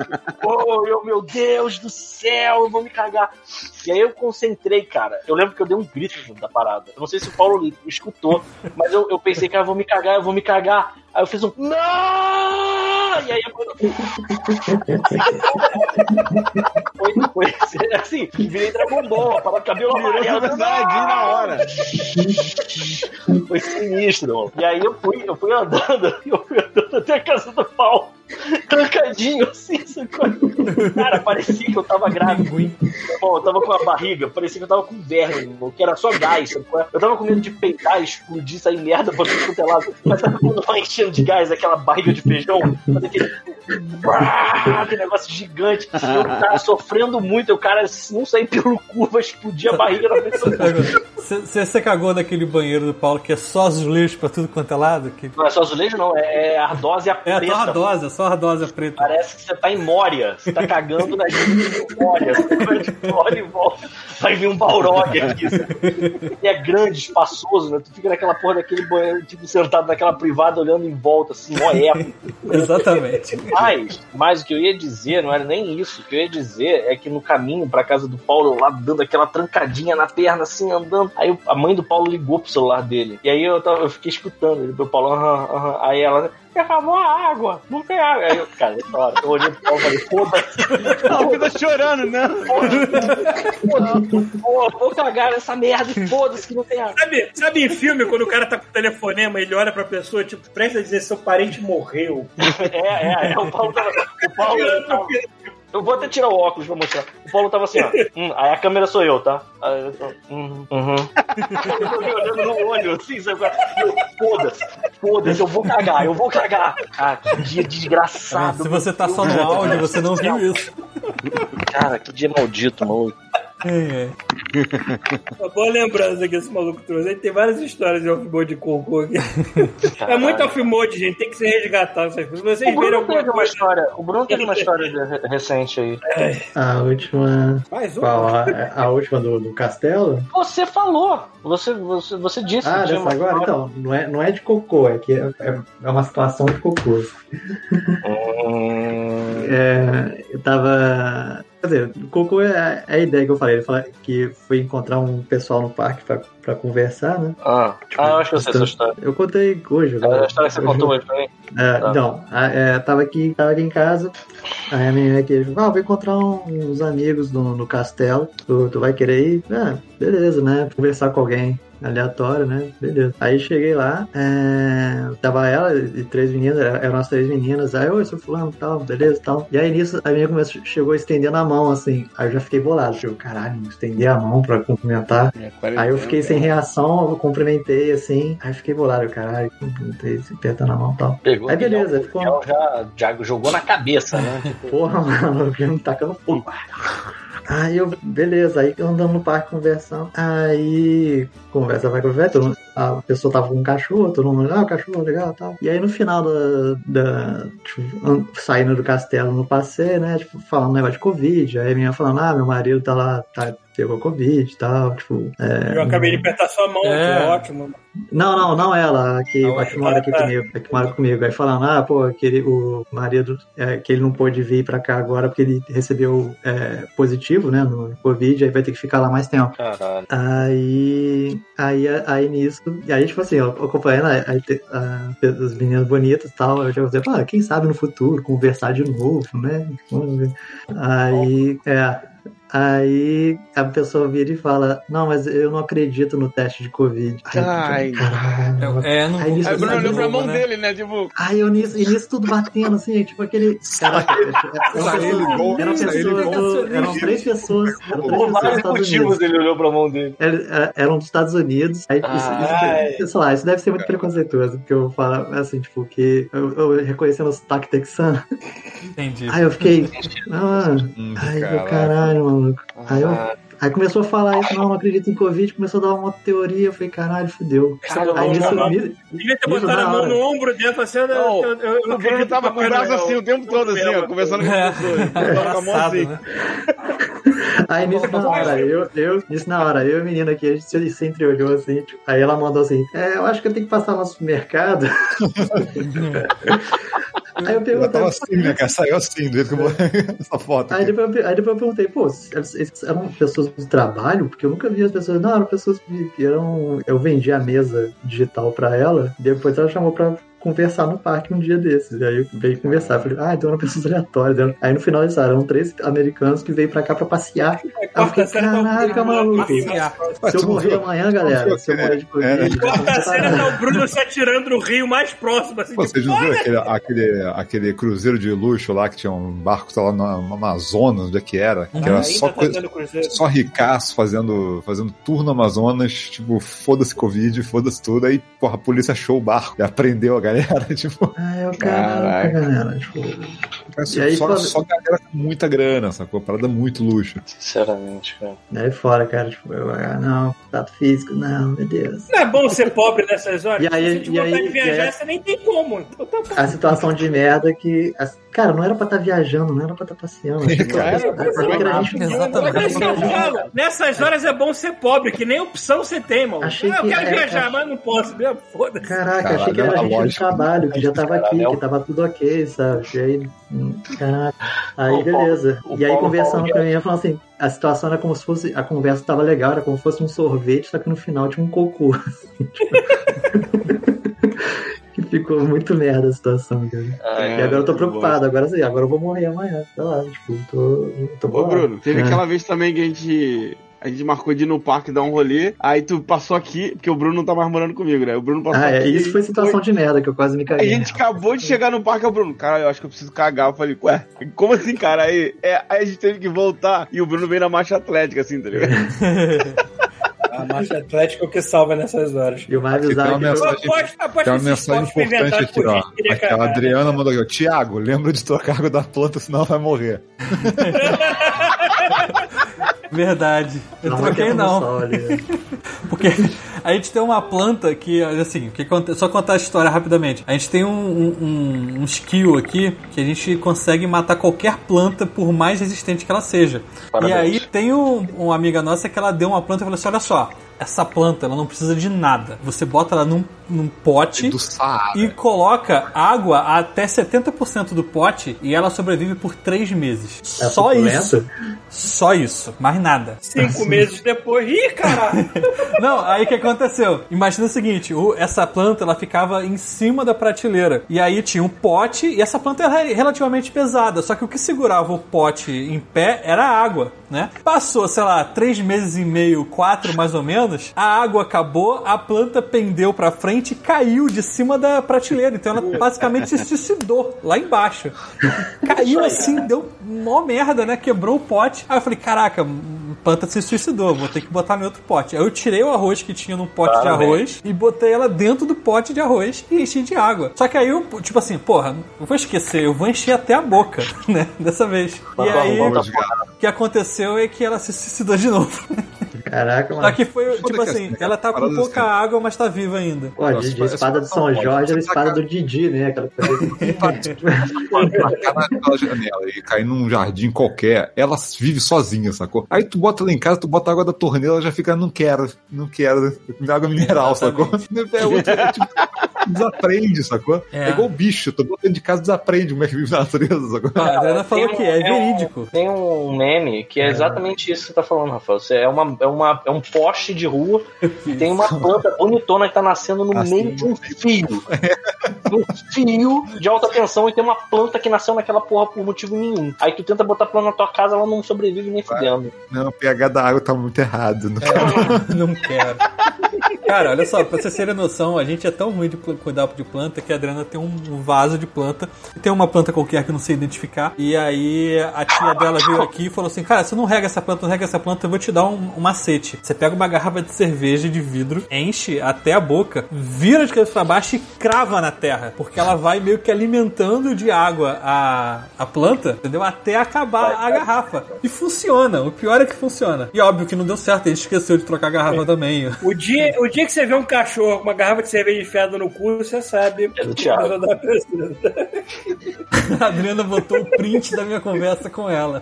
Oh, eu, meu Deus do céu, eu vou me cagar. E aí eu concentrei, cara. Eu lembro que eu dei um grito junto da parada. Eu não sei se o Paulo escutou, mas eu, eu pensei, cara, eu vou me cagar, eu vou me cagar. Aí eu fiz um. Não! E aí eu. Foi, foi assim, virei Dragon Ball, para cabelo Virou amarelo. Saiyajin na hora. Foi sinistro, mano. E aí eu fui, eu fui andando, eu fui andando até a casa do pau. Trancadinho, assim, sacou? Cara, parecia que eu tava grávido. Bom, eu tava com a barriga, parecia que eu tava com verme, irmão, que era só gás, sacou? Eu tava com medo de peitar, explodir, sair merda pra tudo quanto é lado. Mas sabe quando vai enchendo de gás aquela barriga de feijão? Aquele aquele negócio gigante. E o cara sofrendo muito, o cara se não sair pelo cu, vai explodir a barriga da pessoa. Você você cagou naquele banheiro do Paulo que é só azulejos pra tudo quanto é lado? Que... Não é só azulejo, não, é, é ardósia É preta. só ardósia, só ardósia preta. Parece que você tá em Mória. Você tá cagando na gente de Mória. Você vai de Mória e volta. Vai vir um Balrog aqui. sabe? E é grande, espaçoso, né? Tu fica naquela porra daquele banheiro, tipo, sentado naquela privada, olhando em volta, assim, mó épico. Exatamente. Mas, mas o que eu ia dizer não era nem isso. O que eu ia dizer é que no caminho pra casa do Paulo, lá dando aquela trancadinha na perna, assim, andando. Aí a mãe do Paulo ligou pro celular dele. E aí eu, tava- eu fiquei escutando ele, pro Paulo, aham, aham. Aí ela, acabou a água, não tem água. Aí eu, cara, hora, eu olhei pro Paulo e falei, foda-se. Ela fica chorando, né? Pô, vou cagar nessa merda e foda-se que não tem água. Sabe, sabe em filme, quando o cara tá com o telefonema, ele olha pra pessoa, tipo, presta a dizer, seu parente morreu. É, é, é. O Paulo tava. O Paulo. Eu vou até tirar o óculos pra mostrar. O Paulo tava assim, ó. Hum, aí a câmera sou eu, tá? Aí eu tô. Uhum. uhum. eu tô me olhando no olho, assim, sabe? Eu, Foda-se, foda-se, eu vou cagar, eu vou cagar. Ah, que dia desgraçado. Se você tá só no áudio, você não viu isso. Cara, que dia maldito, maluco. É, é. Uma boa lembrança que esse maluco trouxe. Aí tem várias histórias de off-mode de cocô aqui. É muito off-mode, gente. Tem que ser resgatado essas coisas. Se vocês O Bruno alguma teve uma história. O Bruno teve uma história de- recente aí. A última. Mais Qual? uma. A, a última do, do castelo? Você falou. Você, você, você disse. Ah, dessa uma agora? história. Então, não é, não é de cocô, é que é, é- é uma situação de cocô. Hum, É, eu tava. Quer dizer, o cocô é, é a ideia que eu falei. Ele falou que foi encontrar um pessoal no parque pra, pra conversar, né? Ah, ah, eu acho que eu sei essa história. Eu contei hoje. É a história que você hoje. contou hoje pra mim. É, Tá. Então, a- é, tava, aqui, tava aqui em casa, aí a menina aqui falou, ah, vou encontrar uns amigos no, no castelo, tu, tu vai querer ir? Ah, beleza, né? Conversar com alguém aleatório, né? Beleza. Aí cheguei lá, é, tava ela e três meninas, eram as três meninas, aí, oi, sou fulano, tal, beleza, tal. E aí nisso, a menina começou, chegou estendendo a mão, assim, aí eu já fiquei bolado, tipo, caralho, estender a mão pra cumprimentar. Aí eu fiquei sem reação, eu cumprimentei, assim, aí fiquei bolado, caralho, cumprimentei, se apertando a mão e tal. Pegou Aí o beleza, o ficou- já, já jogou na cabeça, né? Porra, mano, eu me tacando fogo. Aí eu, beleza, aí andando no parque conversando. Aí, conversa vai conversa, a pessoa tava com um cachorro, todo mundo, ah, o cachorro legal e tal. E aí no final da. da tipo, saindo do castelo no passeio, né? Tipo, falando um negócio de Covid. Aí a menina falando, ah, meu marido tá lá, tá, pegou Covid e tal. Tipo, é, Eu acabei de apertar sua mão, É. que ótimo. não, não, não ela, a que, Não, que mora aqui ah, tá. comigo, a que mora comigo. Aí falando, ah, pô, aquele, o marido, é, que ele não pôde vir pra cá agora porque ele recebeu é, positivo, né, no Covid, aí vai ter que ficar lá mais tempo. caralho. Aí, aí, aí nisso, e aí, tipo assim, eu acompanhando te- a- as meninas bonitas e tal, eu já falei, ah, quem sabe no futuro conversar de novo, né? Aí, é. Aí a pessoa vira e fala: Não, mas eu não acredito no teste de Covid. Aí, Ai. caralho. É, não Aí nisso, Aí o Bruno olhou pra mão né? dele, né? Tipo, Aí eu nisso, e nisso tudo batendo, assim, tipo aquele. Caraca, eram pessoas, gol, eram, pessoas três pessoas. Eram três Por pessoas Estados motivos Unidos. ele olhou pra mão dele. Eram- Eram dos Estados Unidos. Aí, isso, Ai. isso, sei lá, isso deve ser muito preconceituoso, porque eu falo assim, tipo, que eu, eu reconhecendo o sotaque texano. Entendi. Aí eu fiquei. Ah, Hum, ai, meu caraca. Maluco. Aí eu. Ah, Aí começou a falar isso, não, não acredito em Covid, começou a dar uma teoria, eu falei, caralho, fudeu. Caralho, Aí não, me- Devia ter Isso botado a mão no ombro dela e falou assim: eu, eu, eu, eu o Bruno tava com o braço assim o tempo todo, assim, ó, conversando com É. as pessoas. Tava com a mão assim. Aí nisso na hora, eu, eu, nisso na hora, eu e a menina aqui, a gente se entreolhou assim, tipo, aí ela mandou assim, é, eu acho que eu tenho que passar no supermercado. aí eu Ela perguntei, tava assim, né, cara? Saiu assim, do jeito que eu. Essa foto. Aí depois, eu, aí depois eu perguntei, pô, eram pessoas do trabalho? Porque eu nunca vi as pessoas. Não, eram pessoas que que eram. Eu vendi a mesa digital pra ela, depois ela chamou pra conversar no parque um dia desses. E aí eu veio conversar. Falei, ah, então eram pessoas aleatórias. Aí no final eles eram três americanos que veio pra cá pra passear. Aí eu fiquei, tá caraca, maluco. Se eu morrer amanhã, galera, se eu morrer de Covid. Quarta série tá o Bruno se atirando no rio mais próximo, assim. Pô, tipo, Vocês viram aquele, aquele, aquele cruzeiro de luxo lá que tinha um barco tá lá no no Amazonas, onde é que era? Que era só, tá coisa, só ricaço fazendo, fazendo tour no Amazonas, tipo, foda-se Covid, foda-se tudo. Aí, porra, a polícia achou o barco e aprendeu a galera, tipo. Aí eu caraca, Caraca. galera. Tipo, Mas E aí, só, quando- só galera com muita grana, sacou? Parada muito luxo. Sinceramente, cara. aí fora, cara. Tipo, eu, ah, não, contato físico, não, meu Deus. Não é bom ser pobre nessas horas? E aí- Se e aí- de viajar, e aí- você nem tem como. Então tá. A situação de merda que. as- Cara, não era pra estar viajando, não era pra estar passeando. Que, Cara, que era gente Exatamente. Mas é que falo. Nessas horas é bom ser pobre, que nem opção você tem, mano. Achei ah, eu que quero é- viajar, é- mas não posso. Meu, Foda-se. Caraca, Caralho, achei que era a gente do trabalho, que já tava aqui, Caralho. que tava tudo ok, sabe? E aí, caraca. Aí, beleza. o E aí, Paulo- conversando Paulo- com a minha, falando assim, a situação era como se fosse, a conversa tava legal, era como se fosse um sorvete, só que no final tinha um cocô. que ficou muito merda a situação, cara. Ai, E agora eu tô preocupado, agora sim, agora eu vou morrer amanhã, sei lá, tipo, tô, tô Ô, bolado. Bruno, teve É. aquela vez também que a gente. A gente marcou de ir no parque dar um rolê, aí tu passou aqui, porque o Bruno não tá mais morando comigo, né? O Bruno passou Ah, é, aqui. isso foi situação de merda, que eu quase me caguei. a gente acabou de chegar no parque, aí o Bruno, cara, eu acho que eu preciso cagar. Eu falei, ué, como assim, cara? Aí, é, aí a gente teve que voltar e o Bruno veio na marcha atlética, assim, tá ligado? A marcha atlética é o que salva nessas horas. E o mais bizarro uma é que mensagem, aposto, aposto tem uma mensagem foi importante aqui, ó. Aquela cagar. Adriana mandou aqui, ó. Tiago, lembra de trocar água da planta, senão vai morrer. Verdade. Eu Não, troquei não. ali. Porque a gente tem uma planta que, assim, que só contar a história rapidamente. A gente tem um, um, um- um skill aqui que a gente consegue matar qualquer planta por mais resistente que ela seja. Parabéns. E aí tem um, uma amiga nossa que ela deu uma planta e falou assim: olha só, essa planta ela não precisa de nada. Você bota ela num, num pote. E coloca água até 70% do pote e ela sobrevive por 3 meses. É Só suculenta? isso. Só isso. Mais nada. Cinco meses depois. Ih, caralho! Não, aí o que aconteceu? Imagina o seguinte: o- essa planta ela ficava em cima da prateleira. E aí tinha um pote, e essa planta era relativamente pesada. Só que o que segurava o pote em pé era a água, né? Passou, sei lá, três meses e meio, quatro mais ou menos. A água acabou, a planta pendeu pra frente e caiu de cima da prateleira. Então ela basicamente se suicidou lá embaixo. Caiu assim, deu mó merda, né? Quebrou o pote. Aí eu falei: caraca, a planta se suicidou, vou ter que botar em outro pote. Aí eu tirei o arroz que tinha num pote de arroz e botei ela dentro do pote de arroz e enchi de água. Só que aí eu, tipo assim, porra, não vou esquecer, eu vou encher até a boca, né? Dessa vez. E aí, o que aconteceu é que ela se suicidou de novo. Caraca, Só mano. que foi, tipo que assim, assim, ela tá com pouca assim. água, mas tá viva ainda. Pô, Nossa, de parece espada de São Jorge era a espada do Didi, né? Aquela naquela janela e cair num jardim qualquer, ela vive sozinha, sacou? Aí tu bota ela em casa, tu bota água da torneira, ela já fica, não quero, não quero, água mineral, sacou? É outro, é tipo, desaprende, sacou? É. É. igual bicho, tu bota dentro de casa desaprende como é que vive na natureza, sacou? Ah, a Adriana falou Tem que é um- verídico. Tem um meme que é exatamente isso que você tá falando, Rafael. Você é, uma, é, uma, é um poste de rua e tem uma planta bonitona que tá nascendo no Assim, meio de um fio. um fio de alta tensão e tem uma planta que nasceu naquela porra por motivo nenhum. Aí tu tenta botar a planta na tua casa, ela não sobrevive nem fudendo. Não, o pH da água tá muito errado. Não Não quero. Cara, olha só, pra vocês terem noção, a gente é tão ruim de cuidar de planta que a Adriana tem um vaso de planta. E tem uma planta qualquer que eu não sei identificar. E aí a tia dela veio aqui e falou assim: Cara, você não rega essa planta, não rega essa planta, eu vou te dar um, um macete. Você pega uma garrafa de cerveja de vidro, enche até a boca, vira de cabeça pra baixo e crava na terra. Porque ela vai meio que alimentando de água a, a planta, entendeu? Até acabar a garrafa. E funciona. O pior é que funciona. E óbvio que não deu certo, a gente esqueceu de trocar a garrafa também. O dia, o dia que você vê um cachorro com uma garrafa de cerveja enfiada no cu, você sabe. É do Thiago. da. A Adriana botou o print da minha conversa com ela.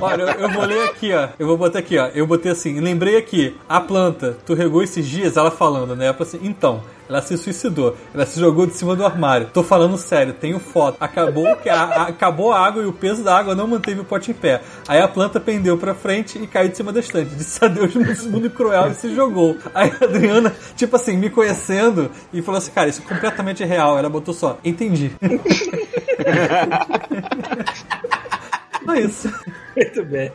Olha, eu, eu vou ler aqui, ó. Eu vou botar aqui, ó. Eu botei assim, lembrei aqui, a planta, tu regou esses dias, ela falando, né? Ela falou assim, então, ela se suicidou. Ela se jogou de cima do armário. Tô falando sério, tenho foto. Acabou que a, a- acabou a água e o peso da água não manteve o pote em pé. Aí a planta pendeu pra frente e caiu de cima da estante. Disse adeus no mundo cruel e se jogou. Aí a Adriana, tipo assim, me conhecendo e falou assim, cara, isso é completamente real. Ela botou só, entendi. Só isso. Muito bem.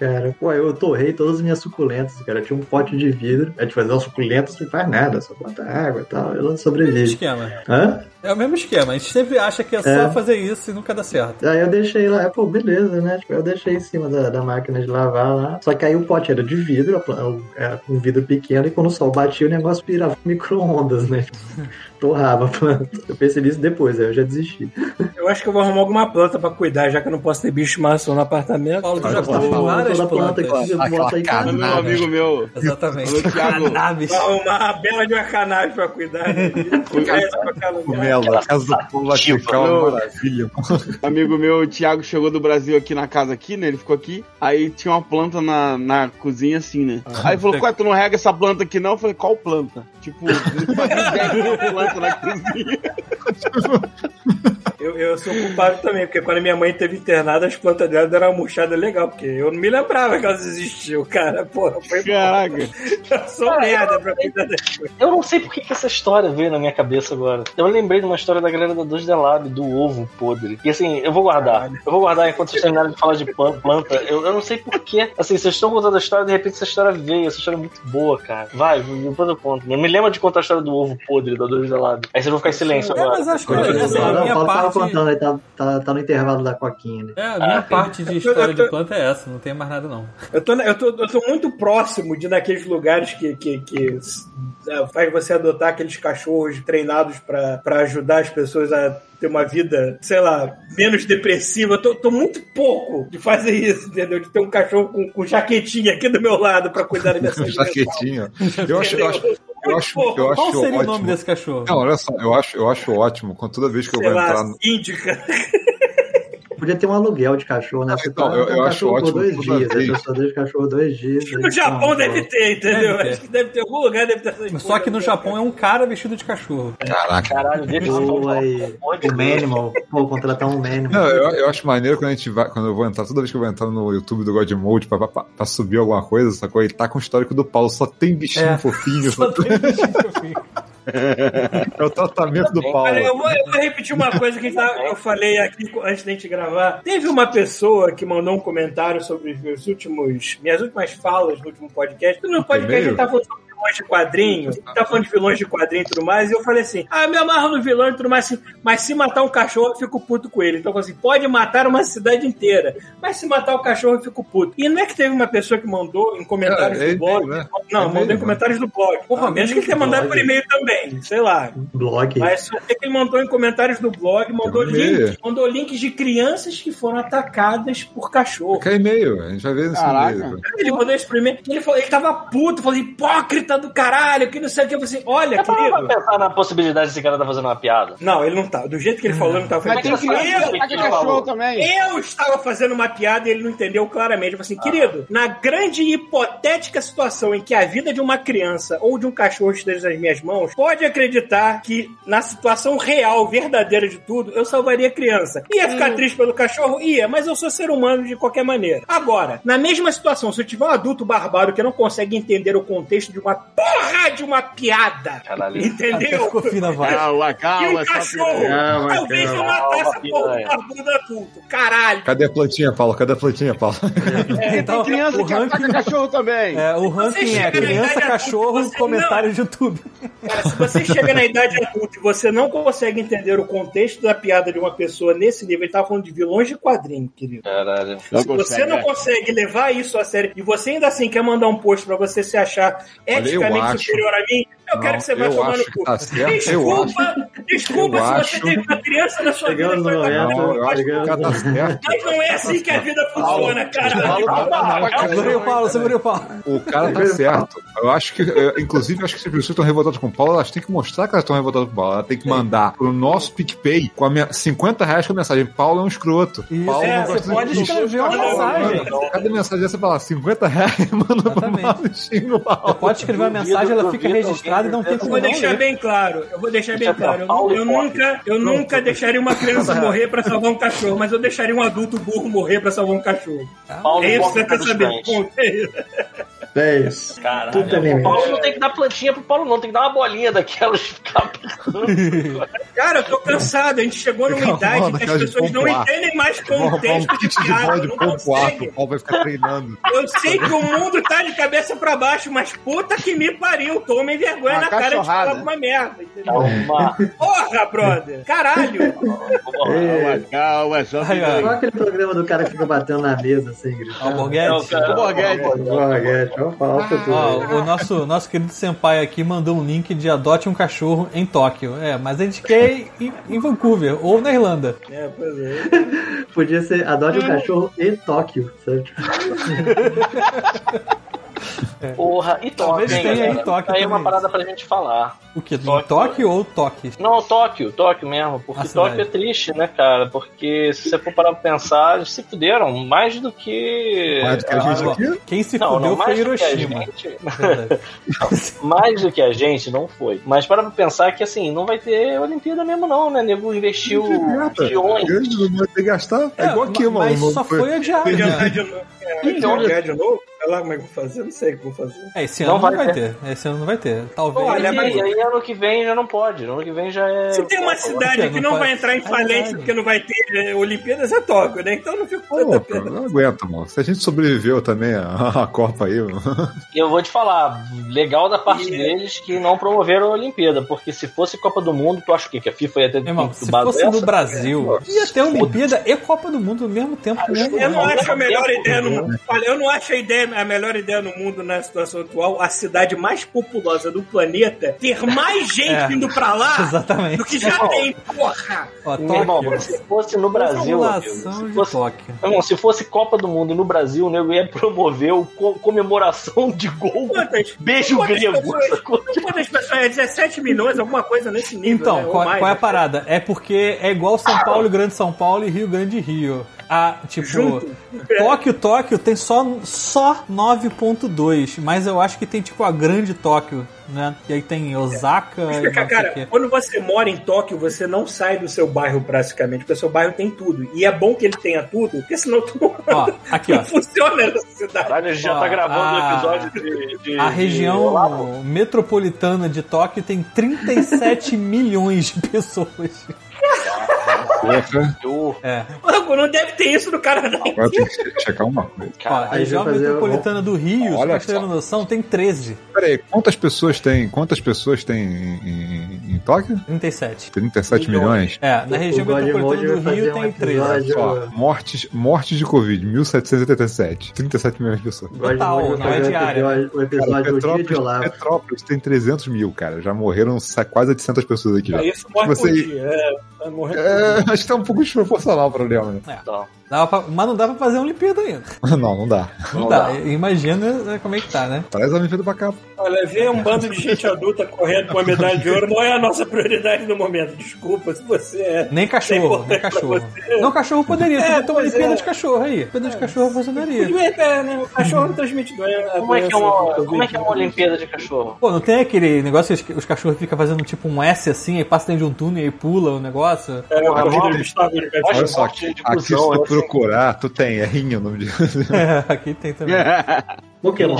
Cara, pô, eu torrei todas as minhas suculentas, cara. Tinha um pote de vidro. A gente fazia as suculentas, não faz nada, só bota água e tal. Ela sobrevive. Esquema. Hã? É o mesmo esquema, a gente sempre acha que é só É. fazer isso e nunca dá certo. Aí eu deixei lá, pô, beleza, né? Tipo, eu deixei em cima da, da máquina de lavar lá. Só que aí o pote era de vidro, a era um vidro pequeno, e quando o sol batia, o negócio virava micro-ondas, né? Torrava a planta. Eu percebi isso depois, aí eu já desisti. Eu acho que eu vou arrumar alguma planta pra cuidar, já que eu não posso ter bicho maçom no apartamento. Paulo, tu já plantou falando toda planta que você bota aí, O meu amigo meu, Exatamente. Thiago. Cannabis. Vou arrumar uma bela de uma canagem pra cuidar. Né? Pra cá lugar. Melo, a casa do povo vai ficar uma Não. maravilha. amigo meu, o Thiago, chegou do Brasil aqui na casa aqui, né? Ele ficou aqui. Aí tinha uma planta na, na cozinha assim, né? Aí ele falou, ué, tu não rega essa planta aqui não? Eu falei, qual planta? Tipo, não fazia ideia que tinha uma planta na cozinha. Eu, eu sou culpado também, porque quando minha mãe teve internada, as plantas dela deram uma murchada legal, porque eu não me lembrava que elas existiam, cara. Porra, foi Caraca. Eu sou merda pra cuidar das coisas. Eu não sei por que, que essa história veio na minha cabeça agora. Eu lembrei de uma história da galera da 2 The Lab, do ovo podre. E assim, eu vou guardar. Eu vou guardar enquanto vocês terminarem de falar de plan- planta. Eu, eu não sei porquê. Assim, vocês estão contando a história, de repente essa história veio. Essa história é muito boa, cara. Vai, depois eu conto. Me lembra de contar a história do ovo podre da 2 The Lab. Aí vocês vão ficar em silêncio É, agora. mas acho que essa é a minha parte. Tá, tá, tá no intervalo da coquinha, né? É, a minha Ah, parte de história de planta é essa, não tem mais nada não. Eu tô, eu, tô, eu tô muito próximo de naqueles lugares que, que, que é, faz você adotar aqueles cachorros treinados pra pra ajudar as pessoas a ter uma vida, sei lá, menos depressiva. Eu tô, tô muito pouco de fazer isso, entendeu? De ter um cachorro com, com jaquetinha aqui do meu lado pra cuidar da minha saúde. mental. Jaquetinho. Eu acho, eu acho, eu acho, eu acho Qual seria ótimo. o nome desse cachorro? Não, olha só, eu acho, eu acho ótimo quando toda vez que eu Sei vou lá, entrar no. síndica. Podia ter um aluguel de cachorro, né? Você Então, paga eu- um eu acho cachorro por ótimo dois dias, a pessoa deixa o cachorro dois dias. aí No Japão toma, deve ter, entendeu? Deve ter. Acho que deve ter algum lugar, deve ter essas Só que no porra. Japão é um cara vestido de cachorro. Caraca. Caralho, aí, de o. Manimal, pô, contratar um Manimal. Não, eu, eu acho maneiro quando a gente vai, quando eu vou entrar, toda vez que eu vou entrar no YouTube do God Mode pra, pra, pra subir alguma coisa, sacou? Ele tá com o histórico do Paulo, só tem bichinho É. fofinho. Só tem bichinho fofinho. É o tratamento do Paulo. Eu vou, eu vou repetir uma coisa que eu falei aqui antes da gente gravar. Teve uma pessoa que mandou um comentário sobre os meus últimos, minhas últimas falas no último podcast. No podcast a gente tava falando sobre vilões de quadrinho, tava falando de vilões de quadrinho e tudo mais, e eu falei assim: ah, me amarro no vilão e tudo mais, assim, mas se matar um cachorro, eu fico puto com ele. Então, assim, pode matar uma cidade inteira, mas se matar o cachorro, eu fico puto. E não é que teve uma pessoa que mandou em comentários É, é do blog. né? Não, É mandou e-mail, em comentários do blog. Porra, Ah, menos que ele tenha mandado por e-mail também, sei lá. Blog. Mas só sei que ele mandou em comentários do blog, mandou, Tem um e-mail. link, mandou links de crianças que foram atacadas por cachorro. Quer e-mail, a gente vai ver nesse Caraca. e-mail. Ele mandou esse primeiro. Ele, falou, ele tava puto, falou, hipócrita do caralho, que não sei o que. Eu falei assim: olha, pra querido. pensar na possibilidade desse cara tá fazendo uma piada? Não, ele não tá. Do jeito que ele falou, ele não tava Mas tem fazendo eu, que ataca cachorro também. eu estava fazendo uma piada e ele não entendeu claramente. Eu falei assim, querido, na grande e hipotética situação em que a vida de uma criança ou de um cachorro esteja nas minhas mãos, pode acreditar que na situação real, verdadeira de tudo, eu salvaria a criança. Ia ficar triste pelo cachorro? Ia, mas eu sou ser humano de qualquer maneira. Agora, na mesma situação, se eu tiver um adulto barbaro que não consegue entender o contexto de uma porra de uma piada, Caralho. Entendeu? ficou fina vai. Calma, E calma, um só cachorro! Calma, Talvez eu calma. matasse a Calma, porra do piranha. barbudo adulto. Caralho! Cadê a plantinha, Paulo? Cadê a plantinha, Paulo? Então, Tem criança o que ataca ranking, cachorro também. é, o ranking é criança, cachorro, adulta, você comentário de YouTube. Cara, se você chega na idade adulta e você não consegue entender o contexto da piada de uma pessoa nesse nível, ele tava falando de vilões de quadrinho, querido. Caralho. Não Se você consegue, não é. consegue levar isso a sério e você ainda assim quer mandar um post pra você se achar eu eticamente acho- superior a mim, eu Não, quero que você vá tomar no cu. tá desculpa, desculpa eu se acho- você teve uma criança na sua vida foi Não, eu acho que Chegamos o cara tá certo. Mas não é assim que a vida funciona, caralho. Segurei o Paulo, segurei o Paulo. O cara tá certo. Eu acho que, inclusive, eu acho que se as pessoas estão revoltadas com o Paulo, elas têm que mostrar que elas estão revoltadas com o Paulo. Ela tem que mandar pro nosso PicPay com a minha 50 reais com a mensagem: Paulo é um escroto. Isso, Paulo é, não você pode mim." escrever uma mensagem. Cada mensagem dessa fala 50 reais, manda pro Exatamente. Paulo Você pode escrever uma mensagem, ela fica registrada e não tem Eu como vou não deixar bem claro, eu vou deixar bem claro. Eu, eu nunca, eu nunca deixaria uma criança morrer pra salvar um cachorro, mas eu deixaria um adulto burro morrer pra salvar um cachorro. Paulo É isso que você quer saber. Ponto, é isso. É isso. Caralho. Tudo tem o. Paulo não tem que dar plantinha pro Paulo, não. Tem que dar uma bolinha daquelas ficar. Cara, eu tô cansado. A gente chegou numa Calma, idade que as pessoas não entendem mais contexto de piada. Não conseguem. O Paulo vai ficar treinando. Eu sei que o mundo tá de cabeça pra baixo, mas puta que me pariu. Tomem vergonha Uma na cara de falar alguma merda. Calma. Porra, brother. Caralho. Calma, calma, só aquele programa do cara que fica batendo na mesa assim, Ó, o gritando? Borghetti. Não, ó, falta tudo. Ó, aí. o nosso, nosso querido senpai aqui mandou um link de adote um cachorro em Tóquio. É, mas a gente quer em, em Vancouver ou na Irlanda. É, pois é. Podia ser adote um cachorro em Tóquio, sabe? Tipo, Porra, e Tóquio, Talvez tenha em Tóquio Aí é uma parada pra gente falar. O que? Tóquio. Tóquio ou Toque? Não, Tóquio, Tóquio mesmo. Porque A cidade. Tóquio é triste, né, cara? Porque se você for parar pra pensar, eles se fuderam mais do que. Mais do que a gente Ó, aqui? Quem se Não, fudeu não, foi mais do que a Hiroshima. gente. Verdade. Mais do que a gente, não foi. Mas para pra pensar que assim, não vai ter Olimpíada mesmo, não, né? Nego investiu. Grande, não vai ter que gastar. É, igual aqui, mas mano. só foi adiado. Né? É, Então- jogar de novo? Sei lá como é que eu vou fazer. Não sei o que eu vou fazer. É, esse Não ano não vai vai ter. Esse ano não vai ter. Talvez. Olha, e mas- aí, ano que vem já não pode. Ano que vem já é. Se tem uma cidade que Não não vai entrar em É falência porque não vai ter eh, Olimpíadas, é Tóquio, né? Então não fico Pô, tanta pena. não aguenta, mano. Se a gente sobreviveu também à, à Copa aí, mano. Eu vou te falar, legal da parte E- deles que não promoveram a Olimpíada, porque se fosse Copa do Mundo, tu acha o quê? Que a FIFA ia ter irmão, se fosse no? Brasil, ia ter Olimpíada e Copa do Mundo ao mesmo tempo. Né? Eu não acho a melhor não, ideia no mundo. Olha, eu não acho a, ideia, a melhor ideia no mundo na situação atual, a cidade mais populosa do planeta, ter mais gente É. indo pra lá Exatamente. do que já tem, porra! Ó, Meu irmão, se fosse no Brasil, amigo, Formulação se fosse, irmão, se fosse Copa do Mundo no Brasil, o nego ia promover o co- comemoração de gol. Quantas? Beijo quantas grego. pessoas- Quantas pessoas? É 17 milhões, alguma coisa nesse nível. Então, né? Qual, mais, qual é a parada? É porque é igual São Paulo, Grande São Paulo e Rio Grande Rio. A, tipo, Junto. Tóquio, Tóquio tem só, só 9.2, mas eu acho que tem tipo a grande Tóquio, né? E aí tem Osaka cara, quê. quando você mora em Tóquio, você não sai do seu bairro praticamente, porque o seu bairro tem tudo. E é bom que ele tenha tudo, porque senão tu não, Ó, aqui, ó. não funciona nessa cidade. Caralho, a gente já Ó, tá gravando o a- episódio de. de- A de região Olavo. metropolitana de Tóquio tem 37 milhões de pessoas. Porra. É. Mano, não deve ter isso no Canadá. Agora tem que checar uma coisa. Ó, a região metropolitana do Rio, Olha pra você ter noção, tem 13. Pera aí, quantas pessoas tem? Quantas pessoas tem em, em, em Tóquio? 37. 37 milhões? É, na região O metropolitana do Rio tem 13. episódio- Só, mortes, mortes de Covid, 1787. 37 milhões de pessoas. Total, não é o diária. episódio- O Cara, episódio do de Petrópolis. Petrópolis tem 300 mil, cara. Já morreram quase 800 pessoas aqui já. É isso, morre Você- por dia. É, morrer por É, acho que tá um pouco desproporcional o problema, né? Tá. Dava pra- mas não dá pra fazer uma Olimpíada ainda. Não, não dá. Não, Não dá. dá. Imagina né, como é que tá, né? Traz a Olimpíada pra cá. Olha, ver um bando de gente adulta correndo com a medalha de ouro não é a nossa prioridade no momento. Desculpa se você é. Nem cachorro, É nem cachorro. Não, cachorro poderia. É, Você botou uma Olimpíada é. de cachorro aí. Olimpíada de cachorro funcionaria. É, né? O cachorro não transmite doença. Como é, que é uma, como é que é uma Olimpíada de cachorro? Pô, não tem aquele negócio que os- os cachorros ficam fazendo tipo um S assim, aí passa dentro de um túnel e pula o negócio? É, Porra, a Caxias. Olha só, aqui, de aqui se procurar, tu tem, é rinho o nome de. É, aqui tem também. Pokémon.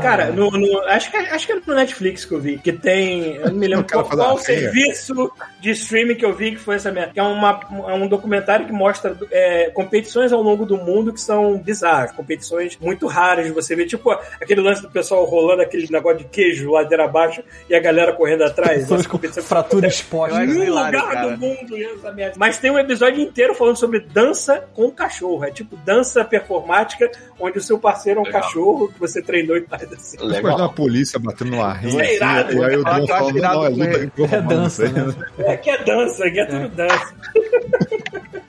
Cara, no, no- acho, que, acho que é no Netflix que eu vi, que tem. Eu não me lembro cara qual, qual senha. serviço de streaming que eu vi que foi essa merda. Que é, uma, é um documentário que mostra é, competições ao longo do mundo que são bizarras, competições muito raras de você ver. Tipo aquele lance do pessoal rolando aquele negócio de queijo ladeira abaixo e a galera correndo atrás. Essa competição fratura exposta. Acho em lugar cara. do mundo essa merda. Mas tem um episódio inteiro falando sobre dança com cachorro. É tipo dança performática, onde o seu parceiro é um Legal. cachorro que você treinou e faz assim. Imagina a Legal. polícia batendo no arrinho É assim, irado, e aí o eu Deus falando, não, é luta É mano, dança, aí, né? É que é dança, aqui é tudo dança.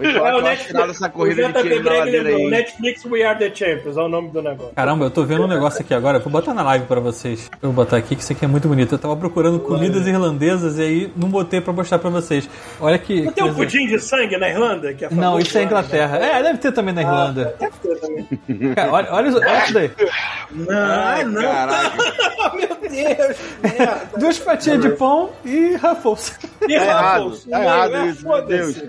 Eu acho irado essa corrida o de tiro na lembrou, aí. Netflix We Are The Champions, é o nome do negócio. Caramba, eu tô vendo um negócio aqui agora. Vou botar na live pra vocês. Eu vou botar aqui que isso aqui é muito bonito. Eu tava procurando comidas irlandesas e aí não botei pra mostrar pra vocês. Olha que. Não tem um pudim de sangue na Irlanda? Que é Não, isso é lá, Inglaterra. É, deve ter também na né? Irlanda. Deve ter também. Cara, olha, olha, isso- olha isso daí. Não, ah, não. Caraca. Meu Deus, merda. Duas fatias de pão e Ruffles. E Tá errado, Ruffles, tá errado meio, é, isso, meu foda-se.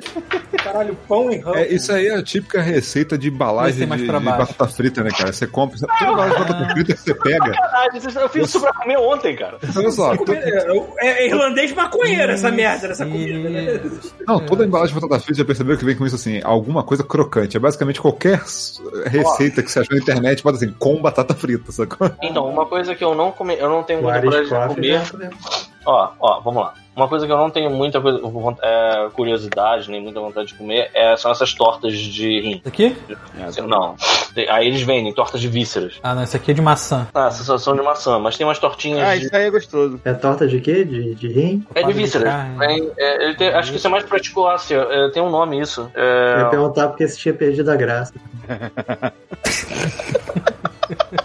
Caraca, Caralho, pão e ramo. É, isso aí é a típica receita de embalagem de, de batata frita, né, cara? Você compra. Toda embalagem de batata frita que você pega. Caralho, eu fiz isso pra comer ontem, cara. Olha só, to- É, é irlandês maconheiro essa merda dessa comida, né? não, toda embalagem de batata frita já percebeu que vem com isso assim, alguma coisa crocante. É basicamente qualquer receita que você achou na internet, bota assim, com batata frita, sacou? Então, uma coisa que eu não come, eu não tenho muita coragem de comer. Ó, ó, vamos lá. Uma coisa que eu não tenho muita coisa, é, curiosidade, nem muita vontade de comer, é, são essas tortas de rim. Isso aqui? Não. Tem- Aí eles vendem tortas de vísceras. Ah, não, isso aqui é de maçã. Ah, sensação de maçã, mas tem umas tortinhas Ah, de. isso aí é gostoso. É torta de quê? De, de rim? É de vísceras. Tem- é, ele tem- acho que isso é mais pra articulação. É, tem um nome isso. Eu ia É, perguntar porque você tinha perdido a graça.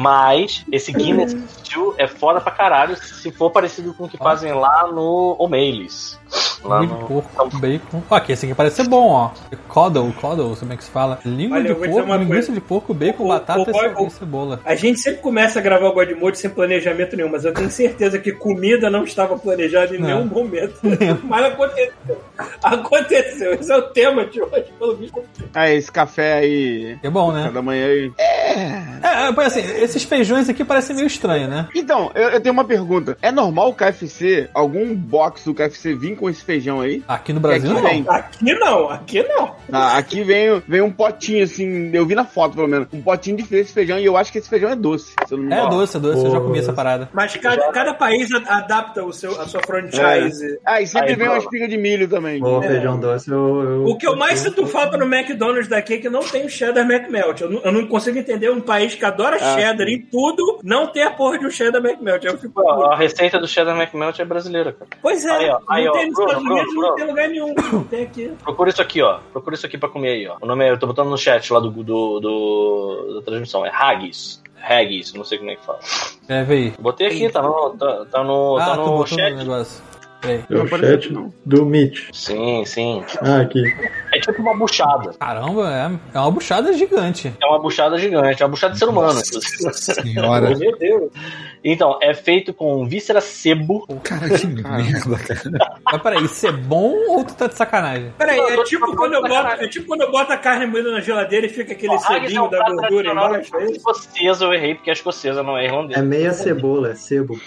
mas esse Guinness Steel é foda pra caralho se for parecido com o que fazem lá no O'Malley's. Lá de porco, bacon. Ó, aqui, esse aqui parece ser bom, ó. Coddle, coddle, como é que se fala? Língua Olha, de porco, linguiça coisa. de porco, bacon, O- batata o- e o- e cebola. A gente sempre começa a gravar o God Mode sem planejamento nenhum, mas eu tenho certeza que comida não estava planejada em Não. nenhum momento. mas aconteceu. Aconteceu. Esse é o tema de hoje, pelo visto. Ah, esse café aí. É bom, né? Cada manhã aí. É, é, pois assim, esses feijões aqui parecem meio estranhos, né? Então, eu, eu tenho uma pergunta. É normal o KFC, algum box do KFC vir com esse feijão aí? Aqui no Brasil, aqui não. vem. Aqui não, aqui não. Ah, aqui vem, vem um potinho, assim, eu vi na foto pelo menos, um potinho de esse feijão e eu acho que esse feijão é doce. Se eu não me É doce, é doce, eu já comi essa parada. Mas cada, cada país adapta o seu, a sua franchise. Ah, e sempre Aí, vem uma espiga de milho também. Ou feijão doce, eu, eu- O que eu mais sinto falta no McDonald's daqui é que não tem o cheddar McMelt. Eu não, eu não consigo entender um país que adora Ah, cheddar em tudo, não ter a porra de um cheddar McMelt. Eu fico. A receita do cheddar McMelt é brasileira, cara. Pois é, Aí, ó, aí, não ó, Bruno, Bruno, não tem lugar nenhum. Tem aqui. Procura isso aqui, ó. Procura isso aqui pra comer aí, ó. O nome é, eu tô botando no chat lá do, do, do- da transmissão. É Haggis. Haggis, não sei como é que fala. Escreve aí. Botei aqui, tá no, tá, tá no, Ah, tá no chat. no negócio. Peraí. É o chat não. do Mitch. Sim, sim. Ah, aqui. É tipo uma buchada. Caramba, é, é uma buchada gigante. É uma buchada gigante, é uma buchada de ser humano. Senhora. Meu Deus. Então, é feito com víscera sebo. Cara, que merda, cara. Mas peraí, isso é bom ou tu tá de sacanagem? Peraí, é tipo, quando eu boto, é tipo quando eu boto a carne moída na geladeira e fica aquele Haggis é um da gordura embaixo. É escocesa, eu errei porque a escocesa não é É irlandesa. meia cebola, é sebo.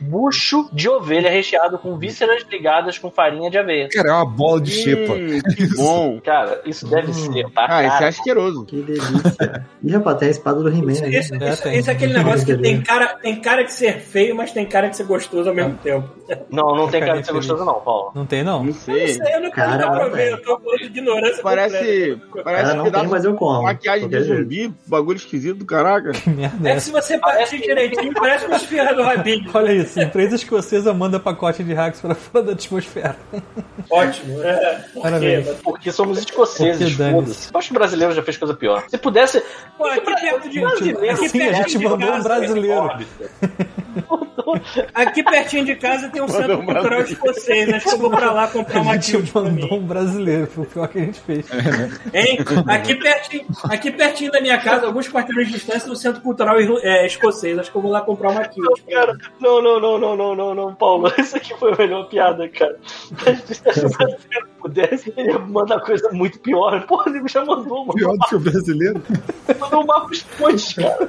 Bucho de ovelha recheado com vísceras ligadas com farinha de aveia. Cara, é uma bola de xepa. Hum, que bom. Cara, isso deve ser pra Ah, esse é asqueroso. Que delícia. Ih, rapaz, tem a espada do He-Man. Isso, né? isso- isso é aquele negócio que tem cara, tem cara de ser feio, mas tem cara de ser gostoso ao mesmo tempo. Não, não tem cara de ser Feliz. gostoso não, Paulo. Não tem, não? Não sei. eu não Cara, quero pra ver, eu tô falando de ignorância Parece, parece Cara, não pedaço tem, mas eu como. maquiagem de zumbi, bagulho esquisito do caraca. Que merda é É que se você partir direitinho, parece uma esfirra do Rabinho. Olha isso, empresa escocesa manda pacote de hacks pra fora da atmosfera. Ótimo. É, por Parabéns. quê? Porque somos escoceses, foda-se. Eu acho que o brasileiro já fez coisa pior. Se pudesse. Pô, perto de, Brasileiro, aqui Sim, a gente mandou um brasileiro. Aqui pertinho de casa tem um centro um cultural escocês. Acho que eu vou pra lá comprar A uma gente kilt pra mandou um brasileiro, foi o pior que a gente fez. Hein? Aqui pertinho, aqui pertinho da minha casa, alguns quarteirões de distância, tem um centro cultural é, escocês. Acho que eu vou lá comprar uma kilt. Cara, não, não, não, não, não, não, não, Paulo. Isso aqui foi a melhor piada, cara. Se o brasileiro pudesse, ele ia mandar coisa muito pior. Porra, ele já mandou uma. Pior do que o brasileiro. Mandou o Marcos Pontes, cara.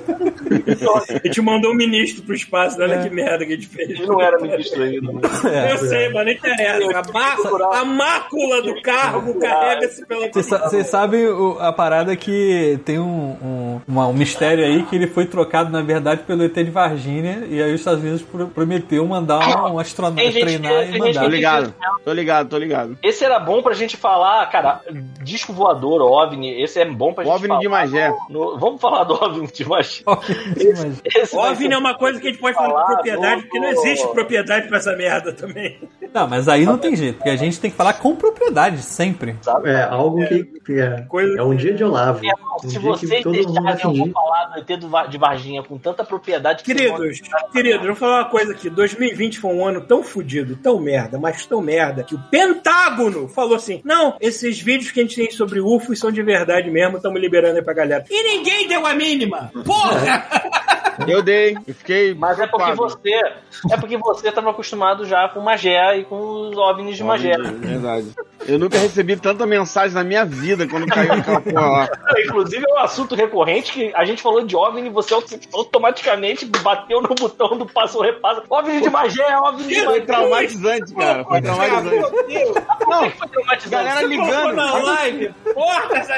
A gente mandou um ministro pro espaço, olha que merda que a gente fez. Ele não era ministro ainda. né? Eu sei, mas não interessa. A, má- a mácula do cargo carrega-se pela Vocês sa- Vocês sabem a parada que tem um, um, uma- um mistério aí que ele foi trocado, na verdade, pelo ET de Varginha e aí os Estados Unidos pro- prometeu mandar um astronauta treinar que- Tô que- ligado, tô ligado, tô ligado. Esse era bom pra gente falar, cara, disco voador, OVNI, esse é bom pra gente OVNI falar. de Magé. no- vamos falar do OVNI de Magé. Esse OVNI é uma coisa que a gente pode falar Falar com propriedade, do- porque não existe propriedade pra essa merda também. Não, mas aí não tem jeito, porque a gente tem que falar com propriedade, sempre. É algo que que é, Coisa- é um dia de Olavo. Um Se vocês que deixarem eu vou falar do ET de Varginha com tanta propriedade que Queridos, queridos, vou falar uma coisa aqui. 2020 foi um ano tão fodido, tão merda, mas tão merda, que o Pentágono falou assim: não, esses vídeos que a gente tem sobre UFOs são de verdade mesmo, estamos liberando aí pra galera. E ninguém deu a mínima! Porra! Eu dei. Eu fiquei. Mas é porque você. É porque você estava acostumado já com Magé e com os OVNIs de Magé. Verdade. Eu nunca recebi tanta mensagem na minha vida quando caiu aquela porra lá. Inclusive é um assunto recorrente que a gente falou de OVNI e você automaticamente bateu no botão do passo ou repassa. OVNI de Magé, OVNI de Foi Magé. traumatizante, cara. Foi traumatizante. Deus, Não, Foi traumatizante. galera ligando. na live. Porra, essa.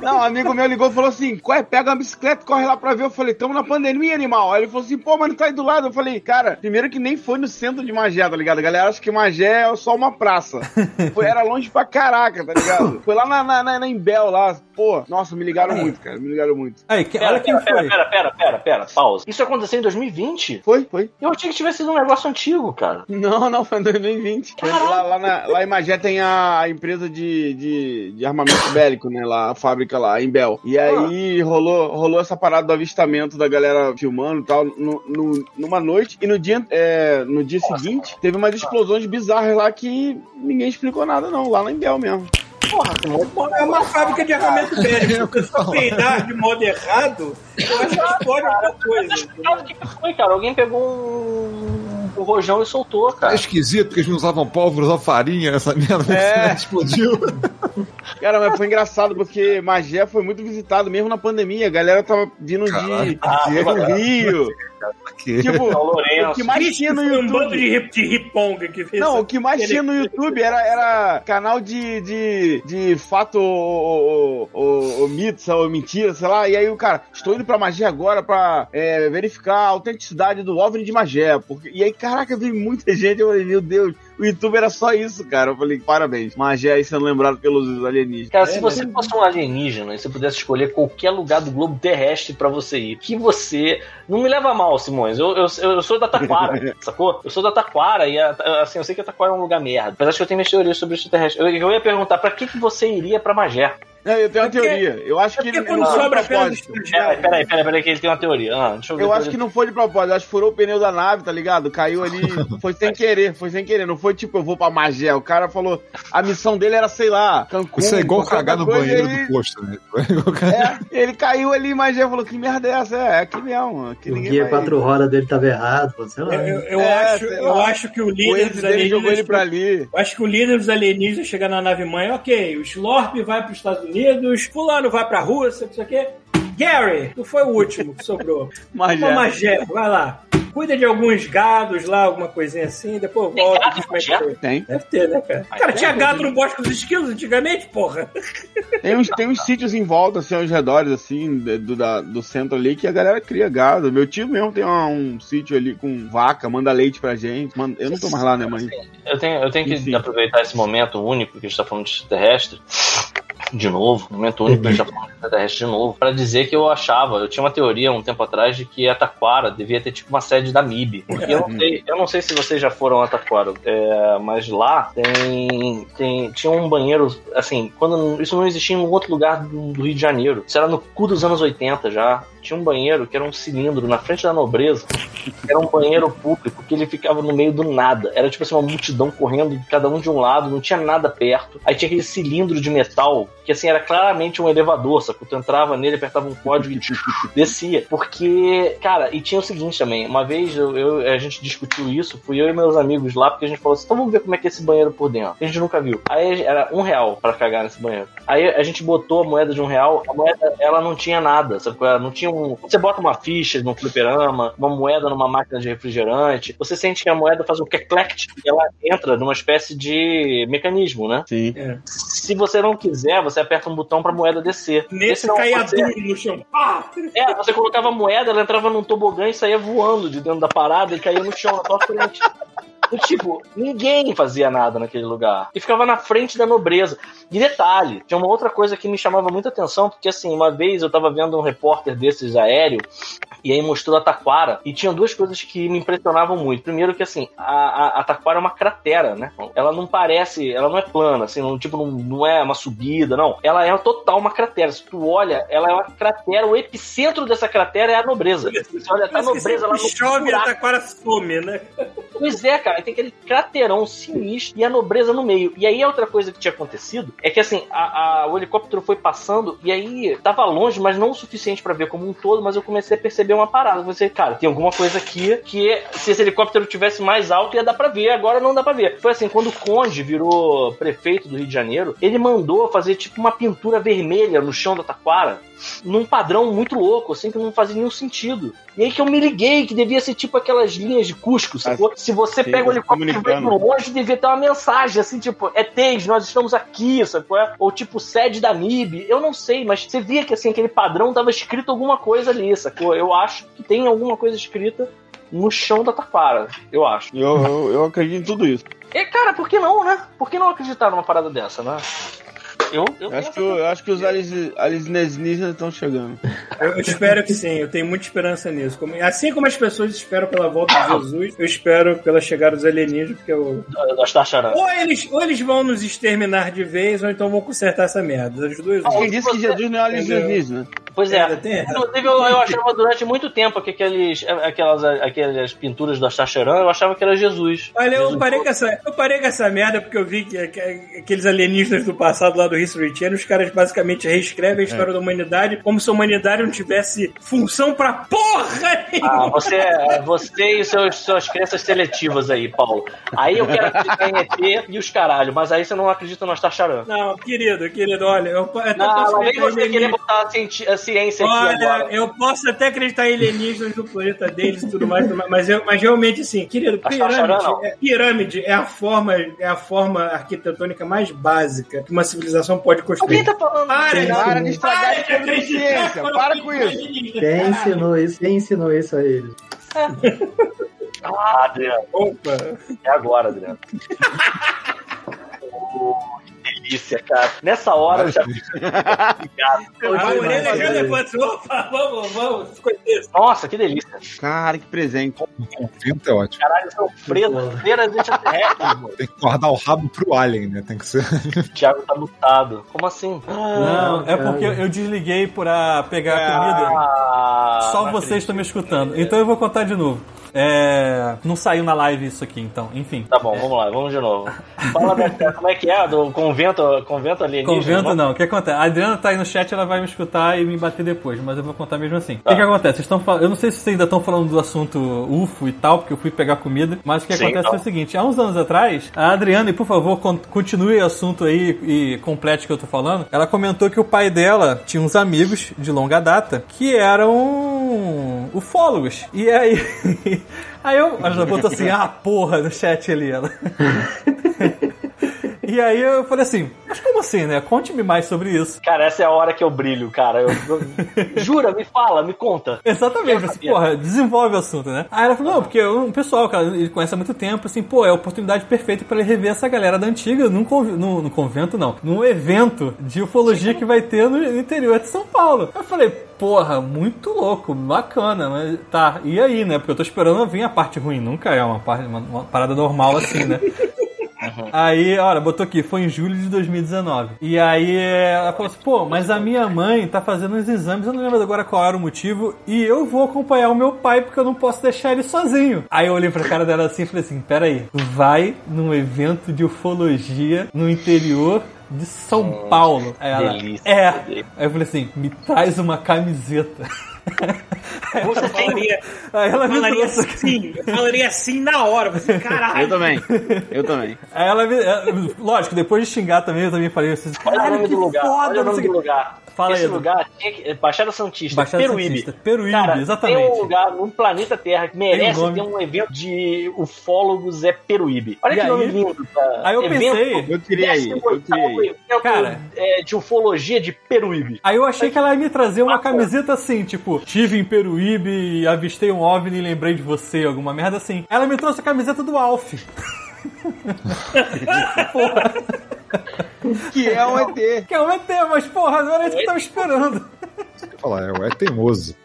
Não, um amigo meu ligou e falou assim: Qual pega uma bicicleta e corre lá pra ver. Eu falei, tamo na pandemia, animal. Aí ele falou assim, pô, mas não tá aí do lado. Eu falei, cara, primeiro que nem foi no centro de Magé, tá ligado? A galera acha que Magé é só uma praça. Foi, era longe pra caraca, tá ligado? Foi lá na, na, na, na Imbel lá. Pô, nossa, me ligaram muito, cara. Me ligaram muito. Aí, que- Pera, olha quem pera, pera, foi. pera, pera, pera, pera, pausa. Isso aconteceu em 2020? Foi, foi. Eu achei que tivesse sido um negócio antigo, cara. Não, não, foi em 2020. Lá, lá, na, lá em Magé tem a empresa de, de, de armamento bélico, né? Lá, a fábrica lá, em Bel. E aí rolou, rolou essa parada do avistamento da galera filmando e tal, no, no- numa noite. E no dia, é, no dia seguinte, teve umas explosões bizarras lá que ninguém explicou nada, não. Lá em Bel mesmo. Porra, Porra, É uma fábrica de armamento bélico. Se você peidar de modo errado, eu acho que explode alguma coisa. O que que foi, cara? Alguém pegou um, um rojão e soltou, É cara. esquisito, porque eles não usavam pólvora, usavam farinha, essa merda É. explodiu. Cara, mas foi engraçado porque Magé foi muito visitado mesmo na pandemia. A galera tava vindo de, Ah, de foi Rio. Que- Tipo, o que mais tinha no Foi um bando YouTube. de, hip- de riponga que fez Não, o que mais tinha no YouTube era, era canal de, de, de fato ou, ou, ou, ou mito, ou mentira, sei lá. E aí o cara, estou indo pra Magé agora pra é, verificar a autenticidade do OVNI de Magé. Porque... E aí, caraca, veio muita gente. Eu falei, meu Deus, o YouTube era só isso, cara. Eu falei, parabéns. Magé aí sendo lembrado pelos alienígenas. Cara, se você fosse um alienígena e você pudesse escolher qualquer lugar do globo terrestre pra você ir, que você. Não me leva mal, Simões. Eu, eu, eu sou da Taquara, sacou? Eu sou da Taquara e a- assim, eu sei que a Taquara é um lugar merda. Apesar de que eu tenho minhas teorias sobre extraterrestre. Eu, eu ia perguntar pra que, que você iria pra Magé? Eu tenho uma É porque- teoria. Eu acho É que ele quando não foi de sobra apenas propósito. Peraí, peraí, peraí, peraí, que ele tem uma teoria. Ah, deixa eu ver. Eu acho que não foi de propósito, acho que furou o pneu da nave, tá ligado? Caiu ali, foi sem querer, foi sem querer. Não foi tipo, eu vou pra Magé. O cara falou, a missão dele era, sei lá, Cancún. Isso é igual cagar no banheiro e do posto, né? É, ele caiu ali em Magé e falou, que merda é essa? É, é aqui mesmo. Aqui O guia vai... quatro rodas dele tava errado, sei lá. Eu, eu- eu É, acho, sei eu lá. acho que o líder dos dele jogou ele alienígenas. pra ali. Eu acho que o líder dos alienígenas chega na nave mãe, ok, o Slorp vai para os Estados Unidos, fulano vai pra Rússia, não sei o quê. Gary, tu foi o último que sobrou. Magé. Uma Magé, vai lá. Cuida de alguns gados lá, alguma coisinha assim, depois volta. gado como é que foi. Tem. Deve ter, né, cara? Mas Cara, tem, tinha gado no Bosque dos Esquilos antigamente, porra. Tem uns, tem uns sítios em volta, assim, aos redores, assim, do, da- do centro ali, que a galera cria gado. Meu tio mesmo tem uma- um sítio ali com vaca, manda leite pra gente. Manda- eu não tô mais lá, né, mãe? Eu tenho, eu tenho que Enfim. aproveitar esse momento único que a gente tá falando de extraterrestre. De novo, momento único falando de extraterrestre de novo, pra dizer que eu achava, eu tinha uma teoria um tempo atrás de que a Taquara devia ter tipo uma sede da MIB. Porque eu não sei, eu não sei se vocês já foram a Taquara, é, mas lá tem, tem. Tinha um banheiro, assim, quando isso não existia em um outro lugar do, do Rio de Janeiro. Isso era no cu dos anos 80 já. Tinha um banheiro que era um cilindro na frente da nobreza. Era um banheiro público que ele ficava no meio do nada. Era tipo assim, uma multidão correndo, cada um de um lado, não tinha nada perto. Aí tinha aquele cilindro de metal, que assim, era claramente um elevador, sacou? Tu entrava nele, apertava um código e descia. Porque, cara, e tinha o seguinte também, uma vez eu, eu- a gente discutiu isso, fui eu e meus amigos lá, porque a gente falou assim, então vamos ver como é que é esse banheiro por dentro. A gente nunca viu. Aí era um real pra cagar nesse banheiro. Aí a gente botou a moeda de um real, a moeda, ela não tinha nada, qual é? Não tinha um... Você bota uma ficha num fliperama, uma moeda numa máquina de refrigerante, você sente que a moeda faz um clect e ela entra numa espécie de mecanismo, né? Sim. Se você não quiser, você aperta um botão pra moeda descer. Nesse caía você- duro no chão. Pá! é, você colocava a moeda, ela entrava num tobogã e saía voando de dentro da parada e caía no chão na tua frente. E, tipo, ninguém fazia nada naquele lugar. E ficava na frente da nobreza. E detalhe, tinha uma outra coisa que me chamava muita atenção, porque assim, uma vez eu tava vendo um repórter desses aéreo, e aí mostrou a Taquara, e tinha duas coisas que me impressionavam muito. Primeiro que assim, a, a, a Taquara é uma cratera, né? Ela não parece, ela não é plana, assim, não, tipo, não, não é uma subida, não. Ela é total uma cratera. Se tu olha, ela é uma cratera, o epicentro dessa cratera é a nobreza. Você olha, tá a nobreza lá no chove a taquara some, né? Pois é, cara, tem aquele craterão sinistro e a nobreza no meio. E aí outra coisa que tinha acontecido é que assim, a, a- o helicóptero foi passando e aí tava longe, mas não o suficiente pra ver como um todo, mas eu comecei a perceber uma parada. Você, cara, tem alguma coisa aqui que se esse helicóptero tivesse mais alto ia dar pra ver, agora não dá pra ver. Foi assim, quando o Conde virou prefeito do Rio de Janeiro, ele mandou fazer tipo uma pintura vermelha no chão da Taquara num padrão muito louco, assim, que não fazia nenhum sentido. E aí que eu me liguei que devia ser tipo aquelas linhas de Cusco, sacou? Se você sim, pega o helicóptero e vai comunicando. pro longe, devia ter uma mensagem, assim, tipo, é TES, nós estamos aqui, sacou? Ou tipo, sede da MIB, eu não sei, mas você via que, assim, aquele padrão tava escrito alguma coisa ali, sacou? Eu acho que tem alguma coisa escrita no chão da Taquara, eu acho. Eu, eu, eu acredito em tudo isso. E, cara, por que não, né? Por que não acreditar numa parada dessa, né? Eu, eu, Eu acho que, eu, eu acho que os alienígenas estão chegando. Eu, eu espero que sim, eu tenho muita esperança nisso. Como- assim como as pessoas esperam pela volta de Jesus, eu espero pela chegada dos alienígenas, porque eu. da. Ou eles, ou eles vão nos exterminar de vez, ou então vão consertar essa merda. As duas. Quem disse que Jesus não é alienígena? Pois é. Inclusive, eu, eu achava durante muito tempo que aqueles, aquelas, aquelas pinturas do Astacheran, eu achava que era Jesus. Olha, eu Jesus parei, com essa, eu parei com essa merda porque eu vi que, que- aqueles alienígenas do passado lá do History Channel, os caras basicamente reescrevem a história da humanidade como se a humanidade não tivesse função pra porra nenhuma. Ah, você, você e seus, suas crenças seletivas aí, Paulo. Aí eu quero acreditar em ET e os caralho, mas aí você não acredita no Astacheran. Não, querido, querido, olha, eu, eu Não, posso não vem acreditar em você querer botar a, ciência aqui Olha, agora. eu posso até acreditar em alienígenas no planeta deles e tudo mais, mas, eu, mas realmente, assim, querido, tá pirâmide, é, pirâmide é a forma é a forma arquitetônica mais básica que uma civilização pode construir. Alguém tá falando Para. Para de estragar a consciência. Para com isso. Quem ensinou isso? Quem ensinou isso a eles? Ah, Adriano, Opa. é agora, Adriano. Que delícia, cara. Nessa hora já A orelha já levantou. Opa, vamos, vamos. Ficou isso. Nossa, que delícia. Cara, que presente. Convento é ótimo. Caralho, são freiras, freiras extraterrestres, mano. Tem que guardar o rabo pro alien, né? Tem que ser. O Thiago tá mutado. Como assim? Não, é cara. porque eu desliguei pra pegar a comida. Ah, Só vocês estão me escutando. Então eu vou contar de novo. É, Não saiu na live isso aqui, então. Enfim. Tá bom, vamos lá, vamos de novo. Fala, Beto, como é que é? Do convento, convento alienígena? Convento não. O que acontece? A Adriana tá aí no chat, ela vai me escutar e me bater depois, mas eu vou contar mesmo assim. O que, que acontece? Vocês estão fal- Eu não sei se vocês ainda estão falando do assunto UFO e tal, porque eu fui pegar comida, mas o que Sim, acontece então. é o seguinte: há uns anos atrás, a Adriana, e por favor, con- continue o assunto aí e complete o que eu tô falando. Ela comentou que o pai dela tinha uns amigos de longa data que eram ufólogos. E aí. Aí eu. Ela botou assim, ah, porra, no chat ali, ela. E aí eu falei assim, mas como assim, né? Conte-me mais sobre isso. Cara, essa é a hora que eu brilho, cara. Eu- eu- Jura, me fala, me conta. Exatamente, assim, porra, desenvolve o assunto, né? Aí ela falou, não, porque o pessoal, cara, ele conhece há muito tempo, assim, pô, é a oportunidade perfeita pra ele rever essa galera da antiga num, conv- no, no convento, não, num evento de ufologia que vai ter no, no interior de São Paulo. Eu falei, porra, muito louco, bacana, mas tá, e aí, né? Porque eu tô esperando vir a parte ruim, nunca é uma, parte, uma, uma parada normal assim, né? Aí, olha, botou aqui, foi em julho de 2019. E aí ela falou assim, pô, mas a minha mãe tá fazendo uns exames, eu não lembro agora qual era o motivo, e eu vou acompanhar o meu pai porque eu não posso deixar ele sozinho. Aí eu olhei pra cara dela assim e falei assim, peraí, vai num evento de ufologia no interior de São Paulo. Aí ela, delícia, é. Aí eu falei assim, me traz uma camiseta. Eu falaria, aí ela eu me falaria trouxe assim, eu falaria assim na hora. Você, Eu caralho. também. Eu também. Aí ela me, é, lógico, depois de xingar também, eu também falei assim, caralho, que lugar. foda, olha o não nome do lugar. Fala Esse aí, lugar tinha que. é Baixada Santista, Baixada Peruíbe. Santista, Peruíbe, Cara, exatamente. Tem um lugar no planeta Terra que merece um ter um evento de ufólogos, é Peruíbe. Olha E que aí- nome lindo. Tá? Aí eu pensei- Eu queria ir. Eu 18º queria ir. evento, Cara. é, de ufologia de Peruíbe. Aí eu achei que ela ia me trazer uma camiseta assim, tipo, tive em Peruíbe e avistei um OVNI e lembrei de você, alguma merda assim. Ela me trouxe a camiseta do Alf. porra, Que é um ET. que é um ET, mas porra, não era isso que eu tava esperando. Falar, é, é teimoso.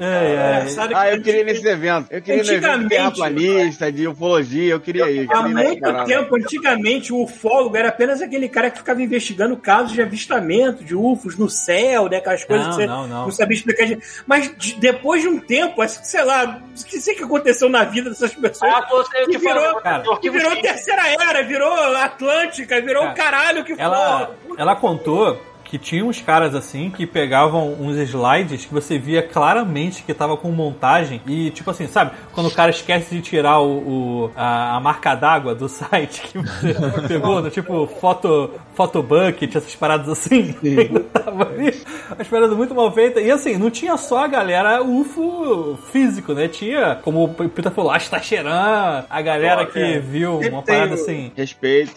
É, é. Que Ah, eu queria ir nesse evento. Eu queria evento de Antigamente, terraplanista, de ufologia, eu queria ir. Há queria ir nessa muito tempo, antigamente, o ufólogo era apenas aquele cara que ficava investigando casos de avistamento de UFOs no céu, né? Aquelas coisas Não, que você não, não. sabia explicar. Mas de- depois de um tempo, acho que, sei lá, o que sei que aconteceu na vida dessas pessoas. Ah, você eu que virou, cara, que virou terceira era, virou Atlântica, virou Cara, o caralho que Ela, ela contou que tinha uns caras assim que pegavam uns slides que você via claramente que tava com montagem e tipo assim, sabe? Quando o cara esquece de tirar o, o- a, a marca d'água do site que você pegou, no tipo foto, photobucket, essas paradas assim, ainda tava ali, umas paradas muito mal feitas. E assim, não tinha só a galera UFO físico, né? Tinha, como o Peter falou, Astacheran, a galera Pô, que é. viu uma parada assim. Respeito.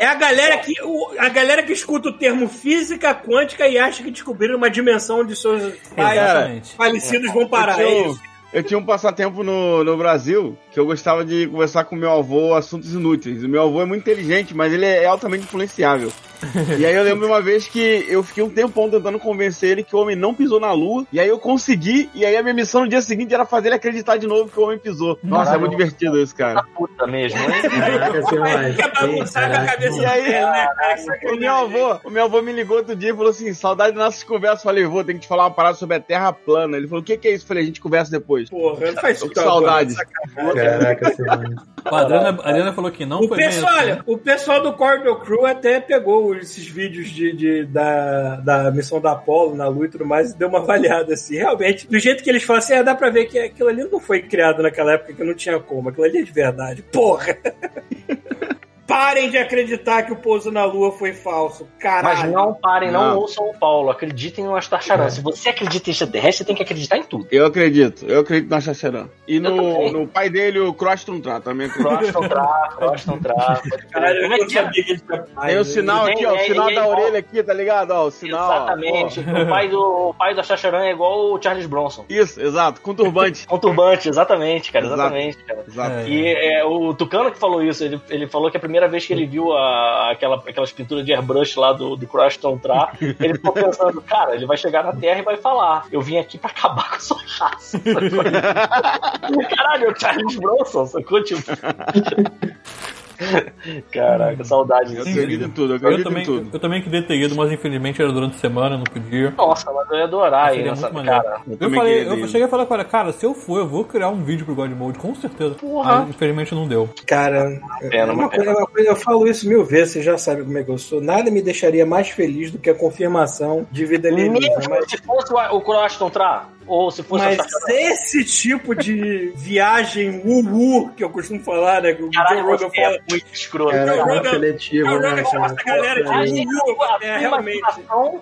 É a galera que o- a galera que escuta o termo física quântica e acha que descobriram uma dimensão onde seus pais falecidos vão parar. eu, É tinha, isso. eu tinha um passatempo no, no Brasil que eu gostava de conversar com meu avô assuntos inúteis. O meu avô é muito inteligente, mas ele é altamente influenciável. E aí eu lembro uma vez que eu fiquei um tempão tentando convencer ele que o homem não pisou na lua. E aí eu consegui, e aí a minha missão no dia seguinte era fazer ele acreditar de novo que o homem pisou. Nossa, é Caralho. muito divertido isso, cara. Puta mesmo, hein? Cabeça E aí, né, O meu avô, o meu avô me ligou outro dia e falou assim: saudade das nossas conversas. Falei, vô, tem que te falar uma parada sobre a Terra plana. Ele falou: o que, que é isso? Falei, a gente conversa depois. Porra, não faz isso. saudade. sacanagem. Caraca, Adriana, a Adriana falou que não O foi pessoal, assim. olha, o pessoal do Cordel Crew até pegou esses vídeos de, de- da, da missão da Apollo na Lua e tudo mais e deu uma avaliada assim. Realmente, do jeito que eles falam assim, é, dá pra ver que aquilo ali não foi criado naquela época que não tinha como. Aquilo ali é de verdade. Porra! Parem de acreditar que o pouso na Lua foi falso. Caralho. Mas não parem, não, Não. ouçam o Paulo. Acreditem no Astarcharan. Se você acredita em extraterrestre, você tem que acreditar em tudo. Eu acredito, eu acredito na Xaxerã. E no, no pai dele, o Croston Tra, também acredito. Croston Tra, Croston Tra. Caralho, eu é não é? sabia que ele. Tem o sinal Tem, aqui, ó, o é, sinal é da orelha aqui, tá ligado? Ó, o sinal. ó, Exatamente. O pai do, o pai do Astarcharan é igual o Charles Bronson. ó. Isso, exato, com turbante. Com turbante, exatamente, cara. Exato. Exatamente, cara. Exato. É. E é, o Tucano que falou isso, ele, ele falou que a primeira vez que ele viu a, aquela, aquelas pinturas de airbrush lá do, do Crashton Tra, ele ficou pensando, cara, ele vai chegar na Terra e vai falar, eu vim aqui pra acabar com a sua raça. Caralho, o Charles Bronson, sacou? Tipo... Caraca, saudade Eu acredito em tudo, eu Eu acredito também, em tudo. eu também queria ter ido, mas infelizmente era durante a semana, não podia. Nossa, mas eu ia adorar maneiro. cara. Eu, também falei, eu cheguei a falar com ela, cara, se eu for, eu vou criar um vídeo pro God Mode, com certeza. Porra. Mas, infelizmente não deu. Cara, Pena, é uma coisa, uma coisa, eu falo isso mil vezes, você já sabe como é que eu sou. Nada me deixaria mais feliz do que a confirmação de vida alienígena. Mesmo Mas, se fosse o, o Crashton Tra, ou se fosse mas esse tipo de viagem wu que eu costumo falar, né? Que o Caralho, Joe Rogan você fala. é muito escroto, Cara, cara. é muito Rogan- seletivo, Joe né, chama cara? essa galera de a É, realmente.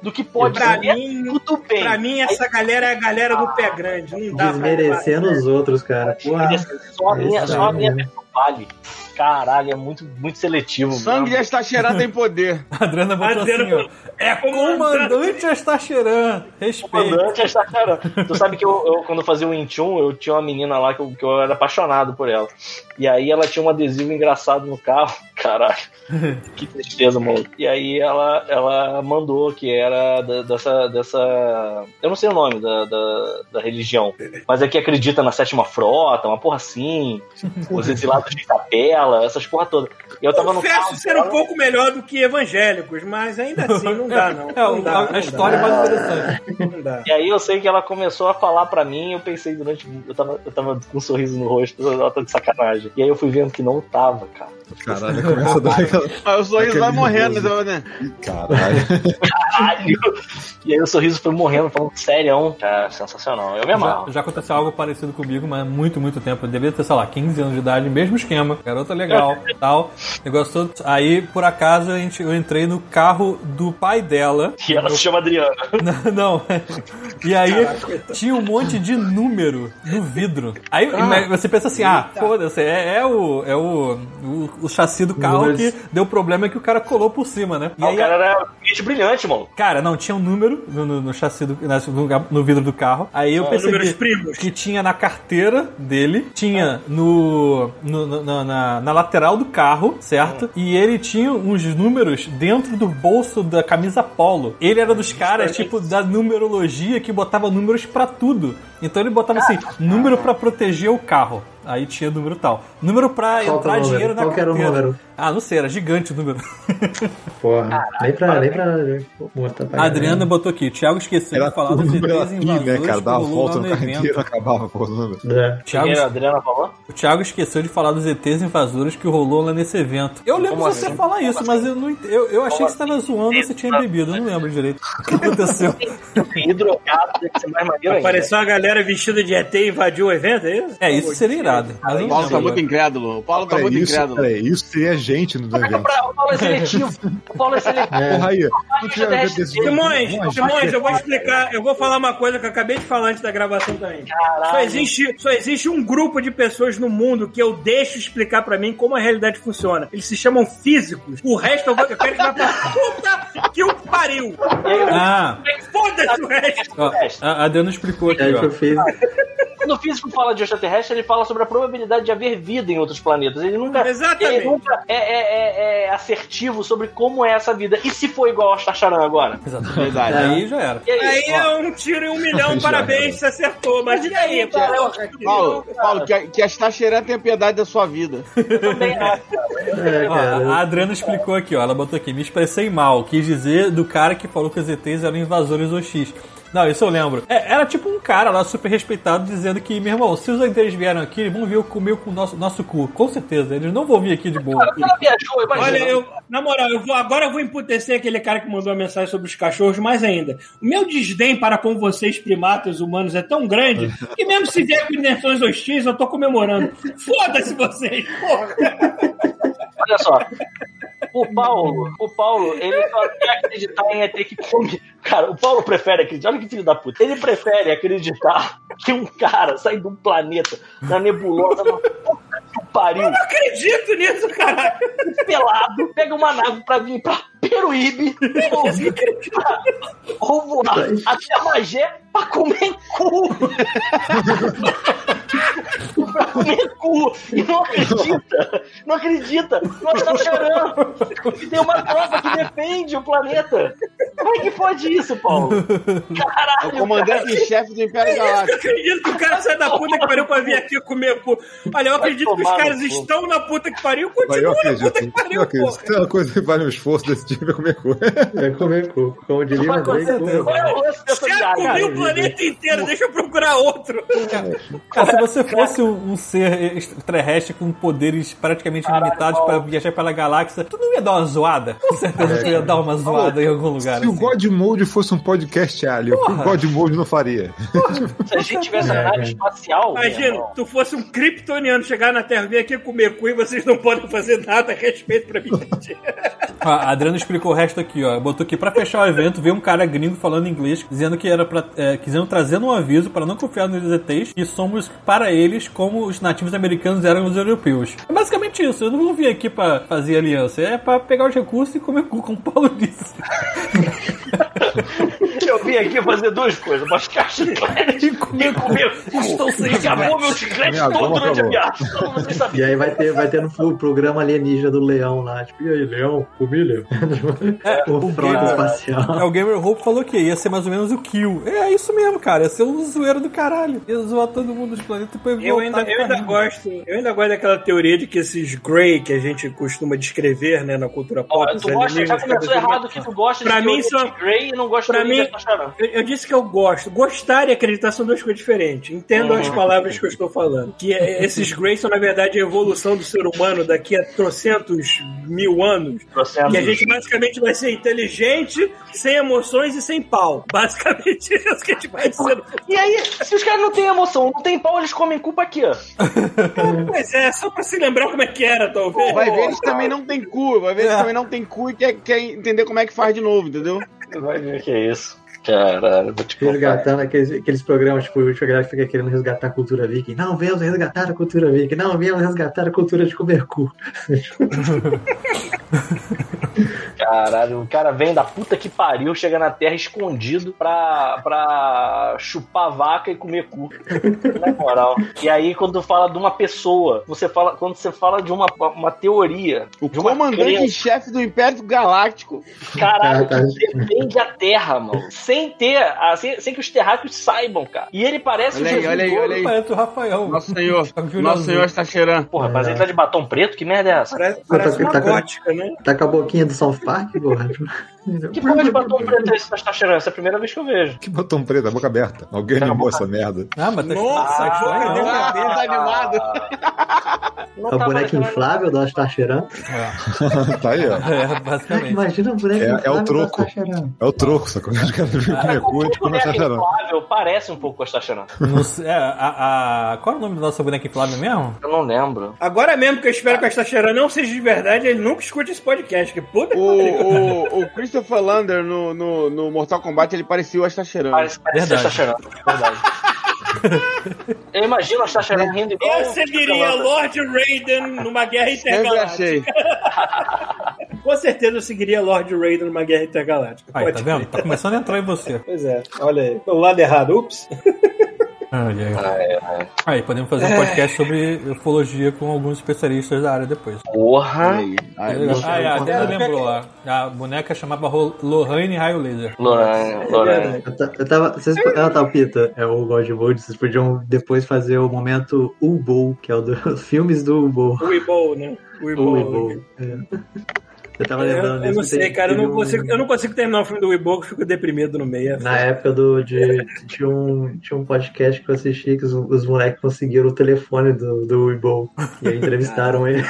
do que pode Pra ser mim, tudo bem. pra mim, essa galera é a galera do pé grande. Não dá pra. Desmerecendo os outros, cara. Porra. Só a minha, Esse só a minha né? pessoa vale. Caralho, é muito, muito seletivo. Sangue de mesmo. Astaxerá tem poder. A Adriana botou Adriana assim, ó. falou, É comandante Astacheran. Respeito. Comandante Astarcharan. Tu sabe que eu, eu, quando eu fazia o Intune, eu tinha uma menina lá que eu, que eu era apaixonado por ela. E aí ela tinha um adesivo engraçado no carro. Caralho. Que tristeza, mano. E aí ela, ela mandou que era da- dessa, dessa. Eu não sei o nome da, da, da religião. Mas é que acredita na sétima frota, uma porra assim. Os exilados de capela, essas porra todas. E eu tava no Confesso carro. ser um pouco melhor do que evangélicos, mas ainda assim não dá, não. É, Não dá, a, não a história é mais interessante. não dá. E aí eu sei que ela começou a falar pra mim, eu pensei durante. Eu tava, eu tava com um sorriso no rosto, ela tá de sacanagem. E aí eu fui vendo que não tava, cara. Caralho, começa a dar aquela. Aí o sorriso vai morrendo, né? Caralho. Caralho! E aí o sorriso foi morrendo, falando sério. Cara, sensacional. Eu me Já, amarro. já aconteceu algo parecido comigo, mas há muito, muito tempo. Eu devia ter, sei lá, 15 anos de idade, mesmo esquema. Garota legal, tal. Negócio todo. Aí, por acaso, a gente, eu entrei no carro do pai dela. E ela se chama Adriana. Não. E aí tinha um monte de número no vidro. Aí ima- você pensa assim, ah, foda-se, é, é o, é o, o o chassi do carro que deu problema que o cara colou por cima, né? E Ah, aí, o cara era gente brilhante, mano. Cara, não, tinha um número no, no, no chassi do no, lugar- no vidro do carro. Aí eu Ah, números percebi primos. que tinha na carteira dele, tinha no, no- no- na, na- na lateral do carro, certo? E ele tinha uns números dentro do bolso da camisa polo. Ele era dos caras, tipo, da numerologia que botava números pra tudo. Então ele botava assim, número pra proteger o carro. Aí tinha número tal. Número pra Qual entrar número? dinheiro na Qual que era o carteira. número? Ah, não sei, era gigante o número. Porra, nem pra, nem pra mostrar pra A Adriana botou aqui, o Thiago esqueceu Era de falar dos ETs pi, né, invasores cara? que Dava rolou volta no no carro evento. inteiro, acabava com o número. É. Thiago, Quem a Adriana falou? o Thiago esqueceu de falar dos ETs invasores que rolou lá nesse evento. Eu lembro Como de você assim? falar isso, mas eu não eu, eu achei que você tava zoando ou você tinha bebido. Eu não lembro direito o que aconteceu. Hidrogado deve ser mais maneiro. Apareceu uma galera vestida de ET e invadiu o evento, é isso? É, isso seria irado. O Paulo tá muito incrédulo. O Paulo tá muito incrédulo. isso seria gente no evento. Pra- O Paulo é seletivo. O Paulo é seletivo. Porra aí, Simões, Simões, eu vou explicar, eu vou falar uma coisa que eu acabei de falar antes da gravação também. Só existe, só existe um grupo de pessoas no mundo que eu deixo explicar pra mim como a realidade funciona. Eles se chamam físicos. O resto eu, vou, eu quero que vá pra puta que o pariu. Ah, Foda-se o resto. ó, a Adriana explicou aqui, É que eu ó. Quando o físico fala de extraterrestre, ele fala sobre a probabilidade de haver vida em outros planetas. Ele nunca, Exatamente. ele nunca é, é- é- é assertivo sobre como é essa vida. E se for igual ao Tacharan agora? Exatamente. Verdade. Aí já era. E aí? Aí é um tiro em um milhão, parabéns, você acertou. Mas e aí, eu-? Paulo, Paulo, que, a- que as taxeiras tenham piedade da sua vida. também acho. É, Ó, a Adriana explicou aqui, ó. Ela botou aqui, me expressei mal. Quis dizer do cara que falou que os ETs eram invasores OX. Não, isso eu lembro. É, era tipo um cara lá super respeitado dizendo que, meu irmão, se os ETs vieram aqui, eles vão vir comer com o nosso, nosso cu. Com certeza, eles não vão vir aqui de boa. Cara viajou, imagina. Olha, eu, na moral, eu vou, agora eu vou emputecer aquele cara que mandou a mensagem sobre os cachorros mais ainda. O meu desdém para com vocês, primatas humanos, é tão grande que mesmo se vier com intenções hostis, eu tô comemorando. Foda-se vocês, porra! Olha só. O Paulo, o Paulo, ele só quer acreditar em ET que come. Cara, o Paulo prefere acreditar. Olha que filho da puta. Ele prefere acreditar que um cara sai de um planeta na nebulosa, que pariu, Eu não acredito nisso, caralho! pelado, pega uma nave pra vir pra Peruíbe, ou vir pra- ou voar até Magé pra comer cu. pra comer cu. E não acredita. Não acredita. Não está chorando. E tem uma tropa que defende o planeta. Como é que pode isso, Paulo? É Caralho. o comandante em chefe do Império Eu Galáctico. acredito que o cara sai da puta que pariu pra vir aqui comer cu. Olha, eu acredito que os caras estão na puta que pariu, Mas eu continuam na acredito. puta que pariu, acredito. Se tem uma coisa que vale um esforço desse tipo é comer cu. É comer cu. Como diria Com certeza. É dessa Já comi o planeta inteiro, deixa eu procurar outro. Cara, se você fosse um, ser extraterrestre com poderes praticamente ilimitados pra viajar pela galáxia, tu não ia dar uma zoada? Com certeza tu ia dar uma zoada em algum lugar. Se o assim. God Mode fosse um podcast alien, o que o Porra. God Mode não faria? Se a gente tivesse a nave espacial. meu Imagina, tu fosse um kryptoniano chegar na Terra, vir aqui comer cu e vocês não podem fazer nada a respeito pra mim. A Adriana explicou o resto aqui, ó. Botou aqui pra fechar o evento, veio um cara gringo falando inglês, dizendo que era pra. É, quiseram trazendo um aviso para não confiar nos ETs e somos para eles como os nativos americanos eram os europeus. É basicamente isso. Eu não vir aqui pra fazer aliança, é pra pegar os recursos e comer cu, como o Paulo disse. Eu vim aqui fazer duas coisas: buscar chiclete E comer e comer. Estou sem Acabou meu chiclete todo durante a acabou. viagem. Vocês saberem. E aí vai ter, vai ter no o programa alienígena do leão lá. Tipo, e aí, leão? Comilha? o frota Gamer- espacial. É, o Gamer Hope falou que ia ser mais ou menos o Kill. É isso mesmo, cara. Ia ser um zoeiro do caralho. Ia zoar todo mundo dos planetas e depois Eu ainda, eu ainda gosto, eu ainda gosto daquela teoria de que esses Grey que a gente costuma descrever, né, na cultura pop, os tu gosta, já começou errado que tu gosta Pra mim são- Grey e não gosta pra de mim-. Eu, eu disse que eu gosto. Gostar e acreditar são duas coisas diferentes. Entendam as palavras que eu estou falando. Que é- esses Grey são, na verdade, a evolução do ser humano daqui a trocentos mil anos. Processo. Que a gente basicamente vai ser inteligente, sem emoções e sem pau. Basicamente isso que a gente vai ser. E aí, se os caras não têm emoção, não tem pau, eles comem culpa aqui, ó. Pois é, só pra se lembrar como é que era, talvez. Vai ver, eles também não tem cu. Vai ver, eles também não tem cu e quer, quer entender como é que faz de novo, entendeu? Vai ver que é isso. Caralho, vou te contar. Resgatando aqueles, aqueles programas, tipo, a galera fica querendo resgatar a cultura viking. Não, viemos resgatar a cultura viking. Não, viemos resgatar a cultura de comer cu. Caralho, o cara vem da puta que pariu, chega na terra escondido pra, pra chupar vaca e comer cu. Na moral. E aí, quando tu fala de uma pessoa, você fala, quando você fala de uma, uma teoria, O de uma comandante em crença, chefe do Império Galáctico. caralho, tá. que defende a terra, mano. Sem ter, ah, sem, sem que os terráqueos saibam, cara. E ele parece Olha o aí, Jesus olha aí, olha aí. Parece o Rafael. Nosso Senhor. Nosso. Senhor está cheirando. Porra, mas ele tá de batom preto? Que merda é essa? Parece, parece uma tá- tá- gótica, né? Tá com a boquinha do South Park, porra. Que porra de batom preto é esse que tá cheirando? Essa é a primeira vez que eu vejo. Que botão preto, a boca aberta. Alguém animou essa merda. Ah, mas tá Nossa, tá a boca estranho, deu não? uma Ah, tá animado. Não A tá boneca parecendo inflável do Tá cheirando. tá aí, ó. É, basicamente. Imagina a boneca É- é o inflável do troco. Tá cheirando. É o troco, sacou? Os caras vêm comer cu e a gente come boneca essa charana. inflável parece um pouco com a sei- é, a, a- qual é o nome da nossa boneca inflável mesmo? Eu não lembro. Agora mesmo que eu espero que a Stacheira não seja de verdade, ele nunca escute esse podcast. Que puta que O, o, o Christopher Lander no, no, no Mortal Kombat ele parecia o Astacheran. Parece, parece Verdade. a Tachana. Verdade. Eu imagino a Tachana rindo igual. Eu seguiria Lord Raiden numa guerra intergaláctica. Com certeza eu seguiria Lord Raiden numa guerra intergaláctica. Aí, Pode tá vendo? Tá começando a entrar em você. Pois é, olha aí. Pelo lado errado, ups. Ai, ai. Ah, é, é. Aí, podemos fazer um podcast sobre ufologia com alguns especialistas da área depois. Porra! Aí, aí, Ah, é, a eu- Dena lembrou lá. A boneca chamava Lohane Raio Laser. Lorane, É Lorane. Eu, eu tava. Vocês, ah, tá, Pita, é o God Mode. Vocês podiam depois fazer o momento Ubo, que é o dos filmes do Ubo. O Weeble, né? O O Weeble. Ubo. É. Eu tava Eu, lembrando eu não disso, sei, cara. Eu não, um- consigo, eu não consigo terminar o filme do que eu fico deprimido no meio. Na época do, de, tinha, um, tinha um podcast que eu assisti que os, os moleques conseguiram o telefone do, do Weeble. E aí entrevistaram ele.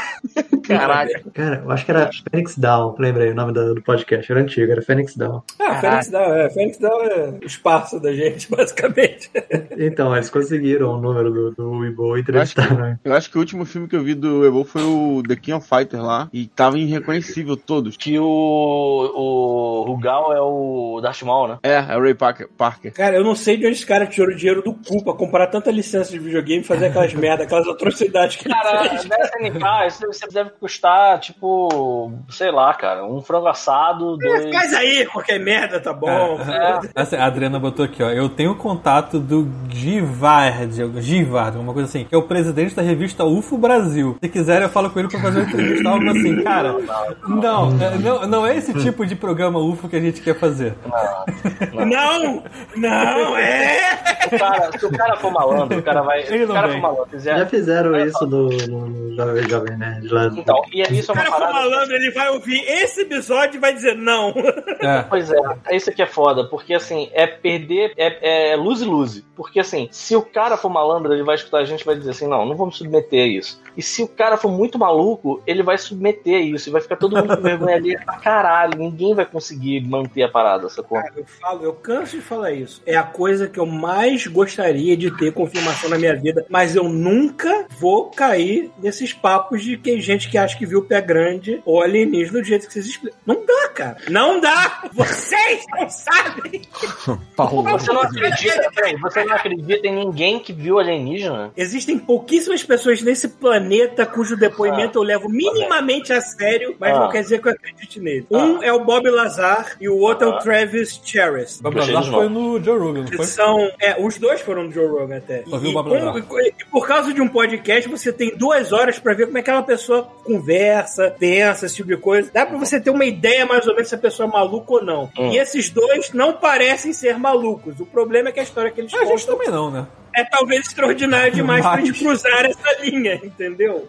Caralho. Cara, eu acho que era Phoenix Down, lembrei o nome do, do podcast, era antigo, era Phoenix Down. Ah, Fênix Down, é. Fênix Down é o espaço da gente, basicamente. Então, eles conseguiram o número do, do e entrevistaram ele. Eu acho que o último filme que eu vi do Evo foi o The King of Fighters lá. E tava irreconhecível todos. Que o, o Rugal é o Darth Maul, né? É, é o Ray Parker. Parker. Cara, eu não sei de onde esse cara tirou o dinheiro do cu pra comprar tanta licença de videogame e fazer aquelas merda, aquelas atrocidades que ele Cara, fez. da SNK, isso deve- deve custar, tipo, sei lá, cara, um frango assado, dois. Faz aí, qualquer merda, tá bom. É. Assim, a Adriana botou aqui, ó. Eu tenho o contato do Givard, Givard, alguma coisa assim, que é o presidente da revista UFO Brasil. Se quiser, eu falo com ele pra fazer uma entrevista, algo assim. Cara, não, é, não, não é esse tipo de programa UFO que a gente quer fazer. Não! Não, é! O cara, se o cara for malandro, o cara vai. Se Ele o não cara for malandro, Já fizer. fizeram isso no, no, Jovem, Jovem Nerd lá. Então, e isso é O uma cara for malandro, ele vai ouvir esse episódio e vai dizer não. É. Pois é, é isso que é foda, porque assim, é perder, é, é lose lose. Porque assim, se o cara for malandro, ele vai escutar a gente e vai dizer assim: não, não vamos submeter a isso. E se o cara for muito maluco, ele vai submeter a isso. E vai ficar todo mundo vergonha ali pra caralho. Ninguém vai conseguir manter a parada, sacou? Cara, eu falo, eu canso de falar isso. É a coisa que eu mais gostaria de ter confirmação na minha vida, mas eu nunca vou cair nesses papos de que gente que acha que viu o pé grande ou alienígena do jeito que vocês explicam. Não dá, cara. Não dá! Vocês não sabem! Você não acredita, peraí, você não acredita em ninguém que viu alienígena? Existem pouquíssimas pessoas nesse planeta cujo depoimento eu levo minimamente a sério, mas Ah. não quer dizer que eu acredite nele. Um é o Bob Lazar e o outro é o Travis Charest. Bob Lazar foi no Joe Rogan, foi? são. É, os dois foram no Joe Rogan até. Só vi o E, Bob com- Lazar. e- e por causa de um podcast, você tem duas horas pra ver como é que aquela pessoa conversa, pensa, esse tipo de coisa. Dá pra você ter uma ideia mais ou menos se a pessoa é maluca ou não. Hum. E esses dois não parecem ser malucos. O problema é que a história que eles A gente contam também não, né? é talvez extraordinária demais pra Mas- gente cruzar essa linha, entendeu?